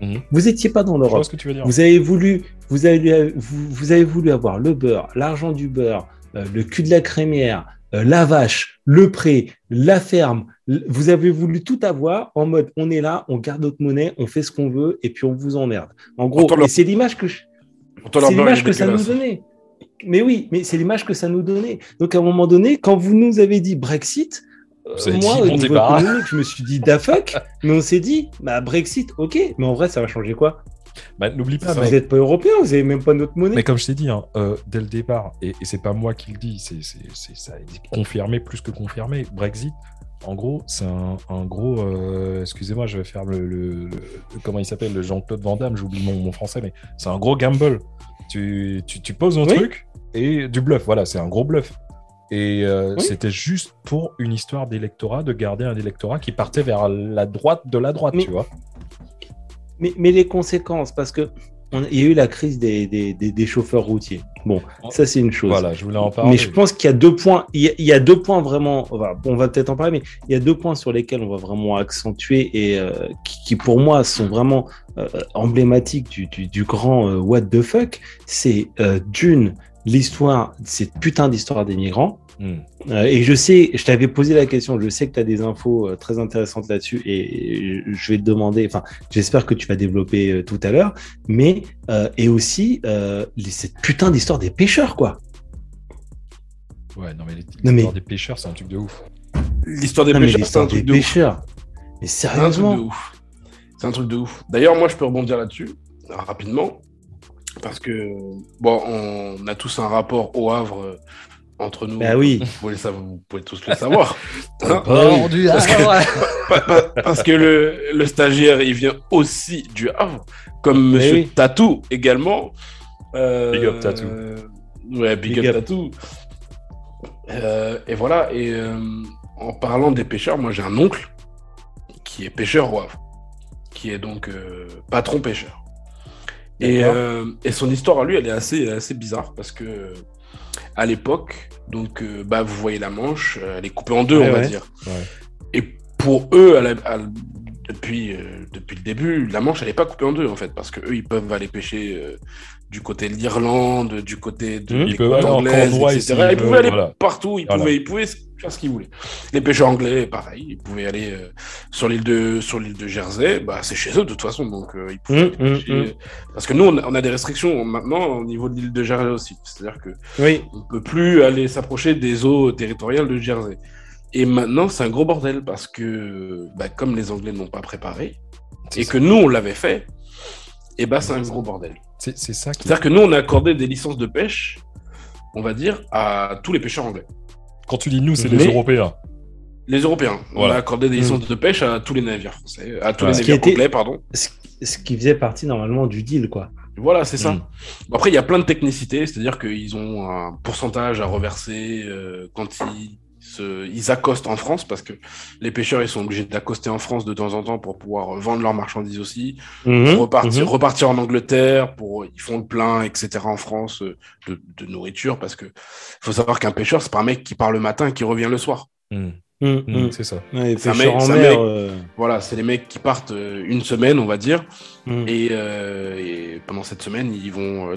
Mhm. Vous étiez pas dans l'Europe. Vous avez voulu, vous avez, vous, vous avez voulu avoir le beurre, l'argent du beurre, euh, le cul de la crémière, euh, la vache, le pré, la ferme. Vous avez voulu tout avoir en mode on est là, on garde notre monnaie, on fait ce qu'on veut et puis on vous emmerde. En gros, leur- c'est l'image que je- c'est l'image que ça nous donnait. Mais oui, mais c'est l'image que ça nous donnait. Donc à un moment donné, quand vous nous avez dit Brexit, euh, moi, dit, au niveau débarras. économique, je me suis dit da fuck, mais on s'est dit, bah Brexit, ok, mais en vrai, ça va changer quoi Bah, N'oublie pas, Vous mais- n'êtes pas européen, vous avez même pas notre monnaie. Mais comme je t'ai dit, hein, euh, dès le départ, et, et c'est pas moi qui le dis, c'est, ça a été confirmé plus que confirmé. Brexit, en gros, c'est un, un gros. euh, excusez-moi, je vais faire le. le- le- comment il s'appelle Le Jean-Claude Van Damme, j'oublie mon, mon français, mais c'est un gros gamble. Tu, tu, tu poses un Oui. truc et du bluff. Voilà, c'est un gros bluff. Et euh, Oui. c'était juste pour une histoire d'électorat, de garder un électorat qui partait vers la droite de la droite, Mais- tu vois. Mais, mais les conséquences, parce que on- il y a eu la crise des, des, des- des chauffeurs routiers. Bon, ça c'est une chose. Voilà, je voulais en parler. Mais je pense qu'il y a deux points. Il y a, il y a deux points vraiment. On va, on va peut-être en parler, mais il y a deux points sur lesquels on va vraiment accentuer et euh, qui, qui, pour moi sont vraiment euh, emblématiques du, du, du grand what the fuck. C'est d'une l'histoire, cette putain d'histoire des migrants. Hmm. Euh, et je sais, je t'avais posé la question, je sais que tu as des infos euh, très intéressantes là-dessus et je vais te demander, enfin, j'espère que tu vas développer euh, tout à l'heure, mais, euh, et aussi, euh, les- cette putain d'histoire des pêcheurs, quoi. Ouais, non, mais l'histoire mais- des pêcheurs, c'est un truc de ouf. L'histoire des Non, pêcheurs, c'est un des truc de ouf. Mais C'est un truc de sérieusement. ouf. C'est un truc de ouf. D'ailleurs, moi, je peux rebondir là-dessus rapidement parce que bon, on a tous un rapport au Havre euh, entre nous. Bah oui. Vous pouvez, le savoir- vous pouvez tous le savoir. (laughs) Hein Oh, Parce que- (laughs) parce que le, le stagiaire, il vient aussi du Havre, comme Mais Monsieur oui. Tatou également. Euh, Big up Tatou. Ouais, big, Big up, up. Tatou. Euh, et voilà, et euh, en parlant des pêcheurs, moi j'ai un oncle qui est pêcheur au Havre, qui est donc euh, patron pêcheur. Et, euh, et son histoire à lui, elle est assez, assez bizarre parce que à l'époque, donc euh, bah, vous voyez la Manche, euh, elle est coupée en deux, Ouais, on va ouais. dire. Ouais. Et pour eux, à la- à- depuis, euh, depuis le début, la Manche, elle n'est pas coupée en deux, en fait, parce que eux, ils peuvent aller pêcher du côté de l'Irlande, du côté de Mmh. en etc. s'ils Ils pouvaient aller voilà. partout, ils, Voilà. pouvaient, ils pouvaient faire ce qu'ils voulaient. Les pêcheurs anglais, pareil, ils pouvaient aller euh, sur l'île de sur l'île de Jersey, bah, c'est chez eux de toute façon, donc euh, ils pouvaient Mmh, aller mmh, mmh. Parce que nous, on a, on a des restrictions maintenant au niveau de l'île de Jersey aussi, c'est-à-dire que Oui. on peut plus aller s'approcher des eaux territoriales de Jersey. Et maintenant, c'est un gros bordel parce que, bah, comme les Anglais n'ont pas préparé et ça. que nous, on l'avait fait, et bah, c'est un gros bordel. C'est ça qui. C'est-à-dire que nous, on a accordé des licences de pêche, on va dire, à tous les pêcheurs anglais. Quand tu dis nous, c'est Mais- les Européens. Les Européens. On Voilà. a accordé des Mm. licences de pêche à tous les navires français, à tous Ouais. les navires était- anglais, pardon. Ce, qui faisait partie normalement du deal, quoi. Voilà, c'est ça. Mm. Après, il y a plein de technicités, c'est-à-dire qu'ils ont un pourcentage à reverser euh, quand ils, se, ils accostent en France, parce que les pêcheurs, ils sont obligés d'accoster en France de temps en temps pour pouvoir vendre leurs marchandises aussi, Mhm, repartir, repartir en Angleterre, pour ils font le plein, etc. en France euh, de, de nourriture, parce que faut savoir qu'un pêcheur, c'est pas un mec qui part le matin et qui revient le soir. Mm. Mhm, Mm, mhm. C'est ça. Ouais, les C'est mec- mer. mec- euh, Voilà, c'est les mecs qui partent euh, une semaine, on va dire, mhm. Et, euh, et pendant cette semaine, ils vont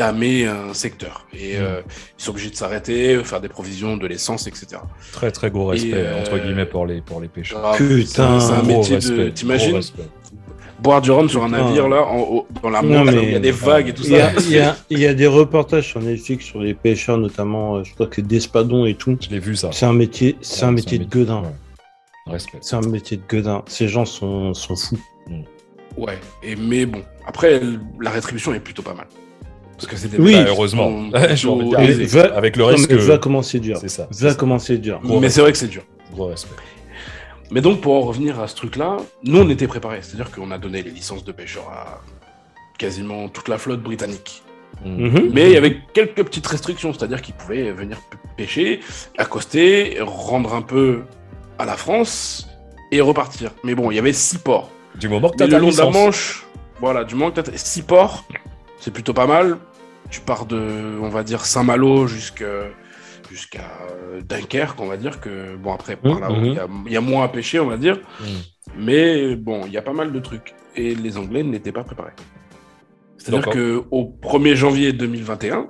damer un secteur. Et Mm. euh, ils sont obligés de s'arrêter, faire des provisions de l'essence, etc. Très très gros respect euh, entre guillemets pour les pour les pêcheurs. Grave, Putain, c'est- un métier respect, de. T'imagines boire du rhum sur un navire là, en, haut- dans la Non, mer, mais- où il y a des vagues et tout Il y, a, ça. il, y a, il y a des reportages sur Netflix sur les pêcheurs, notamment, euh, je crois que d'Espadon et tout. Je l'ai vu ça. C'est un métier, c'est un métier de gueudin. ouais. Respect. C'est un métier de gueudin. Ces gens sont, sont fous. Ouais, et, mais bon, après, la rétribution est plutôt pas mal. Parce que c'était Oui. Bah, heureusement. (laughs) Mais avec- va- avec le Non, mais va comment c'est dur. C'est ça. Va comment c'est dur. Gros Mais c'est vrai que c'est dur. Gros respect. Mais donc, pour en revenir à ce truc-là, nous, on était préparés. C'est-à-dire qu'on a donné les licences de pêcheurs à quasiment toute la flotte britannique. Mhm. Mais il y avait quelques petites restrictions, c'est-à-dire qu'ils pouvaient venir pêcher, accoster, rendre un peu à la France et repartir. Mais bon, il y avait six ports. Du moment que Mais t'as le long de la. Manche, voilà, du moment que t'as six ports, c'est plutôt pas mal. Tu pars de, on va dire, Saint-Malo jusqu'à jusqu'à euh, Dunkerque, on va dire que, bon, après, par Mhm, là-haut, il y a- il y, a moins à pêcher, on va dire. Mais bon, il y a pas mal de trucs. Et les Anglais n'étaient pas préparés. C'est-à-dire que au 1er janvier 2021,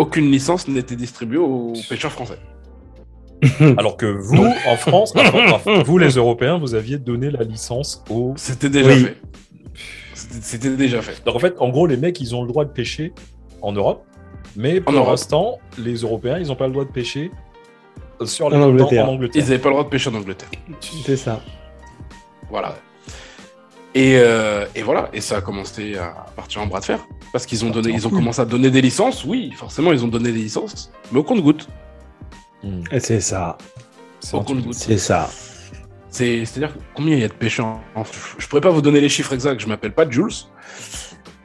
aucune licence n'était distribuée aux pêcheurs français. (laughs) Alors que vous, en France, (laughs) enfin, vous les Européens, vous aviez donné la licence aux. C'était déjà Oui. fait. C'était déjà fait. Donc en fait, en gros, les mecs, ils ont le droit de pêcher en Europe, mais pour l'instant, les Européens, ils n'ont pas le droit de pêcher sur les En Angleterre. en Ils Angleterre. n'avaient pas le droit de pêcher en Angleterre. C'est ça. Voilà. Et, euh, et voilà, et ça a commencé à partir en bras de fer. Parce qu'ils ont donné, ils ont commencé à donner des licences, oui, forcément, ils ont donné des licences, mais au compte-goutte. Hmm. Et C'est ça. Au compte-goutte. C'est ça. C'est, c'est-à-dire, combien il y a de pêcheurs en- Je pourrais pas vous donner les chiffres exacts, je m'appelle pas Jules.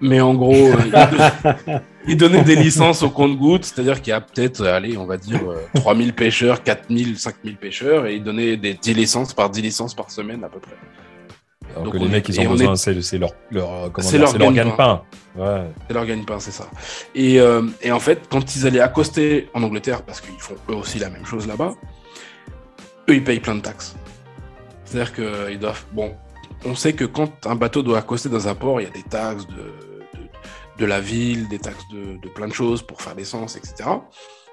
Mais en gros, euh, ils don- (laughs) ils donnaient des licences au compte-goutte, c'est-à-dire qu'il y a peut-être, euh, allez, on va dire, euh, 3000 pêcheurs, 4000, 5000 pêcheurs, et ils donnaient des 10 licences par 10 licences par semaine à peu près. Alors Donc que on les est- mecs, ils ont on besoin, c'est c'est leur, euh, gagne-pain. gagne-pain. Ouais. C'est leur gagne-pain, c'est ça. Et, euh, et en fait, quand ils allaient accoster en Angleterre, parce qu'ils font eux aussi la même chose là-bas, eux, ils payent plein de taxes. C'est-à-dire qu'ils doivent. Bon, on sait que quand un bateau doit accoster dans un port, il y a des taxes de, de, de la ville, des taxes de, de plein de choses pour faire l'essence, etc.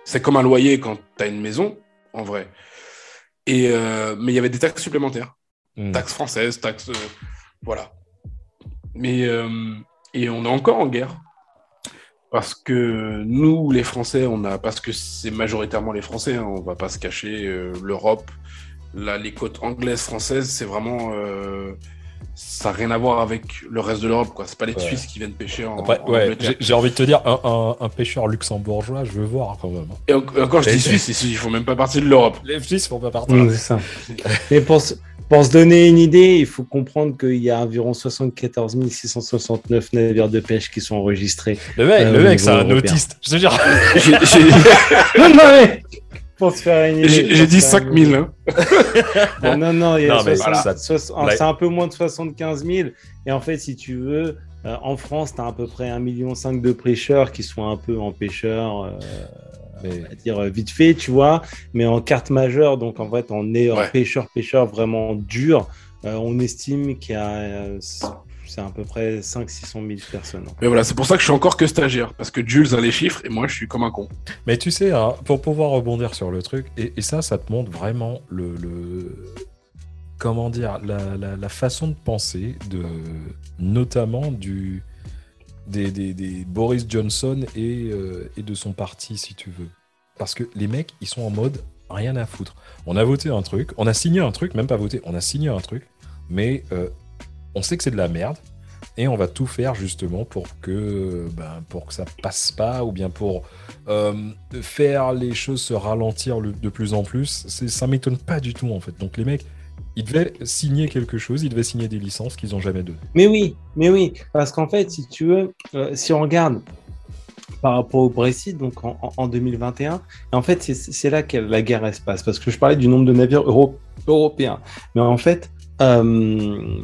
C'est comme un loyer quand tu as une maison, en vrai. Et, euh, mais il y avait des taxes supplémentaires Hmm. taxes françaises, taxes. euh, voilà. Mais. euh, et on est encore en guerre. Parce que nous, les Français, on a. Parce que c'est majoritairement les Français, hein, on va pas se cacher. L'Europe, là, les côtes anglaises, françaises, c'est vraiment. euh, ça n'a rien à voir avec le reste de l'Europe, quoi. C'est pas les Ouais. Suisses qui viennent pêcher en, Après, en ouais, Angleterre. j'ai- envie de te dire, un, un- un pêcheur luxembourgeois, je veux voir quand même. Et en- encore, je Et- dis Suisse, ils font même pas partie de l'Europe. Les Suisses font pas partie. Mm, c'est ça. (laughs) Mais pour, se- pour se donner une idée, il faut comprendre qu'il y a environ 74 669 navires de pêche qui sont enregistrés. Le mec, Euh, le au mec, c'est un européen. autiste. Je te jure. (laughs) J'ai- j'ai- (laughs) non, non, mais pour se faire une idée. J'ai dit faire 5000. une Hein. idée. Non, non, non, il y a Non, mais 60 ça- soix- alors, là- c'est un peu moins de 75 000. Et en fait, si tu veux, euh, en France, tu as à peu près 1,5 million de pêcheurs qui sont un peu en pêcheurs. euh, Mais- on va dire vite fait, tu vois, mais en carte majeure, donc en fait, on est en Ouais. pêcheur-pêcheur vraiment dur. euh, on estime qu'il y a, euh, c'est à peu près 500-600 000 personnes. Mais voilà, c'est pour ça que je suis encore que stagiaire. Parce que Jules a les chiffres et moi, je suis comme un con. Mais tu sais, hein, pour pouvoir rebondir sur le truc, et, et ça, ça te montre vraiment le, le- comment dire, la, la- la façon de penser de, notamment du, des, des- des Boris Johnson et, euh, et de son parti, si tu veux. Parce que les mecs, ils sont en mode rien à foutre. On a voté un truc, on a signé un truc, même pas voté, on a signé un truc, mais euh, on sait que c'est de la merde. Et on va tout faire justement pour que, ben, pour que ça passe pas, ou bien pour euh, faire les choses se ralentir le- de plus en plus, ça m'étonne pas du tout en fait. Donc les mecs, ils devaient signer quelque chose, ils devaient signer des licences qu'ils ont jamais données. Mais oui, mais oui, parce qu'en fait, si tu veux, euh, si on regarde par rapport au Brexit, donc en, en- en 2021, et en fait, c'est- là que la guerre elle se parce que je parlais du nombre de navires euro- européens, mais en fait, euh,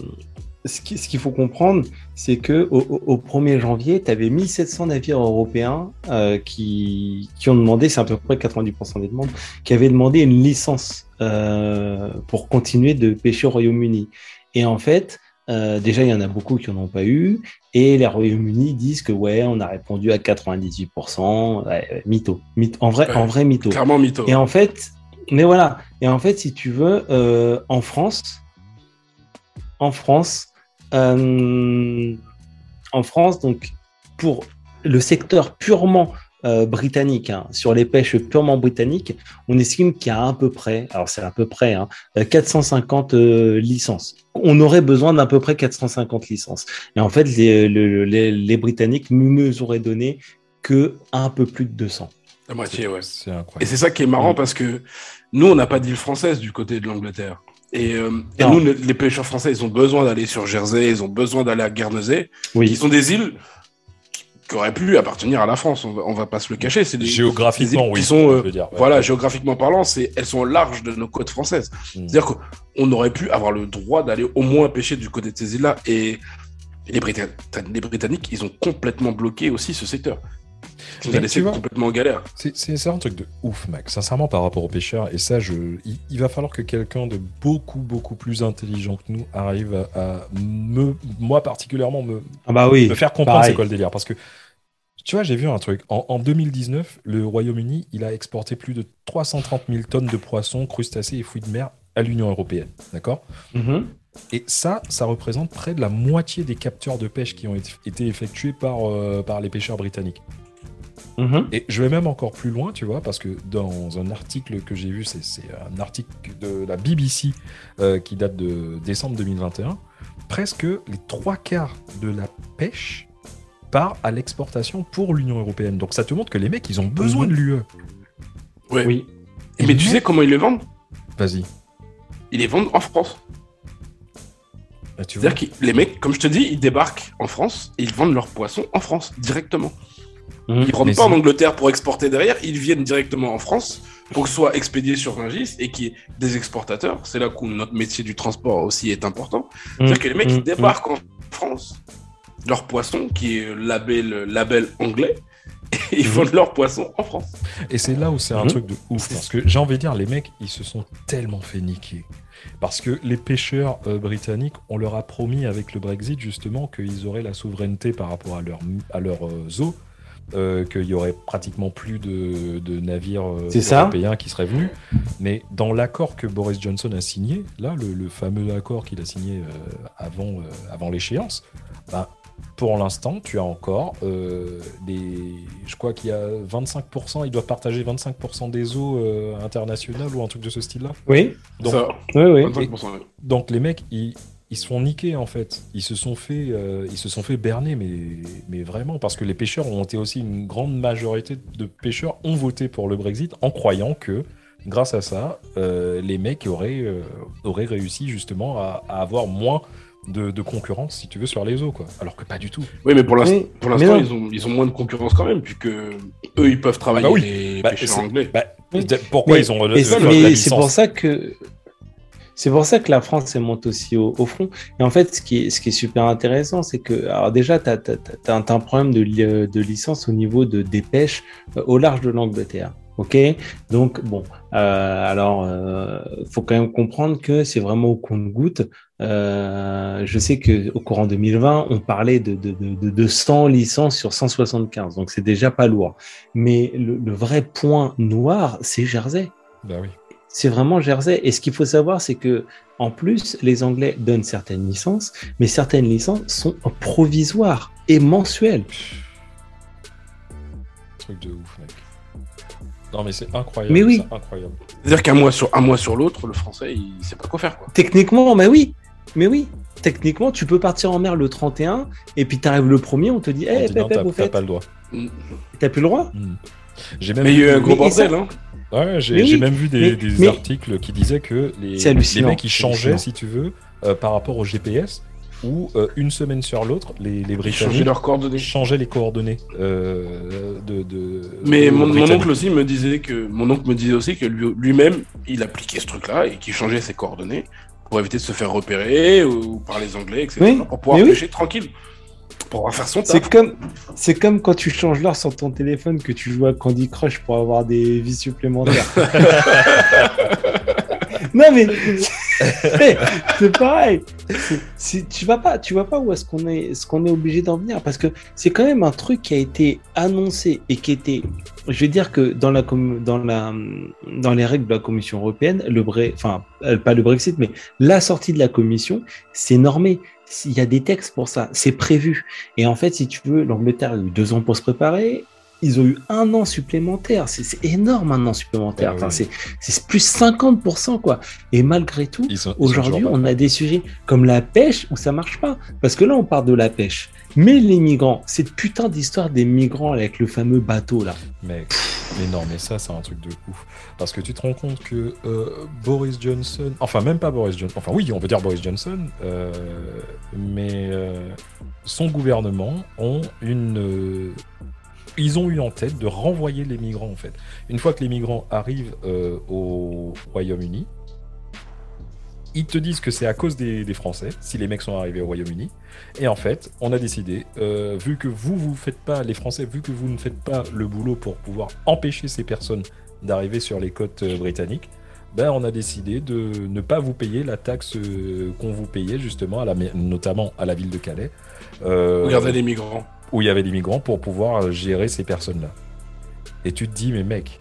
ce qui- ce qu'il faut comprendre, c'est que au, au- au 1er janvier, tu avais 1700 navires européens euh, qui, qui ont demandé, c'est à peu près 90% des demandes, qui avaient demandé une licence euh, pour continuer de pêcher au Royaume-Uni. Et en fait, euh, déjà, il y en a beaucoup qui n'en ont pas eu. Et les Royaumes-Uni disent que ouais, on a répondu à 98%. Ouais, mytho. Mytho. En vrai, Ouais. en vrai, mytho. Clairement mytho. Et en fait, mais voilà. Et en fait, si tu veux, en France, en France, en France, donc pour le secteur purement euh, britanniques, hein, sur les pêches purement britanniques, on estime qu'il y a à peu près, alors c'est à peu près, hein, 450 euh, licences. On aurait besoin d'à peu près 450 licences. Et en fait, les, le- les, les Britanniques ne nous auraient donné que un peu plus de 200. La moitié, ouais. C'est Et c'est ça qui est marrant parce que nous, on n'a pas d'île française du côté de l'Angleterre. Et, euh, et nous, le- les pêcheurs français, ils ont besoin d'aller sur Jersey, ils ont besoin d'aller à Guernesey. Oui. Ils sont des îles qui auraient pu appartenir à la France, on va, on va pas se le cacher. C'est des, Géographiquement, des îles oui. qui sont, euh, dire, ouais. voilà, géographiquement parlant, c'est, elles sont au large de nos côtes françaises. Mm. C'est-à-dire qu'on aurait pu avoir le droit d'aller au moins pêcher du côté de ces îles-là. Et les, Brita- les Britanniques, ils ont complètement bloqué aussi ce secteur. Ils nous Mais a laissé tu vois- complètement en galère. C'est- un truc de ouf, mec. Sincèrement, par rapport aux pêcheurs, et ça, je, il, il va falloir que quelqu'un de beaucoup, beaucoup plus intelligent que nous arrive à, à me, moi particulièrement, me, Ah bah oui. me faire comprendre c'est quoi le délire? Parce que, tu vois, j'ai vu un truc. En, en 2019, le Royaume-Uni, il a exporté plus de 330 000 tonnes de poissons, crustacés et fruits de mer à l'Union européenne. D'accord? Mhm. Et ça, ça représente près de la moitié des capteurs de pêche qui ont été- été effectués par, euh, par les pêcheurs britanniques. Mhm. Et je vais même encore plus loin, tu vois, parce que dans un article que j'ai vu, c'est un article de la BBC euh, qui date de décembre 2021, presque les trois quarts de la pêche part à l'exportation pour l'Union européenne. Donc ça te montre que les mecs, ils ont besoin de l'UE. Ouais. Oui. Et mais tu sais comment ils le vendent? Vas-y. Ils les vendent en France. Vois. C'est-à-dire que les mecs, comme je te dis, ils débarquent en France et ils vendent leurs poissons en France directement. Mhm. Ils rentrent Mais pas en Angleterre pour exporter derrière, ils viennent directement en France pour que ce soit expédié sur Rungis et qu'il y ait des exportateurs. C'est là où notre métier du transport aussi est important. C'est-à-dire que les mecs, ils Mhm. débarquent en France, leur poisson, qui est label, label anglais, (laughs) et ils Mhm. vendent leur poisson en France. Et c'est là où c'est un Mhm. truc de ouf. Parce que j'ai envie de dire, les mecs, ils se sont tellement fait niquer. Parce que les pêcheurs euh, britanniques, on leur a promis avec le Brexit justement qu'ils auraient la souveraineté par rapport à leur, à leur euh, eaux, euh, qu'il y aurait pratiquement plus de, de navires euh, ça. européens qui seraient venus. Mais dans l'accord que Boris Johnson a signé, là, le, le fameux accord qu'il a signé euh, avant, euh, avant l'échéance, bah, pour l'instant, tu as encore euh, des. Je crois qu'il y a 25%, ils doivent partager 25% des eaux euh, internationales ou un truc de ce style-là. Oui. Donc, Ça, Oui, oui. 25%. ouais. donc les mecs, ils, ils se font niquer en fait. Ils se sont fait, euh, ils se sont fait berner, mais, mais vraiment, parce que les pêcheurs ont été aussi une grande majorité de pêcheurs ont voté pour le Brexit en croyant que grâce à ça, euh, les mecs auraient, euh, auraient réussi justement à, à avoir moins de, de concurrence, si tu veux, sur les eaux, quoi. Alors que pas du tout. Oui, mais pour l'instant, mais ils ont, ils ont moins de concurrence quand même, puisque eux, ils peuvent travailler Ah bah oui. les Bah, pêcheurs anglais. bah, pourquoi Mais- ils ont mais licence c'est pour ça que c'est pour ça que la France elle monte aussi au, front. Et en fait, ce qui est, super intéressant, c'est que alors déjà, tu as, un problème de, de licence au niveau de, des pêches euh, au large de l'Angleterre. Ok, donc bon, euh, alors euh, faut quand même comprendre que c'est vraiment au compte-goutte. Euh, je sais que au courant 2020, on parlait de, de, de, de 100 licences sur 175, donc c'est déjà pas lourd. Mais le, le vrai point noir, c'est Jersey Bah oui. C'est vraiment Jersey. Et ce qu'il faut savoir, c'est que en plus, les Anglais donnent certaines licences, mais certaines licences sont provisoires et mensuelles. Truc de ouf, mec. Non, mais c'est incroyable. Mais oui. C'est-à-dire qu'un mois sur un mois sur l'autre, le français, il sait pas quoi faire, quoi. Techniquement, mais oui, mais oui. Techniquement, tu peux partir en mer le 31 et puis tu arrives le premier, on te dit, hé, non, Pépé, t'as pas le droit. t'as plus le droit? Hmm. J'ai même Mais il y a eu un gros bordel, hein. Ouais, j'ai oui, même vu des, mais- des mais- articles qui disaient que les, les mecs ils c'est changeaient, si tu veux, euh, par rapport au GPS, où euh, une semaine sur l'autre, les, les Britanniques changeaient leurs coordonnées. changeaient les coordonnées euh, de, de- Mais mon, oncle aussi me disait que mon oncle me disait aussi que lui- lui-même il appliquait ce truc-là et qu'il changeait ses coordonnées pour éviter de se faire repérer ou, par les Anglais, etc. Oui, pour pouvoir oui. pêcher tranquille, pour pouvoir faire son taf. C'est comme, c'est comme quand tu changes l'heure sur ton téléphone que tu joues à Candy Crush pour avoir des vies supplémentaires. (laughs) non mais c'est pareil. C'est- tu vas pas, tu vas pas où est-ce qu'on est, ce qu'on est obligé d'en venir parce que c'est quand même un truc qui a été annoncé et qui était, je vais dire que dans la com- dans la dans les règles de la Commission européenne, le Bre- enfin euh, pas le Brexit mais la sortie de la Commission, c'est normé. Il y a des textes pour ça, c'est prévu. Et en fait, si tu veux, l'Angleterre a eu deux ans pour se préparer. Ils ont eu un an supplémentaire. C'est énorme un an supplémentaire. Enfin, oui. c'est plus 50%, quoi. Et malgré tout, aujourd'hui, on a des sujets comme la pêche où ça marche pas. Parce que là, on parle de la pêche. Mais les migrants, cette putain d'histoire des migrants avec le fameux bateau, là. Mec, mais non, mais ça, c'est un truc de ouf. Parce que tu te rends compte que euh, Boris Johnson, enfin, même pas Boris Johnson, enfin, oui, on veut dire Boris Johnson, euh, mais euh, son gouvernement ont une. Ils ont eu en tête de renvoyer les migrants, en fait. Une fois que les migrants arrivent euh, au Royaume-Uni, ils te disent que c'est à cause des, Français, si les mecs sont arrivés au Royaume-Uni. Et en fait, on a décidé, euh, vu que vous, vous faites pas, les Français, vu que vous ne faites pas le boulot pour pouvoir empêcher ces personnes d'arriver sur les côtes euh, britanniques, ben on a décidé de ne pas vous payer la taxe qu'on vous payait justement, notamment à la ville de Calais, Regardez les migrants. Où il y avait des migrants pour pouvoir euh, gérer ces personnes-là. Et tu te dis, mais mec,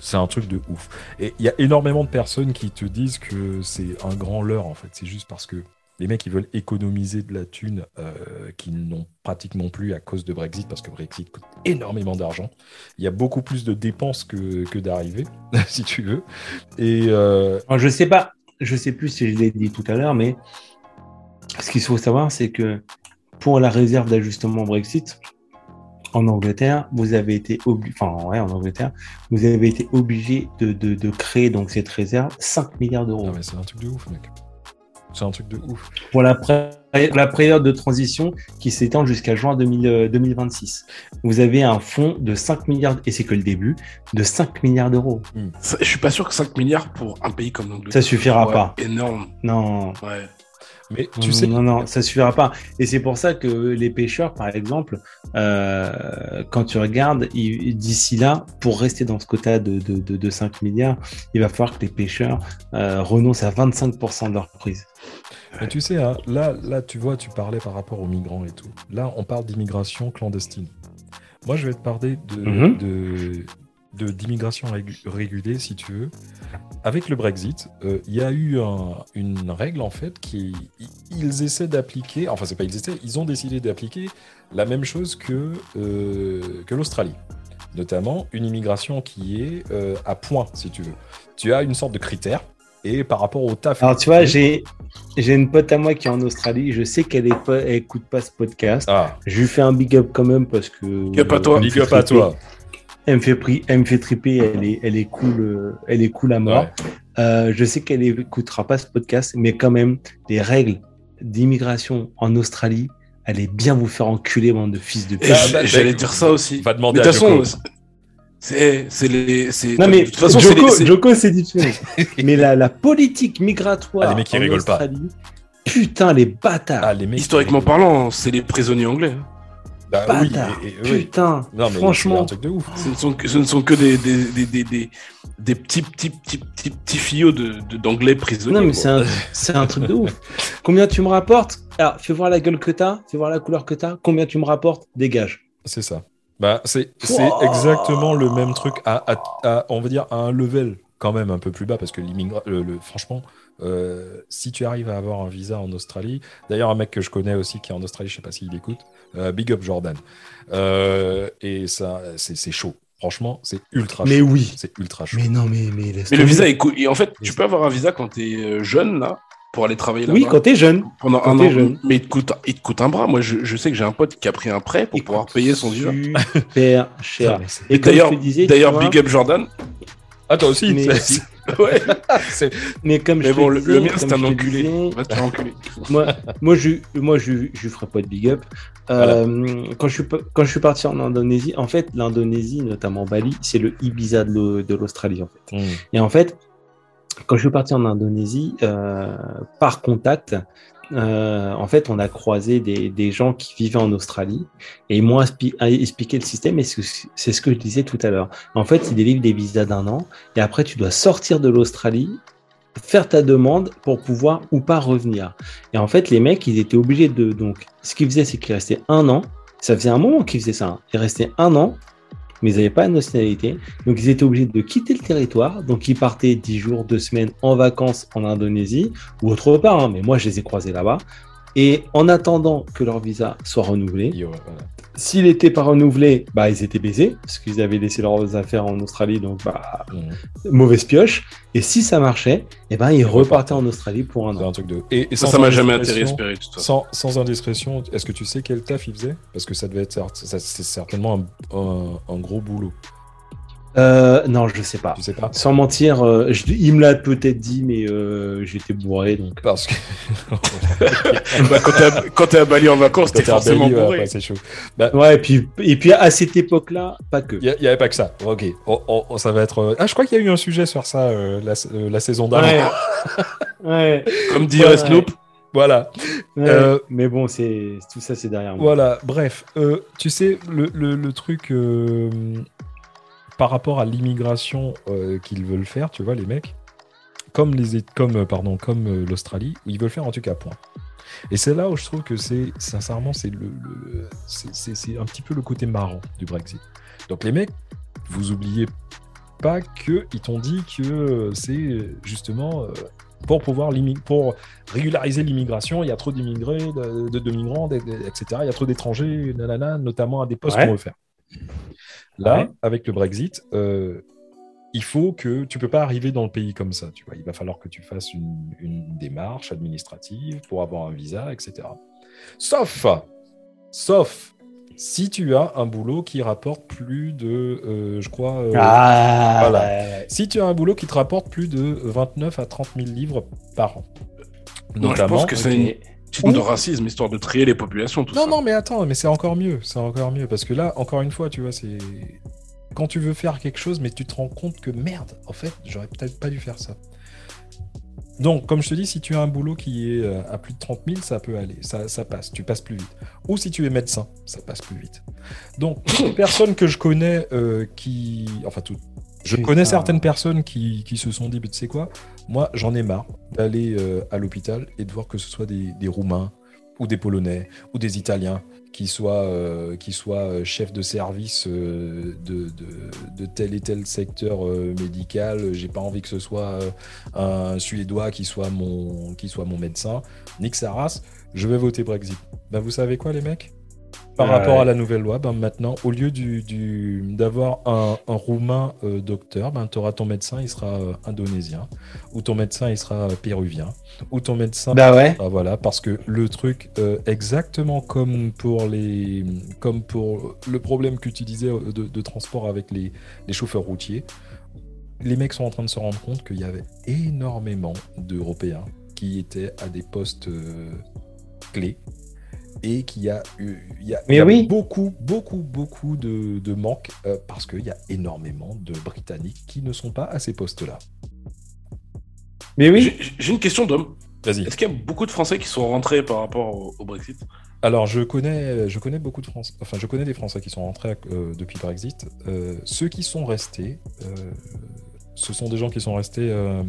c'est un truc de ouf. Et il y a énormément de personnes qui te disent que c'est un grand leurre, en fait. C'est juste parce que les mecs, ils veulent économiser de la thune euh, qu'ils n'ont pratiquement plus à cause de Brexit, parce que Brexit coûte énormément d'argent. Il y a beaucoup plus de dépenses que, que d'arrivées, (laughs) si tu veux. Et euh, je sais pas, je sais plus si je l'ai dit tout à l'heure, mais ce qu'il faut savoir, c'est que pour la réserve d'ajustement Brexit, en Angleterre, vous avez été obligé, enfin, ouais, en Angleterre, vous avez été obligé de, de, de créer donc cette réserve 5 milliards d'euros. non, mais c'est un truc de ouf, mec. C'est un truc de ouf. pour la, la période de transition qui s'étend jusqu'à juin 2000, euh, 2026. Vous avez un fonds de 5 milliards, et c'est que le début, de 5 milliards d'euros. Ça, Je suis pas sûr que 5 milliards pour un pays comme l'Angleterre. Ça suffira Ouais, pas. Énorme. Non, Ouais. Mais tu sais, non, non, ça suffira pas. Et c'est pour ça que les pêcheurs, par exemple, euh, quand tu regardes, d'ici là, pour rester dans ce quota de, de, de, de 5 milliards, il va falloir que les pêcheurs euh, renoncent à 25% de leur prise. Mais tu sais, hein, là, là, tu vois, tu parlais par rapport aux migrants et tout. Là, on parle d'immigration clandestine. Moi, je vais te parler de, Mhm. de- d'immigration régu- régulée, si tu veux. Avec le Brexit, euh, il y a eu un- une règle, en fait, qui ils essaient d'appliquer, enfin, c'est pas ils essaient, ils ont décidé d'appliquer la même chose que, euh, que l'Australie. Notamment une immigration qui est euh, à point, si tu veux. Tu as une sorte de critère, et par rapport au taf. Alors, tu vois, j'ai, j'ai une pote à moi qui est en Australie. Je sais qu'elle est pas, elle écoute pas ce podcast. Ah, Je lui fais un big up quand même parce que. Big up à toi. big up à toi. Elle me fait, pri- elle me fait triper. Elle est, elle est cool. euh, Elle est cool à mort. Ouais. Euh, je sais qu'elle écoutera pas ce podcast, mais quand même, les règles d'immigration en Australie, allez bien vous faire enculer, bande de fils de pute. J'allais dire ça aussi. Va demander Mais de à toute façon, Joko. c'est c'est les. c'est- Non, mais de toute façon, c'est Joko, c'est- Joko, c'est différent. (laughs) mais la, la politique migratoire Ah, les mecs, ils en rigolent pas. Australie, putain, les bâtards. Ah, les mecs. historiquement parlant, c'est les prisonniers anglais. hein. Bah oui, bâtards. et- et- oui. Putain, Non, mais c'est franchement. un truc de ouf. Ce ne sont que, ce ne sont que des, des, des, des, des, des petits, petits, petits, petits, petits fillots de, de- d'anglais prisonniers. Non, mais c'est un, c'est un truc de ouf. (laughs) Combien tu me rapportes? Alors, fais voir la gueule que t'as, fais voir la couleur que t'as. Combien tu me rapportes? Dégage. C'est ça. Bah, c'est Wow. exactement le même truc à, à- à- on va dire, à un level quand même un peu plus bas parce que l'immigra- le, le- franchement, euh, si tu arrives à avoir un visa en Australie, d'ailleurs, un mec que je connais aussi qui est en Australie, je sais pas s'il écoute, euh, Big Up Jordan. Euh, et ça, c'est c'est chaud. Franchement, c'est ultra Mais chaud. oui. C'est ultra chaud. Mais non, mais, mais Mais le visa est cool. Et en fait, tu peux avoir un visa quand t'es euh, jeune, là, pour aller travailler là-bas. Oui, quand t'es jeune. pendant quand un t'es an. jeune. Mais il te, coûte, il te coûte un bras. Moi, je, je sais que j'ai un pote qui a pris un prêt pour Il pouvoir payer son visa. Super cher. mais Et d'ailleurs, Big Up Jordan. Ah, toi aussi Mais- (laughs) Ouais. Mais comme Mais je bon, le, disais, le mien, c'est un enculé. disais, Va te faire enculer. moi, moi, je, moi, je, je ferai pas de big up. Euh, quand je suis, quand je suis parti en Indonésie, en fait, l'Indonésie, notamment Bali, c'est le Ibiza de l'Australie, en fait. Mm. Et en fait, quand je suis parti en Indonésie, euh, par contact, euh, en fait, on a croisé des, des gens qui vivaient en Australie et ils m'ont aspi- expliqué le système et c'est ce- c'est ce que je disais tout à l'heure. En fait, ils délivrent des visas d'un an et après, tu dois sortir de l'Australie, faire ta demande pour pouvoir ou pas revenir. Et en fait, les mecs, ils étaient obligés de. Donc, ce qu'ils faisaient, c'est qu'ils restaient un an. Ça faisait un moment qu'ils faisaient ça. hein. Ils restaient un an mais ils n'avaient pas de nationalité. Donc, ils étaient obligés de quitter le territoire. Donc, ils partaient 10 jours, 2 semaines en vacances en Indonésie ou autre part. hein. Mais moi, je les ai croisés là-bas. Et en attendant que leur visa soit renouvelé. S'il n'était pas renouvelé, bah, ils étaient baisés, parce qu'ils avaient laissé leurs affaires en Australie, donc bah, Mhm. mauvaise pioche. Et si ça marchait, eh ben, ils repartaient. en Australie pour un an. un truc de. Et, et Ça, sans ça m'a jamais indiscrétion- intéressé, Spirit. de toute façon. Sans, sans indiscrétion, est-ce que tu sais quel taf il faisait? Parce que ça devait être ça- c'est certainement un, un- un gros boulot. Euh, non, je sais pas. Tu sais pas Sans mentir, euh, je- il me l'a peut-être dit, mais euh, j'étais bourré, donc. Parce que (laughs) Bah, quand t'es à- à Bali en vacances, t'es forcément Bali, ouais, bourré. ouais, c'est chaud. Ouais, et puis, et puis à cette époque-là, pas que. Il n'y avait pas que ça. Ok. On- on- on- ça va être. euh, Ah, je crois qu'il y a eu un sujet sur ça euh, la, euh, la saison d'avant. Ouais. (laughs) ouais. Comme dirait Ouais. Snoop. Voilà. ouais. Euh, mais bon, c'est tout ça, c'est derrière moi. Voilà. Bref, euh, tu sais, le, le- le truc euh, par rapport à l'immigration euh, qu'ils veulent faire, tu vois, les mecs, comme les comme euh, pardon, comme euh, l'Australie, ils veulent faire en tout cas point. Et c'est là où je trouve que c'est sincèrement c'est le, le- c'est- un petit peu le côté marrant du Brexit. Donc les mecs, vous oubliez pas que ils t'ont dit que c'est justement pour pouvoir pour régulariser l'immigration, il y a trop d'immigrés, de, de- de migrants, etc. Il y a trop d'étrangers, notamment à des postes Ouais. qu'on veut faire. Là, Ouais. avec le Brexit, euh, il faut que tu peux pas arriver dans le pays comme ça. Tu vois, il va falloir que tu fasses une, une démarche administrative pour avoir un visa, etc. Sauf, sauf si tu as un boulot qui rapporte plus de, euh, je crois, euh, Ah, voilà. ouais. si tu as un boulot qui te rapporte plus de 29 à 30 000 livres par an. Moi, je pense que c'est de racisme, histoire de trier les populations, tout Non, ça. non, mais attends, mais c'est encore mieux. C'est encore mieux. Parce que là, encore une fois, tu vois, c'est. Quand tu veux faire quelque chose, mais tu te rends compte que merde, en fait, j'aurais peut-être pas dû faire ça. Donc, comme je te dis, si tu as un boulot qui est euh, à plus de 30 000, ça peut aller, ça, ça passe, tu passes plus vite. Ou si tu es médecin, ça passe plus vite. Donc, toutes les (laughs) personnes que je connais euh, qui. Enfin, toutes. Je Putain. connais certaines personnes qui, qui se sont dit, tu sais quoi, moi, j'en ai marre d'aller euh, à l'hôpital et de voir que ce soit des, des Roumains ou des Polonais ou des Italiens qui soient, euh, qui soient euh, chefs de service euh, de, de, de tel et tel secteur médical. J'ai pas envie que ce soit un Suédois qui soit mon, qui soit mon médecin. Nick Saras, je vais voter Brexit. Ben, vous savez quoi, les mecs? Par rapport à la nouvelle loi, ben maintenant, au lieu du, du- d'avoir un, un roumain euh, docteur, ben, tu auras ton médecin, il sera euh, indonésien, ou ton médecin, il sera euh, péruvien, ou ton médecin, Bah ouais. ah, voilà, parce que le truc, euh, exactement comme pour les, comme pour le problème que tu disais euh, de, de transport avec les, les chauffeurs routiers, les mecs sont en train de se rendre compte qu'il y avait énormément d'Européens qui étaient à des postes clés et qu'il y a eu, il y a, Mais il y a oui. beaucoup, beaucoup, beaucoup de, de manques euh, parce qu'il y a énormément de Britanniques qui ne sont pas à ces postes-là. Mais oui. J'ai une question, Dom. Vas-y. Est-ce qu'il y a beaucoup de Français qui sont rentrés par rapport au, au Brexit? Alors, je connais, je connais beaucoup de Français, enfin, je connais des Français qui sont rentrés euh, depuis le Brexit. Euh, ceux qui sont restés, euh, ce sont des gens qui sont restés euh,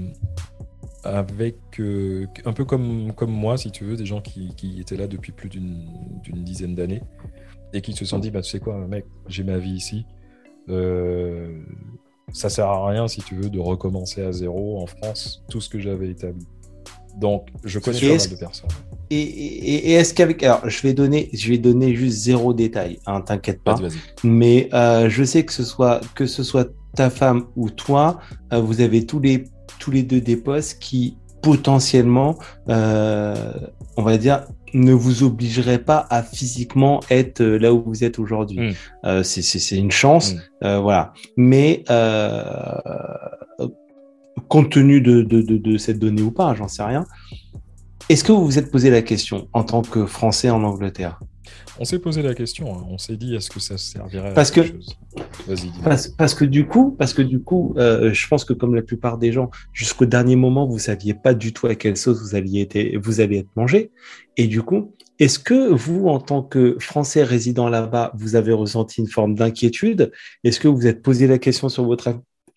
avec, euh, un peu comme, comme moi, si tu veux, des gens qui, qui étaient là depuis plus d'une dizaine d'années et qui se sont dit, bah, tu sais quoi, mec, j'ai ma vie ici. Euh, ça sert à rien, si tu veux, de recommencer à zéro en France, tout ce que j'avais établi. Donc, je connais pas mal de personnes. Et, et- et est-ce qu'avec. Alors, je vais donner, je vais donner juste zéro détail, hein, t'inquiète pas. Mais euh, je sais que ce soit que ce soit ta femme ou toi, euh, vous avez tous les tous les deux des postes qui potentiellement, euh, on va dire, ne vous obligeraient pas à physiquement être euh, là où vous êtes aujourd'hui. Mm. Euh, c'est une chance, Mm. euh, voilà. Mais compte tenu de, de, de, de cette donnée ou pas, j'en sais rien. Est-ce que vous vous êtes posé la question en tant que Français en Angleterre? On s'est posé la question, hein. on s'est dit est-ce que ça servirait Parce à quelque que- chose. Parce, parce que du coup, parce que du coup, euh, je pense que comme la plupart des gens, jusqu'au dernier moment, vous saviez pas du tout à quelle sauce vous alliez être, vous allez être mangé. Et du coup, est-ce que vous, en tant que Français résidant là-bas, vous avez ressenti une forme d'inquiétude? Est-ce que vous vous êtes posé la question sur votre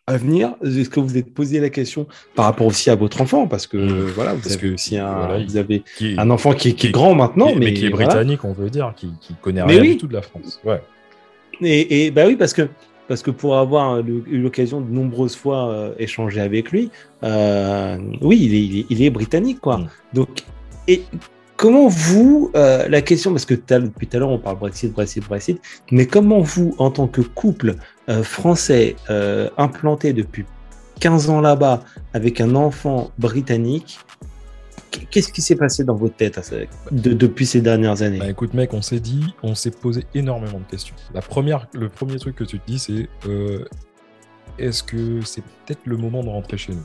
av- avenir Est-ce que vous vous êtes posé la question par rapport aussi à votre enfant? Parce que Mmh. voilà, vous Parce avez que, aussi un, voilà, vous avez est, un enfant qui est, qui est qui- grand maintenant, qui- mais, qui est voilà. britannique, on veut dire, qui, qui connaît Mais rien oui. du tout de la France. Ouais. Et, et bah oui, parce que, parce que pour avoir eu l'occasion de nombreuses fois euh, échanger avec lui, euh, oui, il est, il est, il est britannique, quoi. Mm. Donc, et comment vous, euh, la question, parce que depuis tout à l'heure on parle Brexit, Brexit, Brexit, mais comment vous, en tant que couple euh, français euh, implanté depuis 15 ans là-bas avec un enfant britannique, qu'est-ce qui s'est passé dans votre tête depuis ces dernières années? Bah, Écoute mec, on s'est dit, on s'est posé énormément de questions. La première, le premier truc que tu te dis, c'est est-ce que c'est peut-être le moment de rentrer chez nous?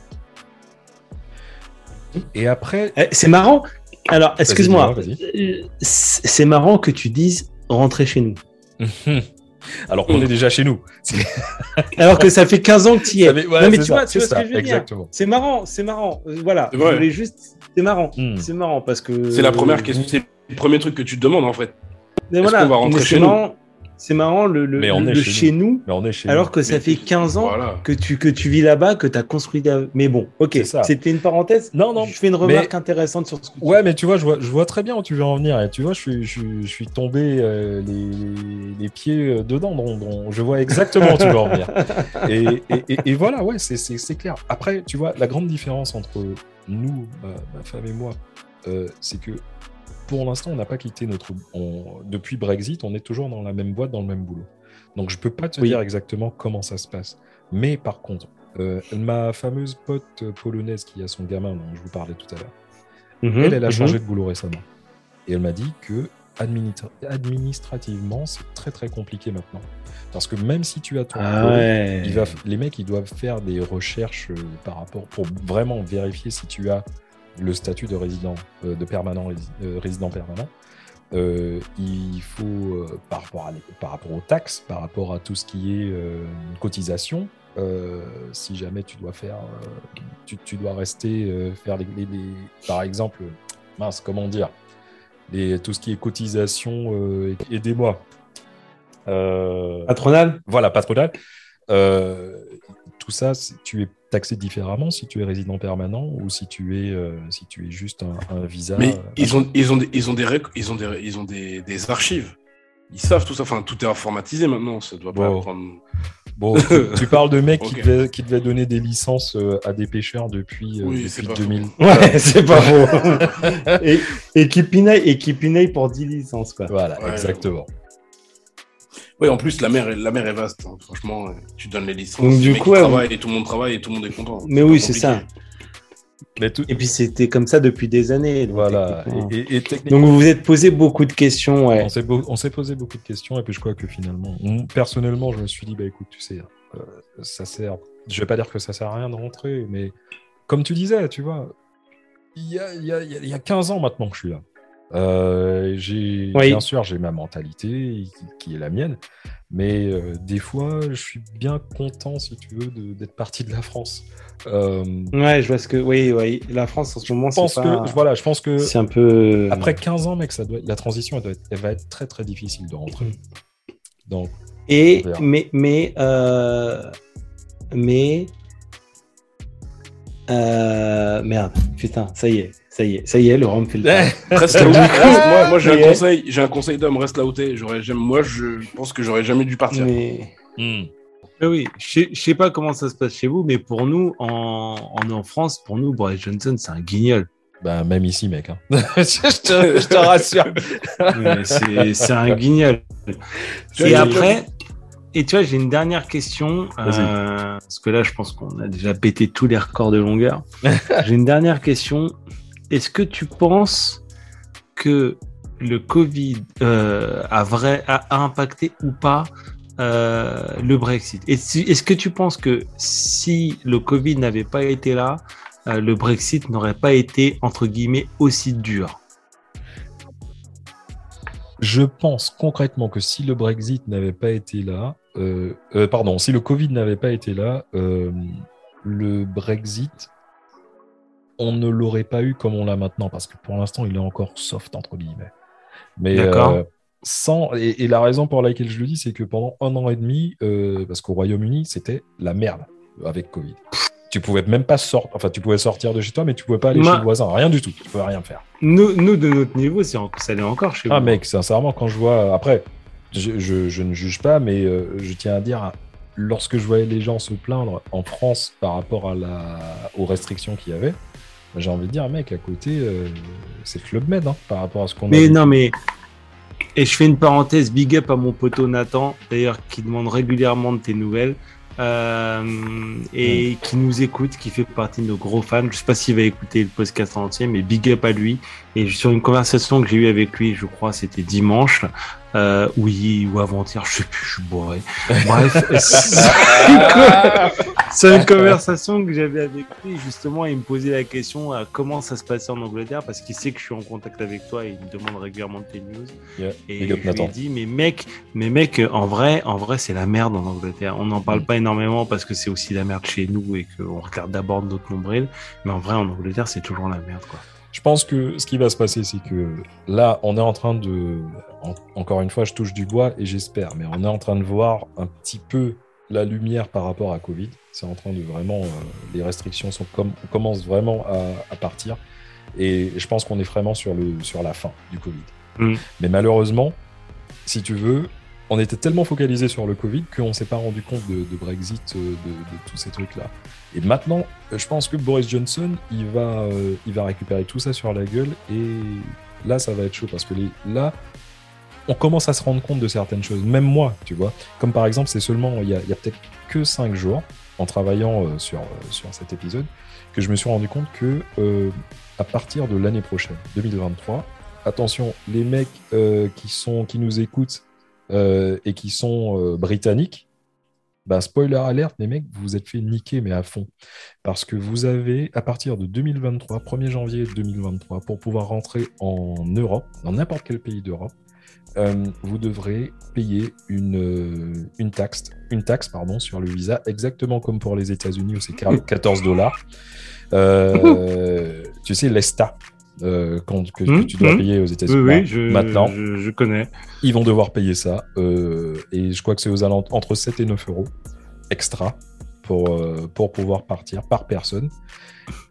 Et après... Eh, c'est marrant, alors, excuse-moi, c'est marrant que tu dises rentrer chez nous. (laughs) Alors qu'on est déjà chez nous. (laughs) Alors que ça fait 15 ans que tu y es. non, mais tu vois, tu vois ce que je veux dire. C'est marrant, c'est marrant. Euh, voilà, je voulais juste. C'est marrant. Hmm. C'est marrant parce que. C'est la première question, c'est le premier truc que tu te demandes en fait. Mais voilà, on va rentrer chez nous c'est marrant, le, le, chez, nous, alors que ça fait 15 ans que, tu, que tu vis là-bas, que tu as construit. Mais bon, ok, c'était une parenthèse. Non, non. Je fais une remarque intéressante sur ce que Ouais, mais tu vois, je vois, je vois très bien où tu veux en venir. Et tu vois, je suis, je, je suis tombé euh, les, les, pieds euh, dedans. Donc, je vois exactement où tu veux en venir. (laughs) Et, et, et, voilà, ouais, c'est clair. Après, tu vois, la grande différence entre nous, ma, femme et moi, euh, c'est que pour l'instant, on n'a pas quitté notre. Depuis Brexit, on est toujours dans la même boîte, dans le même boulot. Donc, je peux pas te dire exactement comment ça se passe. Mais par contre, euh, ma fameuse pote polonaise qui a son gamin, dont je vous parlais tout à l'heure, mhm, elle, elle a mhm. changé de boulot récemment. Et elle m'a dit que administrativement, c'est très très compliqué maintenant. Parce que même si tu as ton ah les mecs, ils doivent faire des recherches euh, par rapport pour vraiment vérifier si tu as le statut de résident, euh, de permanent, euh, résident permanent. Euh, il faut, par, rapport à, par rapport aux taxes, par rapport à tout ce qui est une cotisation, si jamais tu dois faire, tu, dois rester faire les, par exemple, mince, comment dire, les, tout ce qui est cotisation, aidez-moi. patronal. Voilà, patronal. tout ça, tu es taxé différemment si tu es résident permanent ou si tu es, euh, si tu es juste un, visa. Mais euh, ils, ont, ils, ont des, ils ont des ils ont des, ils ont des, des, archives. Ils savent tout ça. Enfin, tout est informatisé maintenant. Ça doit pas prendre. Bon, tu, parles de mecs qui, (laughs) devaient, qui devaient donner des licences euh, à des pêcheurs depuis, oui, depuis 2000. Ouais, (laughs) c'est pas faux. et, et, qui pinaille, et qui pinaille pour 10 licences, quoi. Voilà, exactement. Oui, en plus, la mer, la mer est vaste. Hein. Franchement, tu donnes les licences. Donc, du coup, et tout le monde travaille et tout le monde est content. Mais oui, c'est ça. Et puis c'était comme ça depuis des années. voilà. Donc vous vous êtes posé beaucoup de questions. Ouais. On s'est posé beaucoup de questions et puis je crois que finalement, personnellement, je me suis dit, bah écoute, tu sais, euh, ça sert. Je vais pas dire que ça sert à rien de rentrer, mais comme tu disais, tu vois, il y a, y, a, y a 15 ans maintenant que je suis là. Euh, j'ai bien sûr j'ai ma mentalité qui, est la mienne, mais euh, des fois je suis bien content si tu veux d'être parti de la France. Euh, ouais, je vois ce que oui, oui, la France en ce moment. Je pense que voilà, je pense que c'est un peu après 15 ans, mec, ça doit la transition elle, doit être, elle va être très très difficile de rentrer. Donc et mais mais mais merde, putain, ça y est. Ça y est, ça y est, le rhum fait le (laughs) Reste moi, moi j'ai un conseil, j'ai un conseil d'homme, reste là où t'es. Moi, je pense que j'aurais jamais dû partir. Mais... Hmm. Oui, je ne sais pas comment ça se passe chez vous, mais pour nous, en, en, France, pour nous, Boris Johnson, c'est un guignol. Bah, même ici, mec. Hein. (laughs) je, te, je, te, (laughs) rassure. c'est un guignol. Et après, et tu vois, j'ai une dernière question. Euh, parce que là, je pense qu'on a déjà pété tous les records de longueur. j'ai une dernière question. Est-ce que tu penses que le Covid euh, a, impacté ou pas euh, le Brexit? Est-ce que tu penses que si le Covid n'avait pas été là, euh, le Brexit n'aurait pas été, entre guillemets, aussi dur? Je pense concrètement que si le Brexit n'avait pas été là, pardon, si le Covid n'avait pas été là, le Brexit on ne l'aurait pas eu comme on l'a maintenant, parce que pour l'instant, il est encore soft, entre guillemets. Mais euh, sans. Et, la raison pour laquelle je le dis, c'est que pendant un an et demi, euh, parce qu'au Royaume-Uni, c'était la merde avec Covid. Tu pouvais même pas sortir, enfin, tu pouvais sortir de chez toi, mais tu pouvais pas aller chez le voisin, rien du tout, tu pouvais rien faire. Nous, nous de notre niveau, ça allait encore chez Ah, mec, sincèrement, quand je vois. Après, je, ne juge pas, mais euh, je tiens à dire, lorsque je voyais les gens se plaindre en France par rapport à la... aux restrictions qu'il y avait, j'ai envie de dire, mec, à côté, euh, c'est Club Med hein, par rapport à ce qu'on a Mais vu. non, mais. Et je fais une parenthèse, big up à mon poteau Nathan, d'ailleurs, qui demande régulièrement de tes nouvelles. euh, et qui nous écoute, qui fait partie de nos gros fans. Je sais pas s'il va écouter le podcast en entier, mais big up à lui. Et sur une conversation que j'ai eue avec lui, je crois c'était dimanche, euh, oui, ou avant-hier, je sais plus, je suis bourré. (laughs) Bref, c'est une conversation que j'avais avec lui. Justement, il me posait la question euh, comment ça se passait en Angleterre parce qu'il sait que je suis en contact avec toi et il me demande régulièrement tes news. Yeah. Et Big je lui ai dit, mais mec, mais mec, en vrai, en vrai, c'est la merde en Angleterre. On n'en Mm. parle pas énormément parce que c'est aussi la merde chez nous et qu'on regarde d'abord notre nombril. Mais en vrai, en Angleterre, c'est toujours la merde, quoi. Je pense que ce qui va se passer, c'est que là, on est en train de. en- encore une fois, je touche du bois et j'espère, mais on est en train de voir un petit peu la lumière par rapport à Covid. C'est en train de vraiment. euh, les restrictions sont commencent vraiment à, à partir. Et je pense qu'on est vraiment sur, le, sur la fin du Covid. Mm. Mais malheureusement, si tu veux, on était tellement focalisé sur le Covid qu'on ne s'est pas rendu compte de, de Brexit, euh, de, de tous ces trucs-là. Et maintenant, je pense que Boris Johnson, il va, euh, il va récupérer tout ça sur la gueule et là, ça va être chaud parce que les, là, on commence à se rendre compte de certaines choses. Même moi, tu vois. Comme par exemple, c'est seulement il y a, a peut-être que cinq jours en travaillant euh, sur, euh, sur cet épisode que je me suis rendu compte que à partir de l'année prochaine, 2023, attention, les mecs qui sont qui nous écoutent et qui sont britanniques, bah, spoiler alerte, les mecs, vous vous êtes fait niquer, mais à fond. Parce que vous avez, à partir de 2023, 1er janvier 2023, pour pouvoir rentrer en Europe, dans n'importe quel pays d'Europe, euh, vous devrez payer une, euh, une taxe, une taxe pardon, sur le visa, exactement comme pour les États-Unis où c'est 14 dollars. Euh, (laughs) tu sais, l'ESTA, euh, quand, que, que Mmh, tu dois mmh. payer aux États-Unis. oui, Bah, je, Maintenant, je, je connais. ils vont devoir payer ça. euh, et je crois que c'est aux alentours entre 7 et 9 euros extra pour, euh, pour pouvoir partir par personne.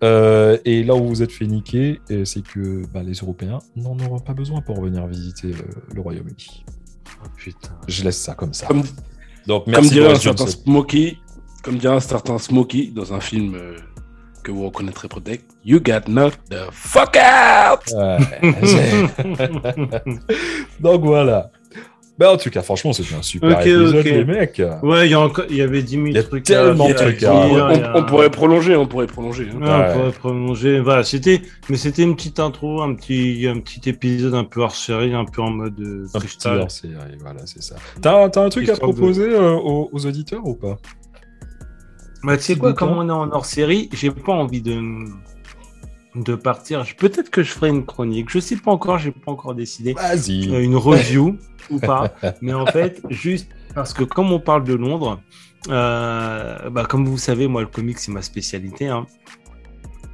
Euh, et là où vous êtes fait niquer, c'est que bah, les Européens n'en auront pas besoin pour venir visiter le Royaume-Uni. Oh, putain. Je laisse ça comme ça. Comme, Donc comme merci dirait un Boris certain Johnson. Smokey, comme dirait un certain Smokey dans un film euh, que vous reconnaîtrez peut-être, You got knocked the fuck out! Ouais, (laughs) Donc voilà. Bah, en tout cas, franchement, c'était un super Ok, épisode, ok. les mecs. Ouais, il y, a encore- il y avait 10 000 Il y a trucs tellement de trucs à dire, on, a- pourrait prolonger, on pourrait prolonger. hein. Ouais, on pourrait prolonger. Voilà, c'était, mais c'était une petite intro, un petit, un petit épisode un peu hors série, un peu en mode euh, Un petit freestyle. voilà, c'est ça. T'as t'as un truc à de- proposer euh, aux, aux auditeurs ou pas? Bah, tu sais quoi, comme on est en hors série, j'ai pas envie de, de partir. Peut-être que je ferai une chronique. Je sais pas encore, j'ai pas encore décidé. Vas-y. Euh, une review (laughs) ou pas. Mais en fait, juste parce que comme on parle de Londres, euh, bah, comme vous savez, moi, le comic, c'est ma spécialité. hein.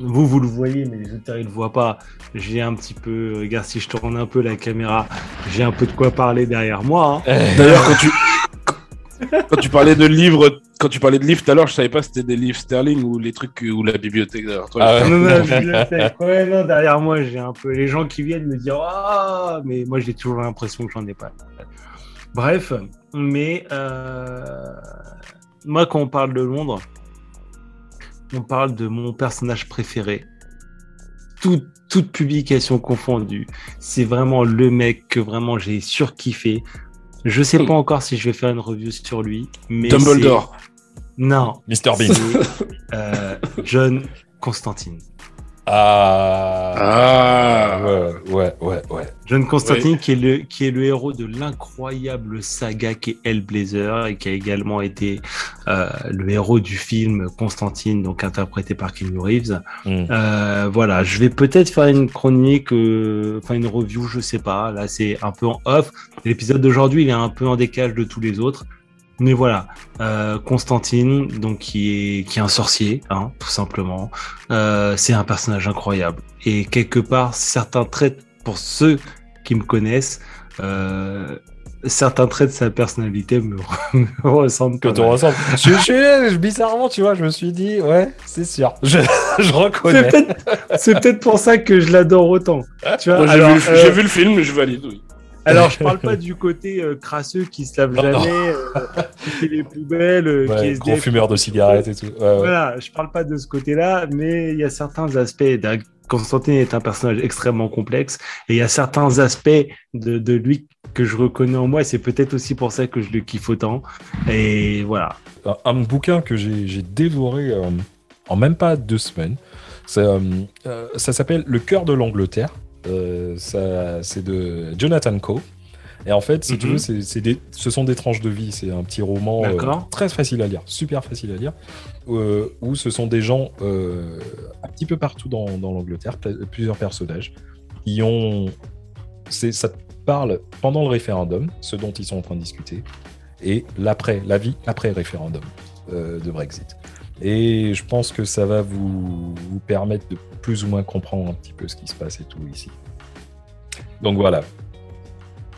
Vous, vous le voyez, mais les auditeurs, ils le voient pas. J'ai un petit peu, regarde, si je tourne un peu la caméra, j'ai un peu de quoi parler derrière moi. hein. (laughs) D'ailleurs, quand tu, quand tu parlais de livres, quand tu parlais de livres tout à l'heure, je savais pas si c'était des livres sterling ou les trucs ou la bibliothèque. derrière toi. Ah ouais. Non, non, la (laughs) bibliothèque. Ouais, non, derrière moi, j'ai un peu les gens qui viennent me dire Ah, mais moi, j'ai toujours l'impression que j'en ai pas. Bref, mais euh, moi, quand on parle de Londres, on parle de mon personnage préféré. Tout- toute publication confondue. C'est vraiment le mec que vraiment j'ai surkiffé. Je sais pas encore si je vais faire une review sur lui, mais Dumbledore. Non, Mr Bean. euh, John Constantine. Ah. Ah. Ouais, ouais, ouais, ouais. John Constantine, qui, est le, qui est le héros de l'incroyable saga qui est Hellblazer et qui a également été euh, le héros du film Constantine, donc interprété par Keanu Reeves. Mm. Euh, voilà, je vais peut-être faire une chronique, euh, enfin une review, je sais pas. Là, c'est un peu en off. L'épisode d'aujourd'hui, il est un peu en décalage de tous les autres. Mais voilà, euh, Constantine, donc qui est qui est un sorcier, hein, tout simplement. Euh, c'est un personnage incroyable. Et quelque part, certains traits, pour ceux qui me connaissent, euh, certains traits de sa personnalité me, (laughs) me ressemblent. Que tu ressembles. je, je, je- bizarrement, tu vois, je me suis dit, ouais, c'est sûr. (laughs) Je, je C'est reconnais. peut-être, c'est peut-être pour ça que je l'adore autant. Tu vois, j'ai vu, euh, j'ai vu le film, je valide. Oui. Alors, (laughs) je parle pas du côté euh, crasseux qui se lave Non, jamais, euh, qui fait les poubelles, euh, qui est gros fumeur de cigarettes et tout. Ouais. Voilà, je parle pas de ce côté-là, mais il y a certains aspects Constantine est un personnage extrêmement complexe et il y a certains aspects de, de lui que je reconnais en moi et c'est peut-être aussi pour ça que je le kiffe autant. Et voilà. Un, un bouquin que j'ai dévoré en même pas deux semaines. Ça, ça s'appelle Le cœur de l'Angleterre. Euh, c'est de Jonathan Coe. Et en fait, si tu Mhm. veux, des, ce sont des tranches de vie. C'est un petit roman euh, très facile à lire, super facile à lire, euh, où ce sont des gens euh, un petit peu partout dans, dans l'Angleterre, plusieurs personnages, qui ont. Ça te parle pendant le référendum, ce dont ils sont en train de discuter, et l'après, la vie après référendum de Brexit. Et je pense que ça va vous, vous permettre de plus ou moins comprendre un petit peu ce qui se passe et tout ici. Donc voilà.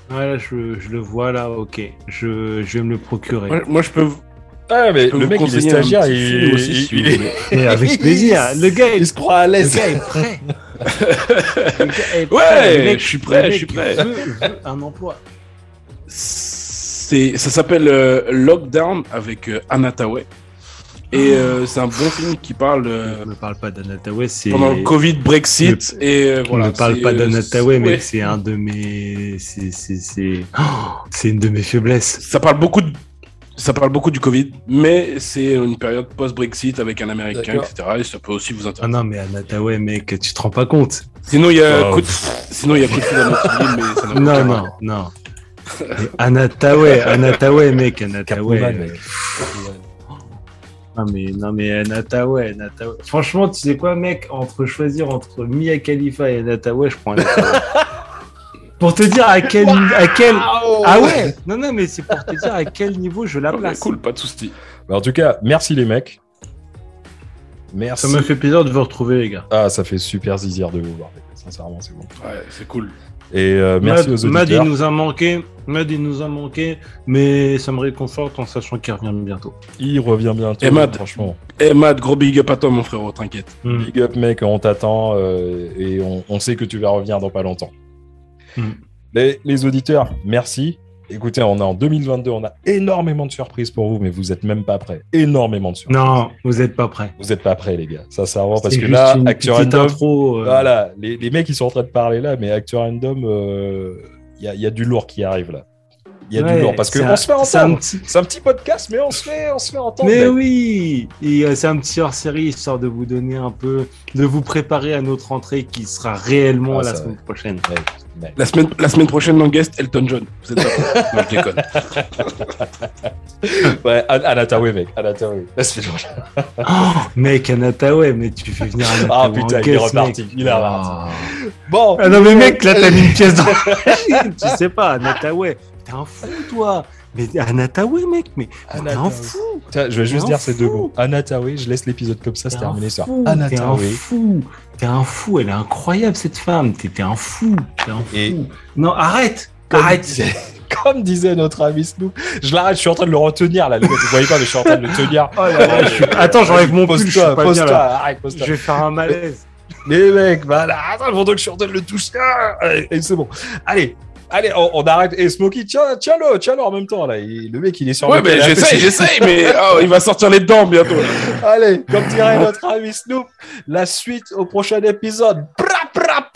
Voilà, je, je le vois là, ok. Je, je vais me le procurer. Moi, moi, je peux. Ah, mais peux le mec, il est conseiller un stagiaire, petit il, aussi, il- (laughs) il- avec plaisir. Le gars, il, se croit à le l'aise. gars est prêt. Le gars est Ouais, prêt. Le mec- je suis prêt, je suis prêt. veut- veut un emploi. C'est, ça s'appelle euh, Lockdown avec euh, Anna Tawai. Et euh, c'est un bon film qui parle euh, Ne me parle pas d'Anataway, c'est. pendant le Covid, Brexit. et euh, voilà. ne parle pas euh, d'Anataway, ouais. mais c'est un de mes. C'est c'est- c'est- Oh, (gasps) c'est une de mes faiblesses. Ça parle beaucoup de. Ça parle beaucoup du Covid, mais c'est une période post-Brexit avec un Américain, etc. Et ça peut aussi vous Ah intéresser. non, mais Anataway, mec, tu te rends pas compte. Sinon, il y a Oh. coup de... Sinon, il y a coup de fil à notre ville, mais ça n'a Non, non, non. Anataway, Anataway, mec, Anataway. Non mais, non mais Anataway, Anataway. Franchement, tu sais quoi, mec, entre choisir entre Mia Khalifa et Anataway, je prends Anataway. (laughs) pour te dire à quel, à quel, ah ouais, non non mais c'est pour te dire à quel niveau je la Ah, place. cool, pas de soucis. En tout cas, merci les mecs. Merci. Ça me fait plaisir de vous retrouver les gars. Ah, ça fait super zizir de vous voir. Sincèrement, c'est bon. Ouais, c'est cool. Et euh, merci Mad, aux Mad, il auditeurs. nous a manqué, Mad il nous a manqué, mais ça me réconforte en sachant qu'il revient bientôt. Il revient bientôt. Et Mad. Franchement. Eh, Matt, gros big up à toi, mon frérot, t'inquiète. Mm. Big up, mec, on t'attend euh, et on, on sait que tu vas revenir dans pas longtemps. Mm. Les, les auditeurs, merci. Écoutez, on est en 2022, on a énormément de surprises pour vous, mais vous êtes même pas prêts. Énormément de surprises. Non, vous êtes pas prêts. Vous êtes pas prêts, les gars. Ça, ça parce C'est que là, petite Random, intro. euh, voilà, les, les mecs, ils sont en train de parler là, mais Actu Random, euh, il y, a, y a du lourd qui arrive là. Il y a ouais, du lourd parce c'est qu'on un- se fait c'est un entendre. petit- C'est un petit podcast, mais on se fait, on se fait entendre. Mais oui, Et, euh, c'est un petit hors-série histoire de vous donner un peu, de vous préparer à notre entrée qui sera réellement Ah, la semaine prochaine. Mec. La semaine, la semaine prochaine, en guest, Elton John. Vous êtes pas Non, je déconne. Ouais, An- Anatawe, mec. Anatawe. La semaine prochaine. Oh, mec, Anatawe, mais tu fais venir. Ah, putain, il est reparti, mec. il est reparti. Bon. Ah non, mais mec, là, t'as mis une pièce dans (laughs) la machine. Tu sais pas, Anatawe. T'es un fou, toi. Mais Anatawe, mec, mais t'es un fou. Tiens, je vais juste dire ces deux mots. Anatawe, je laisse l'épisode comme ça se T'es un terminer sur fou, T'es un fou. Elle est incroyable, cette femme. T'es t'es un fou. T'es un fou. Et- Non, arrête. Comme Arrête. disait, (laughs) comme disait notre ami Snoop, je l'arrête, je suis en train de le retenir là, vous voyez pas, mais je suis en train de le tenir. Oh là là, je suis- Attends, j'enlève mon pull, je suis Pose-toi, pas bien, pose-toi, arrête, pose-toi. Je vais faire un malaise. Mais mec, voilà, attends, pendant que je suis en train de le toucher, ah, allez, et c'est bon. Allez, allez, on, on arrête. Et Smokey, tiens, tiens-le, tiens-le en même temps là. Il- le mec, il est sur Ouais, le mais j'essaye, j'essaye, mais oh, (laughs) il va sortir les dents bientôt. Allez, comme dirait notre ami Snoop, la suite au prochain épisode. Pra, pra,